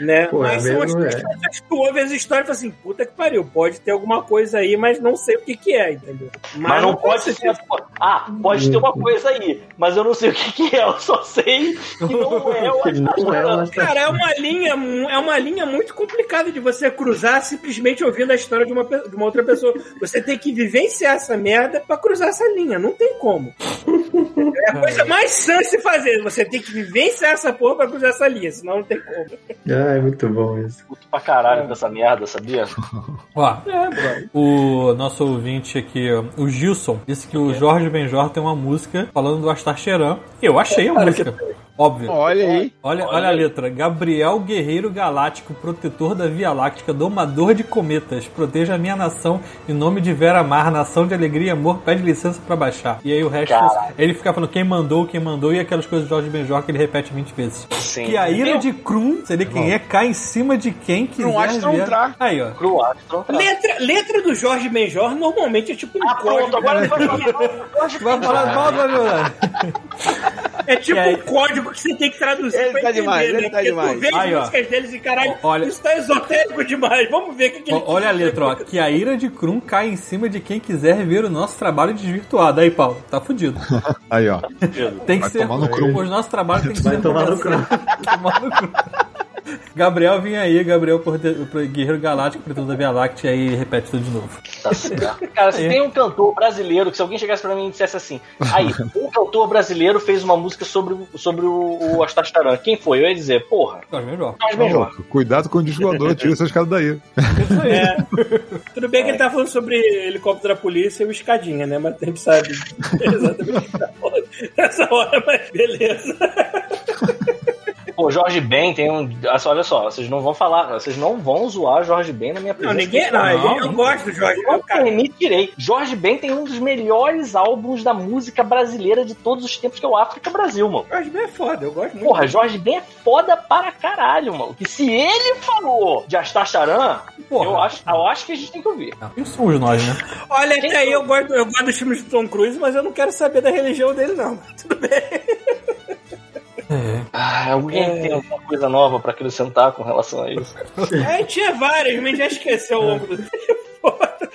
Né? Pô, é mas são as coisas que tu ouve as histórias e fala assim, puta que pariu, pode ter alguma coisa aí, mas não sei o que que é, entendeu? Mas, não pode ser. Ah, pode ter uma coisa aí, mas eu não sei o que, que é, eu só sei que não é o Que não é uma Cara, é uma linha, é uma linha muito complicada de você cruzar simplesmente ouvindo a história de uma, de uma outra pessoa. Você tem que vivenciar essa merda pra cruzar essa linha, não tem como. É a coisa mais sã de se fazer. Você tem que vivenciar essa porra pra cruzar essa linha, senão não tem como. Ai, muito bom isso. Puto pra caralho dessa merda, sabia? Ó, o nosso ouvinte aqui, ó, o Gilson, disse que o Jorge Benjor tem uma música falando do Astar Cheran. Eu achei a música. Óbvio. Olha aí. Olha, olha a letra. Gabriel Guerreiro Galáctico, protetor da Via Láctea, domador de cometas. Proteja a minha nação em nome de Vera Mar, nação de alegria e amor. Pede licença pra baixar. E aí o resto, Caralho. ele fica falando quem mandou, quem mandou e aquelas coisas do Jorge Benjor que ele repete 20 vezes. Sim. Que a ira Meu, de Krum, seria quem é, cai em cima de quem quiser. Krum Astron ver. Tra. Aí, ó. Cru Astron, tá. Letra, letra do Jorge Benjor normalmente é tipo um Ah, código. pronto, agora vai falar. Vai falar mal do Adriano. É tipo um código que você tem que traduzir Ele pra tá entender, demais, né? ele tá Porque demais. tu vê as Aí, ó. músicas deles e caralho, Olha- isso tá esotérico demais. Vamos ver o que, que ele Ó, Olha a letra, ó. Que a ira de Krum cai em cima de quem quiser ver o nosso trabalho desvirtuado. Aí, Paulo, tá fudido. Aí, ó. Tem que Vai ser. tomar no Krum. Os nossos trabalhos tem que Vai ser. tomar no Krum. Tomar no Krum. Gabriel, vem aí, Gabriel, por por Guerreiro Galáctico, Pretendo da Via Láctea, aí repete tudo de novo. Tá certo. Cara, se É. tem um cantor brasileiro, que se alguém chegasse pra mim e dissesse assim, aí, um cantor brasileiro fez uma música sobre, o- sobre o, o Astastaran, quem foi? Eu ia dizer, porra, Jorge Benjor. Jorge Benjor. Cuidado com o disco voador, tira essas caras daí. Isso aí. É. Tudo bem que ele tá falando sobre helicóptero da polícia e o escadinha, né? Mas a gente sabe exatamente o que tá falando nessa hora, mas beleza. Pô, Jorge Ben tem um. Olha só, vocês não vão falar, vocês não vão zoar Jorge Ben na minha Não, presença. ninguém. Não, Não, eu gosto do Jorge. Eu Meu cara. permitirei. Jorge Ben tem um dos melhores álbuns da música brasileira de todos os tempos, que é o África Brasil, mano. Jorge Ben é foda, eu gosto muito. Porra, Jorge Ben é foda para caralho, mano. Que se ele falou de Astacharan, Porra. eu acho, eu acho que a gente tem que ouvir. Quem somos nós, né? Olha, até aí eu gosto, eu gosto dos filmes do Tom Cruise, mas eu não quero saber da religião dele, não. Tudo bem. É. Ah, alguém tem alguma coisa nova pra acrescentar com relação a isso? Aí tinha várias, mas já esqueceu o longo do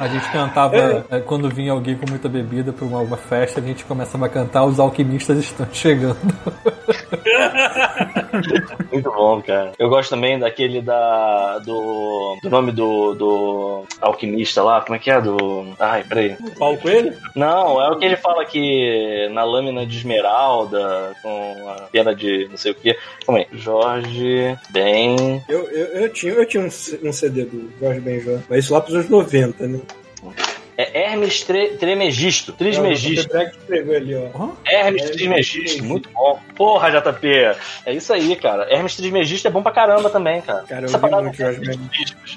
A gente cantava, é, quando vinha alguém com muita bebida pra uma, uma festa, a gente começava a cantar Os Alquimistas Estão Chegando. Muito bom, cara. Eu gosto também daquele da. do. do nome do. do alquimista lá. Como é que é? Do. Ai, peraí. Paulo Coelho? Não, é o que ele fala que na lâmina de esmeralda, com a pena de não sei o que. Calma aí. Jorge Ben. Eu, eu, eu tinha, eu tinha um, um CD do Jorge Benjor, mas isso lá pros anos 90, né? one. É Hermes Tre Tremegisto. Trismegisto. O Drake escreveu ali, ó. Hermes Hermes Trismegisto, muito bom. Porra, JP. É isso aí, cara. Hermes Trismegisto é bom pra caramba também, cara. Cara, eu Essa vi parada muito.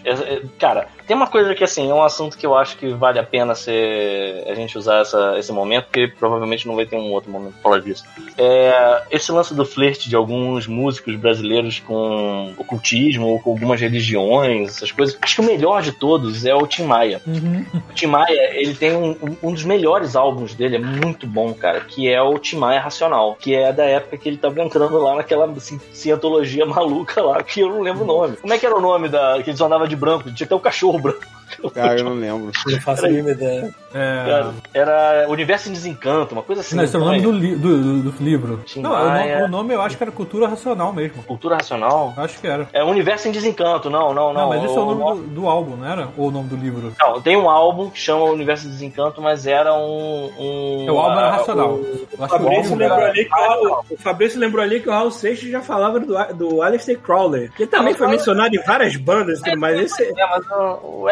É, é, Cara, tem uma coisa que assim, é um assunto que eu acho que vale a pena ser, a gente usar essa, esse momento, porque provavelmente não vai ter um outro momento pra falar disso. É, esse lance do flerte de alguns músicos brasileiros com ocultismo ou com algumas religiões, essas coisas. Acho que o melhor de todos é o Tim Maia. O Tim Maia, ele tem um, um- um dos melhores álbuns dele, é muito bom, cara, que é o Tim Maia Racional, que é da época que ele tava entrando lá naquela ci- cientologia maluca lá, que eu não lembro o nome. Como é que era o nome da que eles andavam de branco? Tinha até o cachorro branco. Cara, eu não lembro. Não faço a mínima ideia. É. Era, era Universo em Desencanto, uma coisa assim. Não, esse é o nome do, li- do, do- do livro. Tim Não, o, Maia. no- o nome eu acho que era Cultura Racional mesmo. Cultura Racional? Acho que era. É Universo em Desencanto, não, não, não. Não, mas esse é o nome do, do álbum, não era? Ou o nome do livro? Não, tem um álbum que chama Universo em Desencanto, mas era um. um É, o álbum era ah, racional. o- O o Fabrício, lembrou era... ali que o, Raul- o Fabrício lembrou ali que o Raul Seixas já falava do, do Aleister Crowley, que também foi mencionado em várias bandas tudo mais. Esse, É, mas o, o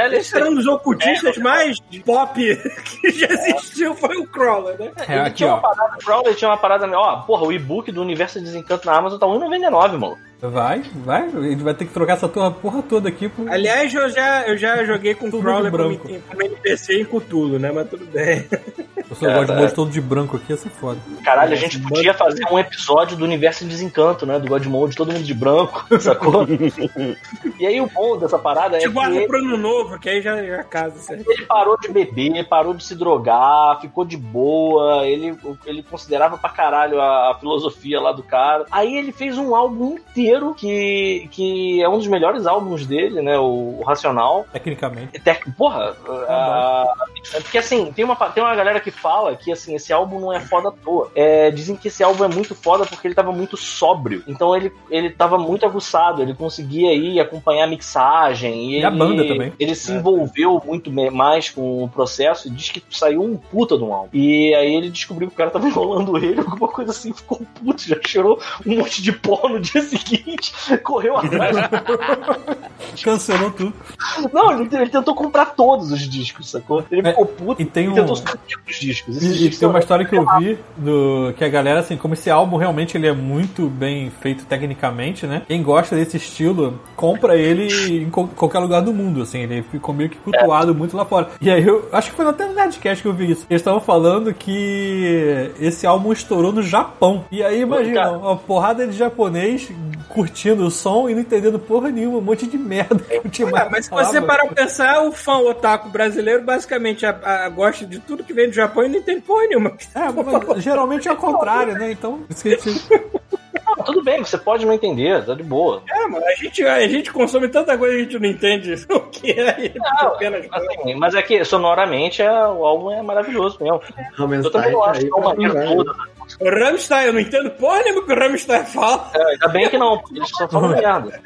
Um dos ocultistas mais pop que já existiu, foi o Crowley, né? É, Ele aqui, tinha ó. uma parada, o Crowley tinha uma parada. Ó, porra, o e-book do Universo de Desencanto na Amazon tá R$1,99, mano. Vai, vai. A gente vai ter que trocar essa tua porra toda aqui por... Aliás, eu já, eu já joguei com o Tudo de branco. como, como NPC em Cthulhu, né? Mas tudo bem. Eu só gosto de gosto todo de branco aqui, essa é foda. Caralho, a gente podia fazer um episódio do Universo de Desencanto, né? Do Godmode, todo mundo de branco, sacou? e aí o bom dessa parada é Te que guarda ele, pro ano novo, que aí já, já casa, certo? ele parou de beber, parou de se drogar, ficou de boa, ele, ele considerava pra caralho a, a filosofia lá do cara. Aí ele fez um álbum inteiro que, que é um dos melhores álbuns dele, né? O, o Racional. Tecnicamente. Tec- Porra, a, a É porque assim, tem uma, tem uma galera que fala que assim, esse álbum não é foda à toa. É, dizem que esse álbum é muito foda porque ele tava muito sóbrio. Então ele, ele tava muito aguçado, ele conseguia aí acompanhar a mixagem. E, E a ele, banda também. Ele se envolveu muito mais com o processo e diz que saiu um puta de um álbum. E aí ele descobriu que o cara tava enrolando ele, alguma coisa assim, ficou puto, já cheirou um monte de pó no dia seguinte, correu atrás. Cancelou tudo. Não, ele, ele tentou comprar todos os discos, sacou? Ele É, ficou puto e tem um- tentou subir os discos. Esses E, e discos tem uma história que eu vi do que a galera, assim, como esse álbum realmente ele é muito bem feito tecnicamente, né? Quem gosta desse estilo, compra ele em co- qualquer lugar do mundo, assim, ele ficou meio que cultuado muito lá fora. E aí eu acho que foi até no Nerdcast que eu vi isso. Eles estavam falando que esse álbum estourou no Japão. E aí imagina, uma porrada de japonês curtindo o som e não entendendo porra nenhuma, um monte de merda que o Tim Maia mas se você parar pra pensar, o fã otaku brasileiro basicamente a, a- gosta de tudo que vem do Japão e não entende porra nenhuma. É, mas geralmente é o contrário, né? Então, Não, tudo bem, você pode não entender, tá de boa. É, mano, a gente, a gente consome tanta coisa que a gente não entende o que é Não, apenas. Assim, mas é que sonoramente é, o álbum é maravilhoso mesmo. Eu também não acho que é uma toda. O Rammstein, eu não entendo porra nenhuma que o Rammstein fala. É, ainda bem que não, porque eles só falam merda.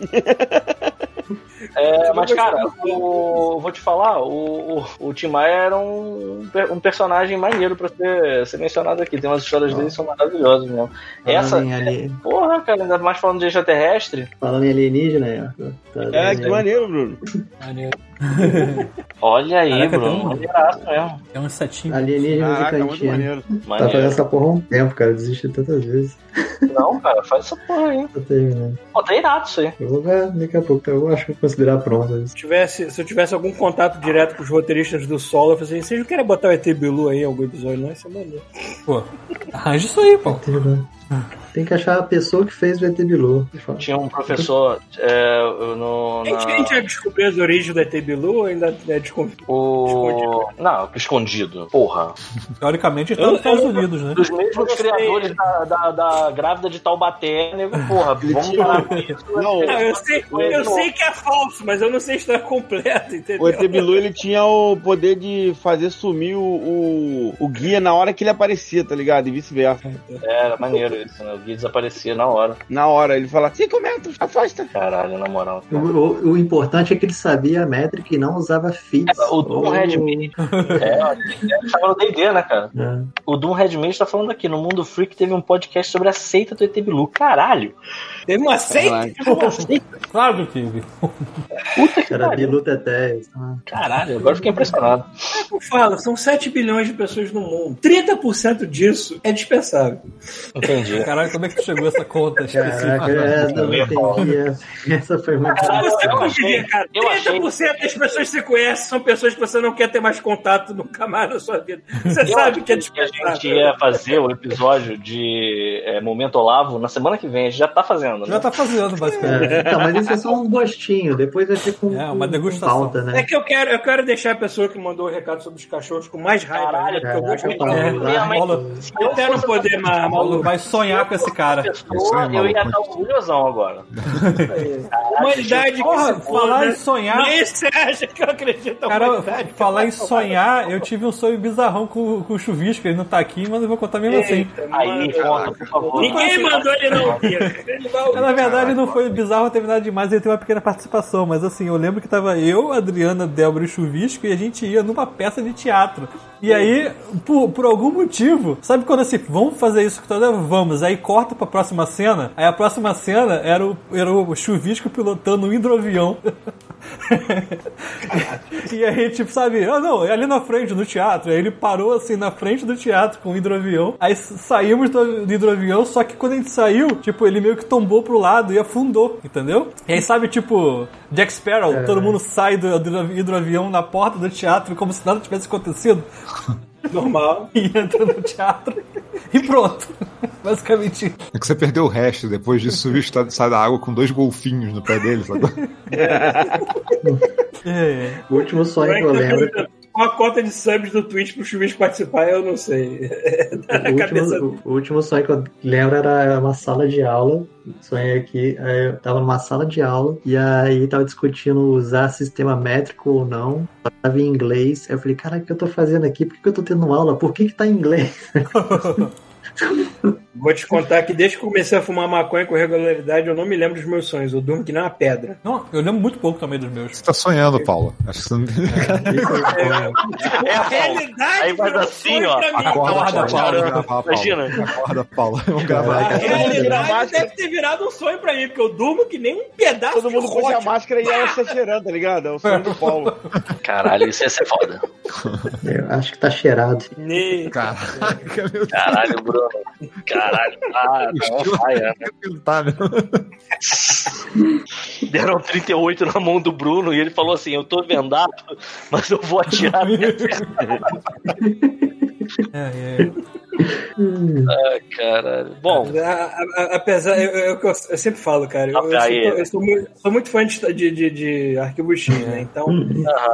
É, mas, cara, o, vou te falar, o, o, o Tim Maia era um, um personagem maneiro pra ser, ser mencionado aqui. Tem umas histórias dele que são maravilhosas mesmo. Essa, ali, porra, cara, ainda mais falando de extraterrestre. falando em alienígena aí, ó. Tá É, que maneiro, Bruno. Olha aí, Caraca, Bruno, tem um- é um setinho. Alienígena Caraca, muito gigantinho. maneiro. Tá fazendo Maneiro. essa porra há um tempo, cara. Desisti tantas vezes. Não, cara, faz essa porra aí. Tô terminando. Pô, tá irado isso aí. Eu vou ver daqui a pouco. Eu acho que vou considerar. Se, tivesse, se eu tivesse algum contato direto com os roteiristas do solo, eu falei assim: vocês não querem botar o ET Bilu aí em algum episódio, não? Isso é maneiro. Pô, arranja isso aí, pô. Tem que achar a pessoa que fez o ET Bilu. Tinha um professor é, no. A gente, a na- gente já descobriu as origens do ET Bilu ou ainda é desconfio? O. Não, escondido. Porra. Teoricamente está nos Estados Unidos, né? Dos mesmos criadores da, da, da grávida de Taubaté, nego, porra, vamos isso. Não, eu sei, eu sei que é falso, mas eu não sei a história completa, entendeu? o ET Bilu ele tinha o poder de fazer sumir o, o, o guia na hora que ele aparecia, tá ligado? E vice-versa. Era maneiro isso, né? O Desaparecia na hora. Na hora, ele fala: 5 metros, afasta. Caralho, na moral. O, o- o importante é que ele sabia a métrica e não usava fits. O Doom Ou- Redmade. É, ele tava no D&D, né, cara? É. O Doom Redmade tá falando aqui, no Mundo Freak teve um podcast sobre a seita do ET Bilu. Caralho! Teve uma seita? Claro que tive. Puta que Era pariu. Bilu Tetés. Ah, Caralho, agora eu fiquei impressionado. Eu falo, são 7 bilhões de pessoas no mundo. 30% disso é dispensável. Entendi. Caralho, como é que chegou essa conta específica? Caraca, essa eu não entendi. Essa- Essa foi muito. Caralho, Você eu ver, cara, eu achei- 30% das pessoas que você conhece são pessoas que você não quer ter mais contato nunca mais na sua vida. Você sabe que é a dispensável. gente ia fazer o episódio de é, Momento Olavo na semana que vem. A gente já tá fazendo, né? Já tá fazendo, basicamente. É, então, mas isso é só um gostinho. Depois vai ter com, É, uma degustação. com pauta, É né? que eu quero, eu quero deixar a pessoa que mandou o recado sobre os cachorros com mais raiva. Caralho, ainda, porque eu muito. É, Paulo, Se eu fosse poder maluco. vai sonhar com esse cara. Pessoa, eu ia estar orgulhosão agora. Humanidade Porra, que falar em sonhar. Nem você acha que eu acredito Cara, falar em sonhar, eu tive um sonho bizarrão com, com o chuvisco. Ele não tá aqui, mas eu vou contar mesmo assim. Aí, conta, por favor. Ninguém mandou ele não ouvir. Na verdade, não foi bizarro ter nada demais, ele teve uma pequena participação, mas assim, eu lembro que tava eu, Adriana, Débora e Chuvisco e a gente ia numa peça de teatro. E aí, por, por algum motivo, sabe quando assim, vamos fazer isso toda vamos, aí corta pra próxima cena, aí a próxima cena era o, era o Chuvisco pilotando um hidroavião. e aí, tipo, sabe, ah não, é ali na frente, no teatro. Aí ele parou assim na frente do teatro com o hidroavião. Aí saímos do, do hidroavião, só que quando a gente saiu, tipo, ele meio que tombou pro lado e afundou, entendeu? E aí, sabe, tipo, Jack Sparrow, todo mundo sai do, do hidroavião na porta do teatro como se nada tivesse acontecido. Normal. E entra no teatro e pronto. Basicamente. É que você perdeu o resto. Depois disso, o bicho sai da água com dois golfinhos no pé dele, sabe? É. O último sonho que eu lembro. Com a conta de subs do Twitch pro Chuvisco participar, eu não sei. O último, o último sonho que eu lembro era uma sala de aula. Sonhei aqui, aí eu tava numa sala de aula e aí tava discutindo usar sistema métrico ou não. Tava em inglês. Aí eu falei, cara, o que eu tô fazendo aqui? Por que eu tô tendo aula? Por que que tá em inglês? Vou te contar que desde que comecei a fumar maconha com regularidade, eu não me lembro dos meus sonhos. Eu durmo que nem uma pedra. Não, eu lembro muito pouco também dos meus. Você tá sonhando, Paulo. Acho que você não É, a Paulo. realidade Aí faz assim, sonho ó. pra mim. Acorda, Acorda, Paulo. Imagina. Acorda, Paulo. Vamos gravar. A Tirar a realidade máscara. deve ter virado um sonho pra mim, porque eu durmo que nem um pedaço Todo mundo puxa a máscara e ela se cheirando, tá ligado? É o sonho do Paulo. Caralho, isso ia ser foda. Eu acho que tá cheirado. Caraca, meu Caralho, Bruno. Caralho. Tá. Tá, meu. Deram 38 na mão do Bruno e ele falou assim: Eu tô vendado, mas eu vou atirar. É, é. Ai, caralho. Bom, apesar, eu, eu- eu- eu sempre falo, cara, eu, Ah, sou, sou muito, sou muito fã de, de, de, arquivo X, né? Então,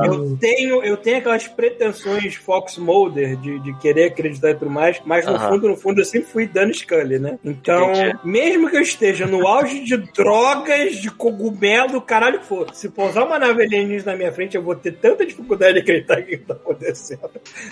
eu tenho, eu tenho aquelas pretensões Fox Mulder de, de querer acreditar e tudo mais, mas no fundo, no fundo, eu sempre fui Dan Scully, né? Então, Entendi. mesmo que eu esteja no auge de drogas, de cogumelo, caralho for, se pousar uma nave alienígena na minha frente, eu vou ter tanta dificuldade de acreditar que tá acontecendo.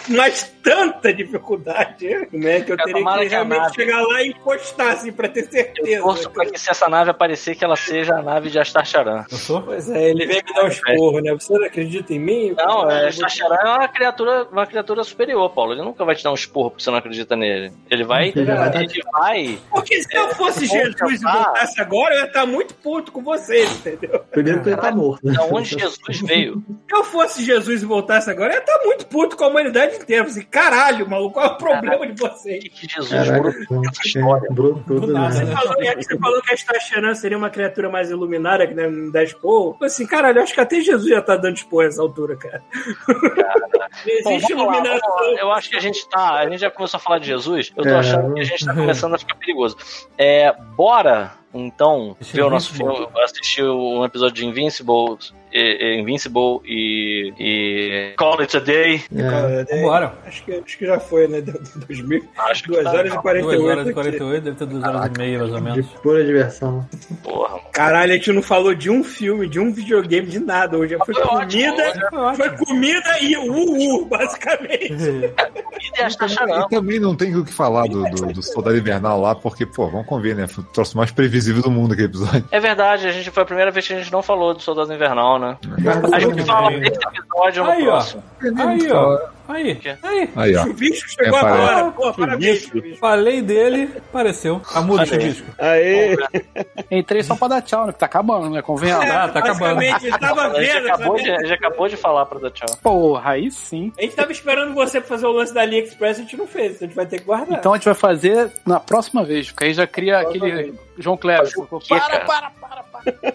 Mas tanta dificuldade, né? Que eu Cara, teria tomara que realmente nave- chegar lá e encostar, assim, pra ter eu certeza. torço pra que se essa nave aparecer, que ela seja a nave de Astar Charan. Eu sou? Pois é, ele vem me dar um esporro, né? Você não acredita em mim? Não, é, Eu Astar Charan é uma criatura, uma criatura superior, Paulo. Ele nunca vai te dar um esporro porque você não acredita nele. Ele vai. Ele vai. Porque se eu fosse Jesus e voltasse agora, eu ia estar muito puto com vocês, entendeu? Primeiro que ele tá morto. Da onde Jesus veio? Se eu fosse Jesus e voltasse agora, eu ia estar muito puto com a humanidade inteira. Eu falei, Assim, caralho, maluco, qual é o problema de O vocês? que, Jesus Caraca, bruto essa história? Bruno tudo, Do nada, né? né? Falou, é que você falou que a Stacharan seria uma criatura mais iluminada, que né, não dá falei assim, caralho, acho que até Jesus já tá dando esporro nessa altura, cara. Bom, existe iluminação. lá. Eu acho que a gente tá. A gente já começou a falar de Jesus. Eu tô É. achando que a gente tá começando a ficar perigoso. É, bora, então, ver o nosso Invincible. filme, assistir um episódio de Invincible, e, e- Invincible e, e Call It a Day. É. É, Vambora. Acho que, acho que já foi, né? Deu 2000. Acho que 2 tá horas e legal. 48. 2 horas e aqui. 48, deve ter 2 horas e meia, mais ou De menos. pura diversão. Porra, mano. Caralho, a gente não falou de um filme, de um videogame, de nada. Hoje foi Foi comida, foi ótimo. foi comida e uh, basicamente. E esta E também não tem o que falar do, do, do Soldado Invernal lá, porque, pô, vamos convir, né? Foi o troço mais previsível do mundo aquele episódio. É verdade, a gente foi a primeira vez que a gente não falou do Soldado Invernal, né? A gente fala desse episódio no Aí, ó. próximo. Aí, ó. Aí, aí. Aí, ó. Chuvisco chegou É, agora. Pô, parabéns. Falei dele, apareceu. A Olha aí. chuvisco. Aê! Entrei só pra dar tchau, né? Que tá acabando, né? Convenhamos. Ah, tá acabando. Ele tava A gente, vendo. acabou sabe? de, já acabou de falar pra dar tchau. Porra, aí sim. A gente tava esperando você pra fazer o lance da AliExpress, a gente não fez. A gente vai ter que guardar. Então a gente vai fazer na próxima vez, porque aí já cria aquele João o Para, para, para, para, para.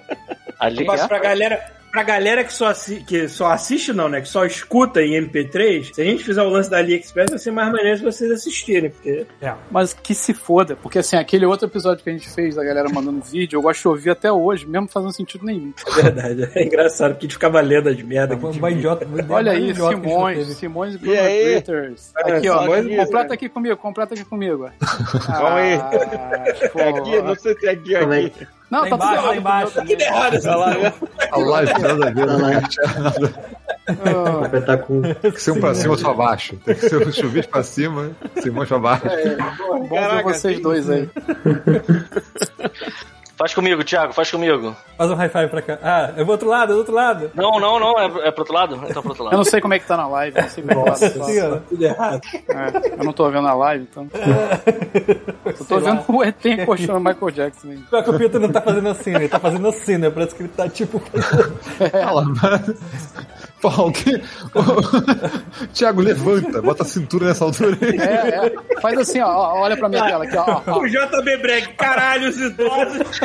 Ali, Mas pra galera, pra galera que, só assi- que só assiste, não, né? Que só escuta em MP3, se a gente fizer o lance da AliExpress, vai ser mais maneiro se vocês assistirem, porque. Mas que se foda, porque assim, aquele outro episódio que a gente fez da galera mandando vídeo, eu gosto de ouvir até hoje, mesmo fazendo sentido nenhum. É verdade. É engraçado, porque a gente ficava lendo as merdas. que Foi a um gente idiota. Olha mais aí, idiota Simões. Simões e Bruno aí? Critters. É, Aqui, ó, Simões e completa aqui comigo, completa aqui comigo. Calma aí. Ah, pô. É aqui, não sei se é aqui, é aqui. Não, tá tudo embaixo, lá errado. embaixo. Tá tudo errado essa live. A live nada a ver, Tá lá. Vai estar com. Tem que ser um pra cima, outro pra baixo. Tem que ser um chuvisco pra cima, Simões pra baixo. Bom ver Caraca, vocês dois aí. Faz comigo, Thiago, faz comigo. Faz um high five pra cá. Ah, é pro outro lado, é do outro lado. Não, não, não, é, é pro outro lado? Então pro outro Eu lado. não sei como é que tá na live, eu não sei como é que tá. Ó. Tudo errado. É, eu não tô vendo a live, então. Eu tô Sei lá. vendo o ET encostando o Michael Jackson aí. Pior que o Peter não tá fazendo assim, né? Ele tá fazendo assim, né? Parece que ele tá tipo. Olha mas... Paulo, que... Tiago, levanta, bota a cintura nessa altura aí. É, é. Faz assim, ó, ó, olha pra minha tela aqui, ó. ó. O JB Breg, caralho, os idosos.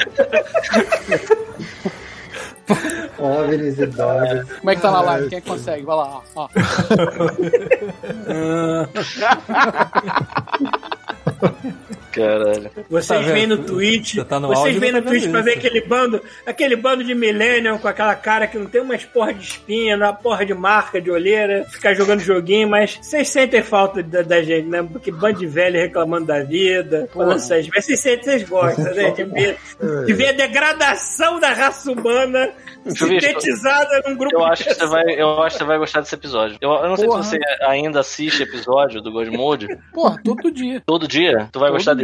E dogs. Como é que tá na live? Quem é que consegue? Vai lá, ó. Caralho. Vocês Tá vendo? veem no Twitch, Você tá no vocês no tá vendo Twitch pra ver aquele bando, aquele bando de millennial com aquela cara que não tem umas porra de espinha, uma porra de marca, de olheira, ficar jogando joguinho, mas vocês sentem falta da, da gente, né? Porque bando de velho reclamando da vida, falando essas mas vocês sentem, vocês gostam, né? De ver, de ver a degradação da raça humana sintetizada num grupo Eu de acho, que você vai, eu acho que você vai gostar desse episódio. Eu, eu não sei Porra. se você ainda assiste episódio do God Mode. Porra, todo dia. Todo dia, tu vai Todo gostar dia.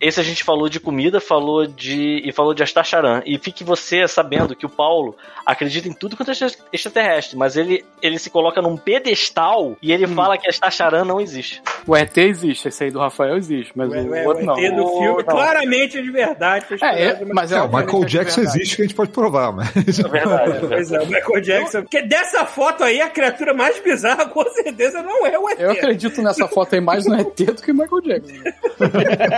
Esse a gente falou de comida, falou de. e falou de Astacharan. E fique você sabendo que o Paulo acredita em tudo quanto é extra- extraterrestre, mas ele, ele se coloca num pedestal e Hum. ele fala que Astacharan não existe. O ET existe, esse aí do Rafael existe, mas Ué, o ué, outro o não. ET do filme, não. claramente é de verdade. É, é, mas é, É, o Michael é de Jackson existe que a gente pode provar, mas. É verdade. é verdade. Pois é, o Michael Jackson. Porque dessa foto aí, a criatura mais bizarra, com certeza, não é o ET. Eu acredito nessa foto aí mais no ET do que no Michael Jackson.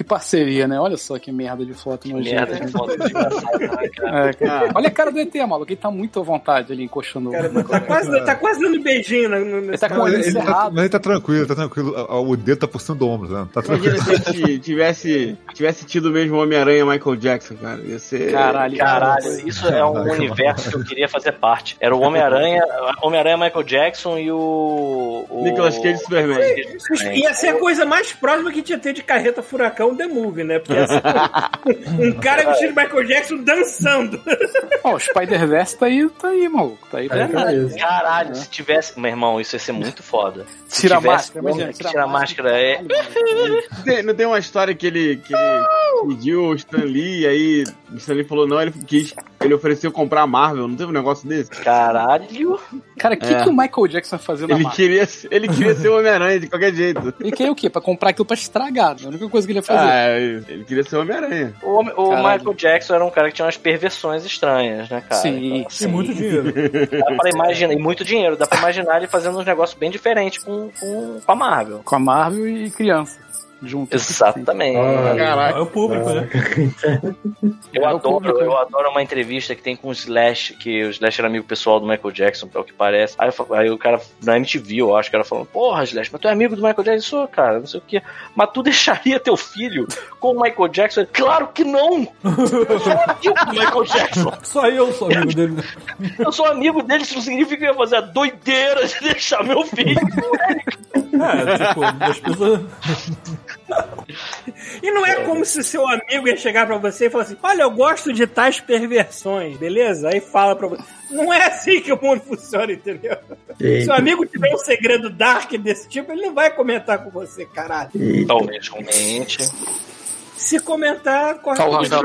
que parceria, né? Olha só que merda de foto nojenta. Merda de foto né, cara? É, cara. Olha a cara do ET, maluco. Ele tá muito à vontade ali encoxando Cara, o Michael tá, Jackson. quase, tá quase dando beijinho no, no, Ele tá com o olho tá, encerrado. mas ele tá tranquilo, tá tranquilo. O dedo tá por cima do ombro, né? Tá tranquilo. Imagina se ele tivesse, tivesse tido o mesmo Homem-Aranha Michael Jackson, cara. Ia ser. Caralho. Caralho, isso é um Caraca, universo que eu queria fazer parte. Era o Homem-Aranha, Homem-Aranha Michael Jackson e o. o... Nicolas Cage e Superman. Ia ser a coisa mais próxima que tinha ter de carreta furacão The Movie, né? Porque ser um cara vestido de Michael Jackson dançando. Ó, o Spider-Verse tá aí, tá aí, maluco. Tá aí, É, pra isso. Caralho, se tivesse. Meu irmão, isso ia ser muito foda. Se Tira a tivesse máscara, um imagina, que tira a máscara. É... Não tem, não tem uma história que ele, que ele pediu o Stan Lee e aí o Stan Lee falou não, ele quis. Ele ofereceu comprar a Marvel, não teve um negócio desse? Caralho. Cara, o que, É. que o Michael Jackson vai fazer na Ele marca? queria, ele queria ser o Homem-Aranha de qualquer jeito. Ele quer o quê? Pra comprar aquilo pra estragar. né? A única coisa que ele ia fazer. Ah, ele queria ser o Homem-Aranha. O, Hom- o. Michael Jackson era um cara que tinha umas perversões estranhas, né, cara? Sim, Então, assim, E muito dinheiro. Dá pra imaginar, e muito dinheiro, dá pra imaginar ele fazendo uns negócios bem diferentes com, com, com a Marvel. Com a Marvel e criança. Junto. Exatamente. Ah, É o público, né? Eu É adoro, público, eu né? adoro uma entrevista que tem com o Slash, que o Slash era amigo pessoal do Michael Jackson, pelo que parece. Aí, eu aí o cara, na MTV, eu acho que era falando, porra, Slash, mas tu é amigo do Michael Jackson? Sou, cara, não sei o quê. Mas tu deixaria teu filho com o Michael Jackson? Claro que não! Eu sou amigo do Michael Jackson. Só eu sou amigo dele. Eu sou amigo dele, isso não significa que eu ia fazer a doideira de deixar meu filho. É, tipo, as pessoas. E não é como se seu amigo ia chegar pra você e falar assim: Olha, eu gosto de tais perversões, beleza? Aí fala pra você. Não é assim que o mundo funciona, entendeu? Se o Eita, amigo tiver um segredo dark desse tipo, ele não vai comentar com você, caralho. eita. Talvez comente. Se comentar, corre Tá o risco de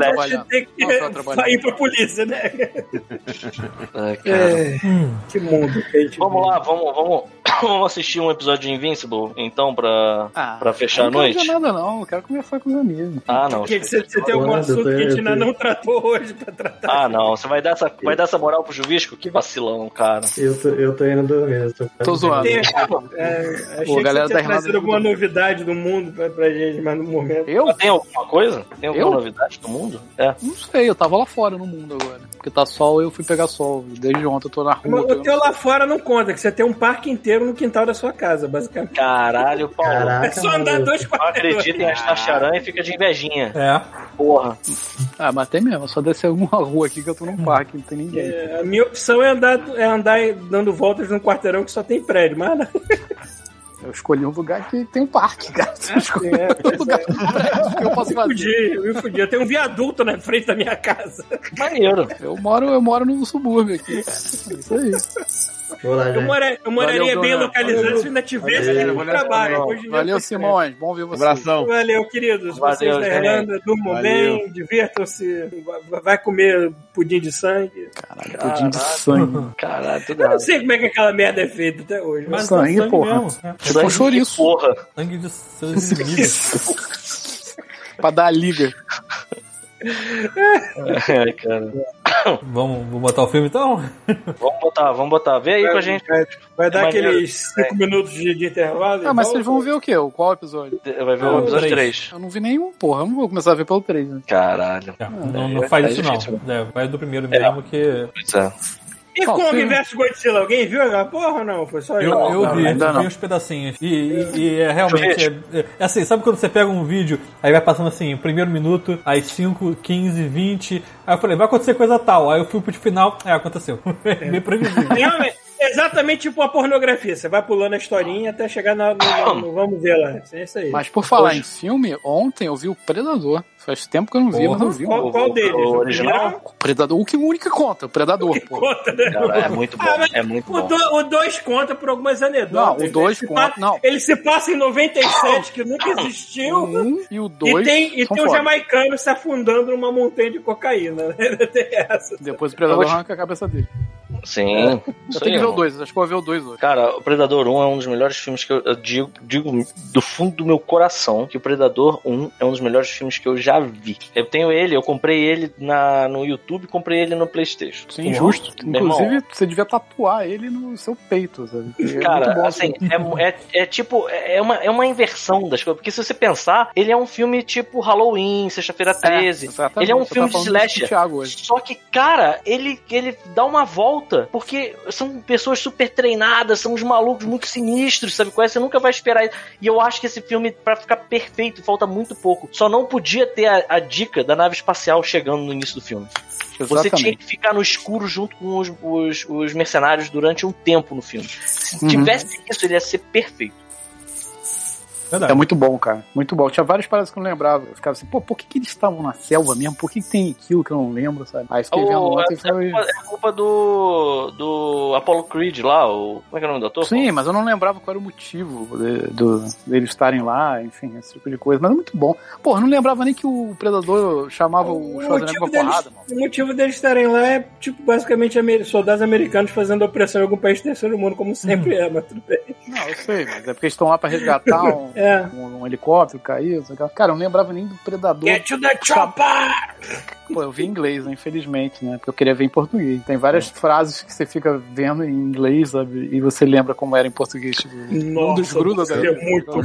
ter que trabalhando. ir pra polícia, né? Ai. É, que mundo que a gente Vamos vive. lá, vamos, vamos, vamos assistir um episódio de Invincible, então, pra, Ah, pra fechar a eu não noite? quero nada, não. Eu quero comer foi com meu amigo. Ah, não. Porque você, você tem algum assunto que a gente eu ainda não tratou hoje pra tratar. Ah, não. Você vai dar essa, vai dar essa moral pro chuvisco? Que vacilão, cara. Eu tô, eu tô indo dormir. eu Tô, Tô zoando. Tem, é, achei Pô, que galera você da tinha trazido Irlanda alguma novidade do mundo pra, pra gente, mas no momento. Eu? Mas tem alguma coisa? Tem alguma Eu? novidade do mundo? É. Não sei, eu tava lá fora no mundo agora. Porque tá sol, eu fui pegar sol. Desde ontem eu tô na rua. Mas o teu lá fora não conta, que você tem um parque inteiro no quintal da sua casa, basicamente. Caralho, Paulo. Caraca, É só andar dois Não quarteirões. acredita em Astacharan e fica de invejinha. É. Porra. Ah, mas tem mesmo. é Só descer alguma rua aqui que eu tô num parque, não tem ninguém. É, a minha opção é andar, é andar dando voltas num quarteirão que só tem prédio, mas não. Eu escolhi um lugar que tem um parque, cara. Eu escolhi É, um lugar que tem um prédio que eu posso fazer. Podia, eu podia. Tem um viaduto na frente da minha casa. Maneiro. Eu moro, eu moro no subúrbio aqui, cara. É isso aí. Vou lá, Eu, mora- eu moraria Valeu, bem Bruno. localizado se ainda tivesse Valeu, no valeu, trabalho. valeu. Valeu, Simões. Bom ver você. Abração. Valeu, queridos. Valeu, Vocês da. Irlanda, durmam Valeu. bem, divirtam-se. Vai- comer pudim de sangue. Caralho, pudim de sangue. Caralho, tudo Eu não sei como é que aquela merda é feita até hoje. Mas Sangue, é sangue porra. mesmo. É. Tipo um chouriço. Porra. Sangue de inimigos. Pra dar a liga. É, cara. vamos, vamos botar o filme então? Vamos botar, vamos botar. Vê aí com a gente. Vai, vai dar É maneiro. aqueles 5 minutos de, de intervalo. Ah, mas igual- vocês vão ver o quê? O Qual episódio? Vai ver Ah, o episódio três. 3. Eu não vi nenhum, porra. Eu não vou começar a ver pelo 3, né? Caralho. É, não, é, não faz é isso difícil. não. É, vai do primeiro mesmo que. Pois é. E Ó, Kong filme- vs Godzilla, alguém viu aquela porra ou não? Foi só Eu, eu? eu vi, ainda eu não. vi uns pedacinhos. E, e- e é realmente. É, é assim, sabe quando você pega um vídeo, aí vai passando assim, primeiro minuto, aí 5, 15, 20. Aí eu falei, vai acontecer coisa tal. Aí eu fui pro final, é, aconteceu. É bem previsível. Realmente, exatamente tipo a pornografia. Você vai pulando a historinha até chegar na, no, no- no Vamos ver lá. É isso aí. Mas por falar em filme, ontem eu vi o Predador. Faz tempo que eu não vi, mas eu vi. qual, qual deles? o original? O Predador, o que o único que conta, o Predador, pô. Conta, né? Cara, é muito bom. Ah, é muito o, bom. do- o 2 conta por algumas anedotas. Não, o dois Ele se conta- pa- não. Ele se passa em 97, que nunca O existiu. um e o E dois tem, e tem um jamaicano se afundando numa montanha de cocaína. Né? Tem essa. Depois o Predador arranca a cabeça dele. Sim. Eu isso tenho que ver o irmão. 2, acho que eu vou ver o 2 hoje. Cara, o Predador 1 é um dos melhores filmes que eu, eu digo, digo do fundo do meu coração que o Predador 1 é um dos melhores filmes que eu já vi. Eu tenho ele, eu comprei ele na, no YouTube, comprei ele no Playstation. Sim, justo. Inclusive, irmão, você devia tatuar ele no seu peito, sabe? É muito Cara, bom, assim, é, é, é tipo, é uma, é uma inversão das coisas. Porque se você pensar, ele é um filme tipo Halloween, Sexta-feira 13. exatamente. ele é um Eu filme tava de slasher. Só que, cara, ele, ele dá uma volta, porque são pessoas super treinadas, são uns malucos muito sinistros, sabe qual é? Você nunca vai esperar isso. E eu acho que esse filme, pra ficar perfeito, falta muito pouco. Só não podia ter a, a dica da nave espacial chegando no início do filme. Você tinha que ficar no escuro junto com os, os, os mercenários durante um tempo no filme. Se Uhum. tivesse isso, ele ia ser perfeito. Verdade. É muito bom, cara. Muito bom. Tinha várias paradas que eu não lembrava. Eu ficava assim, pô, por que, que eles estavam na selva mesmo? Por que, que tem aquilo que eu não lembro, sabe? Aí fiquei vendo O- ontem e é falei. culpa, é culpa do, do Apollo Creed lá, o, como é que é o nome do ator? Sim, mas eu não lembrava qual era o motivo de, do, deles estarem lá, enfim, esse tipo de coisa. Mas é muito bom. Pô, eu não lembrava nem que o Predador chamava o Schwarzenegger pra deles, porrada, mano. o motivo deles estarem lá é, tipo, basicamente soldados americanos fazendo opressão em algum país do terceiro mundo, como sempre é, mas tudo bem. Não, eu sei, mas é porque eles estão lá pra resgatar um, É. um- um helicóptero lá. Cara, eu não lembrava nem do Predador. Get to the chopper! Pô, eu vi em inglês, né, infelizmente, né? Porque eu queria ver em português. Tem várias frases que você fica vendo em inglês, sabe? E você lembra como era em português. Tipo, um dos grudas você é muito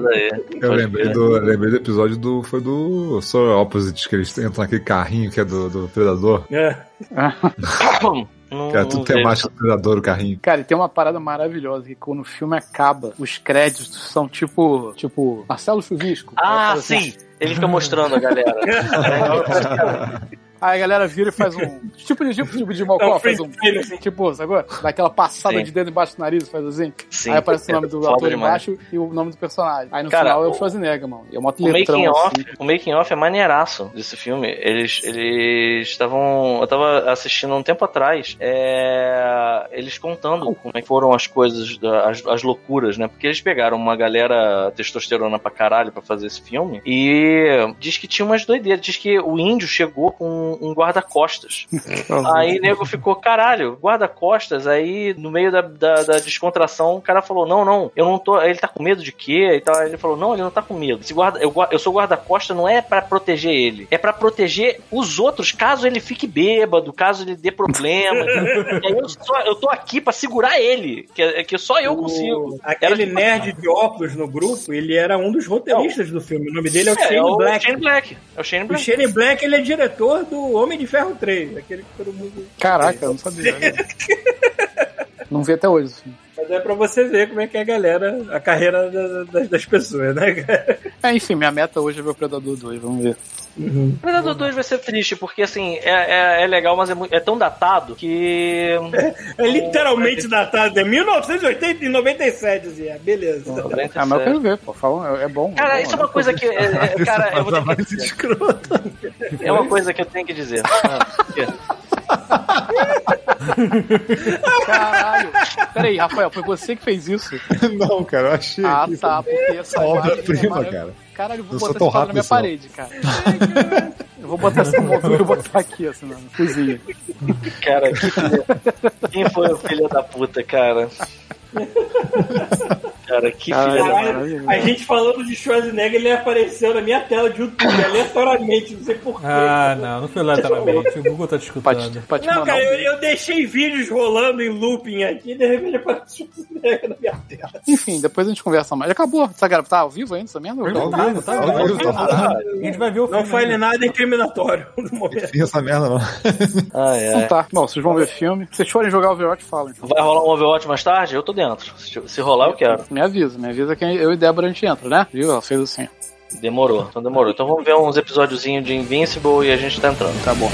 daí. Eu lembrei do, lembrei do episódio do. Foi do Solar Opposite, que eles entram naquele carrinho que é do, do Predador. É. Não, Que é tudo temático do Predador, o carrinho. Cara, e tem uma parada maravilhosa que quando o filme acaba, os créditos são tipo, tipo, Marcelo Chuvisco. Ah, assim, sim. Ele fica mostrando a galera. Aí a galera vira e faz um. Tipo de tipo, tipo de Mocó, Não, faz um. filho, assim. Tipo, sacou? Dá aquela passada Sim. de dedo embaixo do nariz, faz assim. Sim. Aí aparece o nome do ator demais. embaixo e o nome do personagem. Aí no Cara, final é o o- Schwarzenegger, mano. E é uma O making off, assim. o making off é maneiraço desse filme. Eles eles estavam, eu tava assistindo um tempo atrás, é, eles contando como é que foram as coisas, as, as loucuras, né? Porque eles pegaram uma galera testosterona pra caralho pra fazer esse filme e diz que tinha umas doideiras, diz que o índio chegou com um guarda-costas. Aí o nego ficou, caralho, guarda-costas. Aí, no meio da, da, da descontração, o cara falou: Não, não, eu não tô. Ele tá com medo de quê? E tal. Aí ele falou: Não, ele não tá com medo. Esse guarda, eu, eu sou guarda-costas, não é pra proteger ele, é pra proteger os outros, caso ele fique bêbado, caso ele dê problema. E aí eu, só, eu tô aqui pra segurar ele, que, é- que só eu consigo. O- Aquele Era- nerd de óculos no grupo, ele era um dos roteiristas do filme. O nome dele é o É, Shane é o Black. Shane Black. É o Shane O Black. Shane Black, ele é diretor do Homem de Ferro 3, aquele que todo mundo... Caraca, eu não sabia. não vi até hoje. assim. Mas é pra você ver como é que é a galera, a carreira da- das, das pessoas, né, cara? É, enfim, minha meta hoje é ver o Predador 2, vamos ver. O Predador 2 vai ser triste, porque assim, é, é, é legal, mas é, muito- é tão datado que. É literalmente datado, é 1997, assim, é, beleza. Ah, mas eu quero ver, pô. Falam, é, é bom. Cara, é bom, isso é uma coisa que. é- é- cara, eu vou ter que dizer. escroto. É uma coisa que eu tenho que dizer. Caralho. Peraí, Rafael, foi você que fez isso? Não, cara, eu achei. Ah, tá, porque essa obra-prima, é cara. Caralho, eu vou Eu botar esse quadro na minha rápido, parede, cara. Eu vou botar essa moldura e botar aqui, assim, na cozinha. Cara, que quem foi o filho da puta, cara? cara. Que filha da Caralho, a gente falando de Schwarzenegger, ele apareceu na minha tela de YouTube, aleatoriamente, não sei porquê. Ah, não, não foi lateralmente. O Google tá Não, cara, um eu, eu deixei vídeos rolando em looping aqui e de repente apareceu Schwarzenegger na minha tela. Enfim, depois a gente conversa mais. Acabou. Essa cara tá ao vivo ainda essa merda? Tá, tá, tá, Tá ao vivo, tá tá. A gente vai ver o filme. Não foi ainda. nada incriminatório no momento. Fica essa merda, não. Ah, é. Então tá. Bom, vocês vão ver filme. Se vocês forem jogar Overwatch, falem. Vai rolar um Overwatch mais tarde? Eu tô dentro. Se, se rolar, eu quero. Me avisa, me avisa que eu e Débora a gente entra, né? Viu? Ela fez assim. Demorou, então demorou. Então vamos ver uns episódiozinhos de Invincible e a gente tá entrando. Tá bom.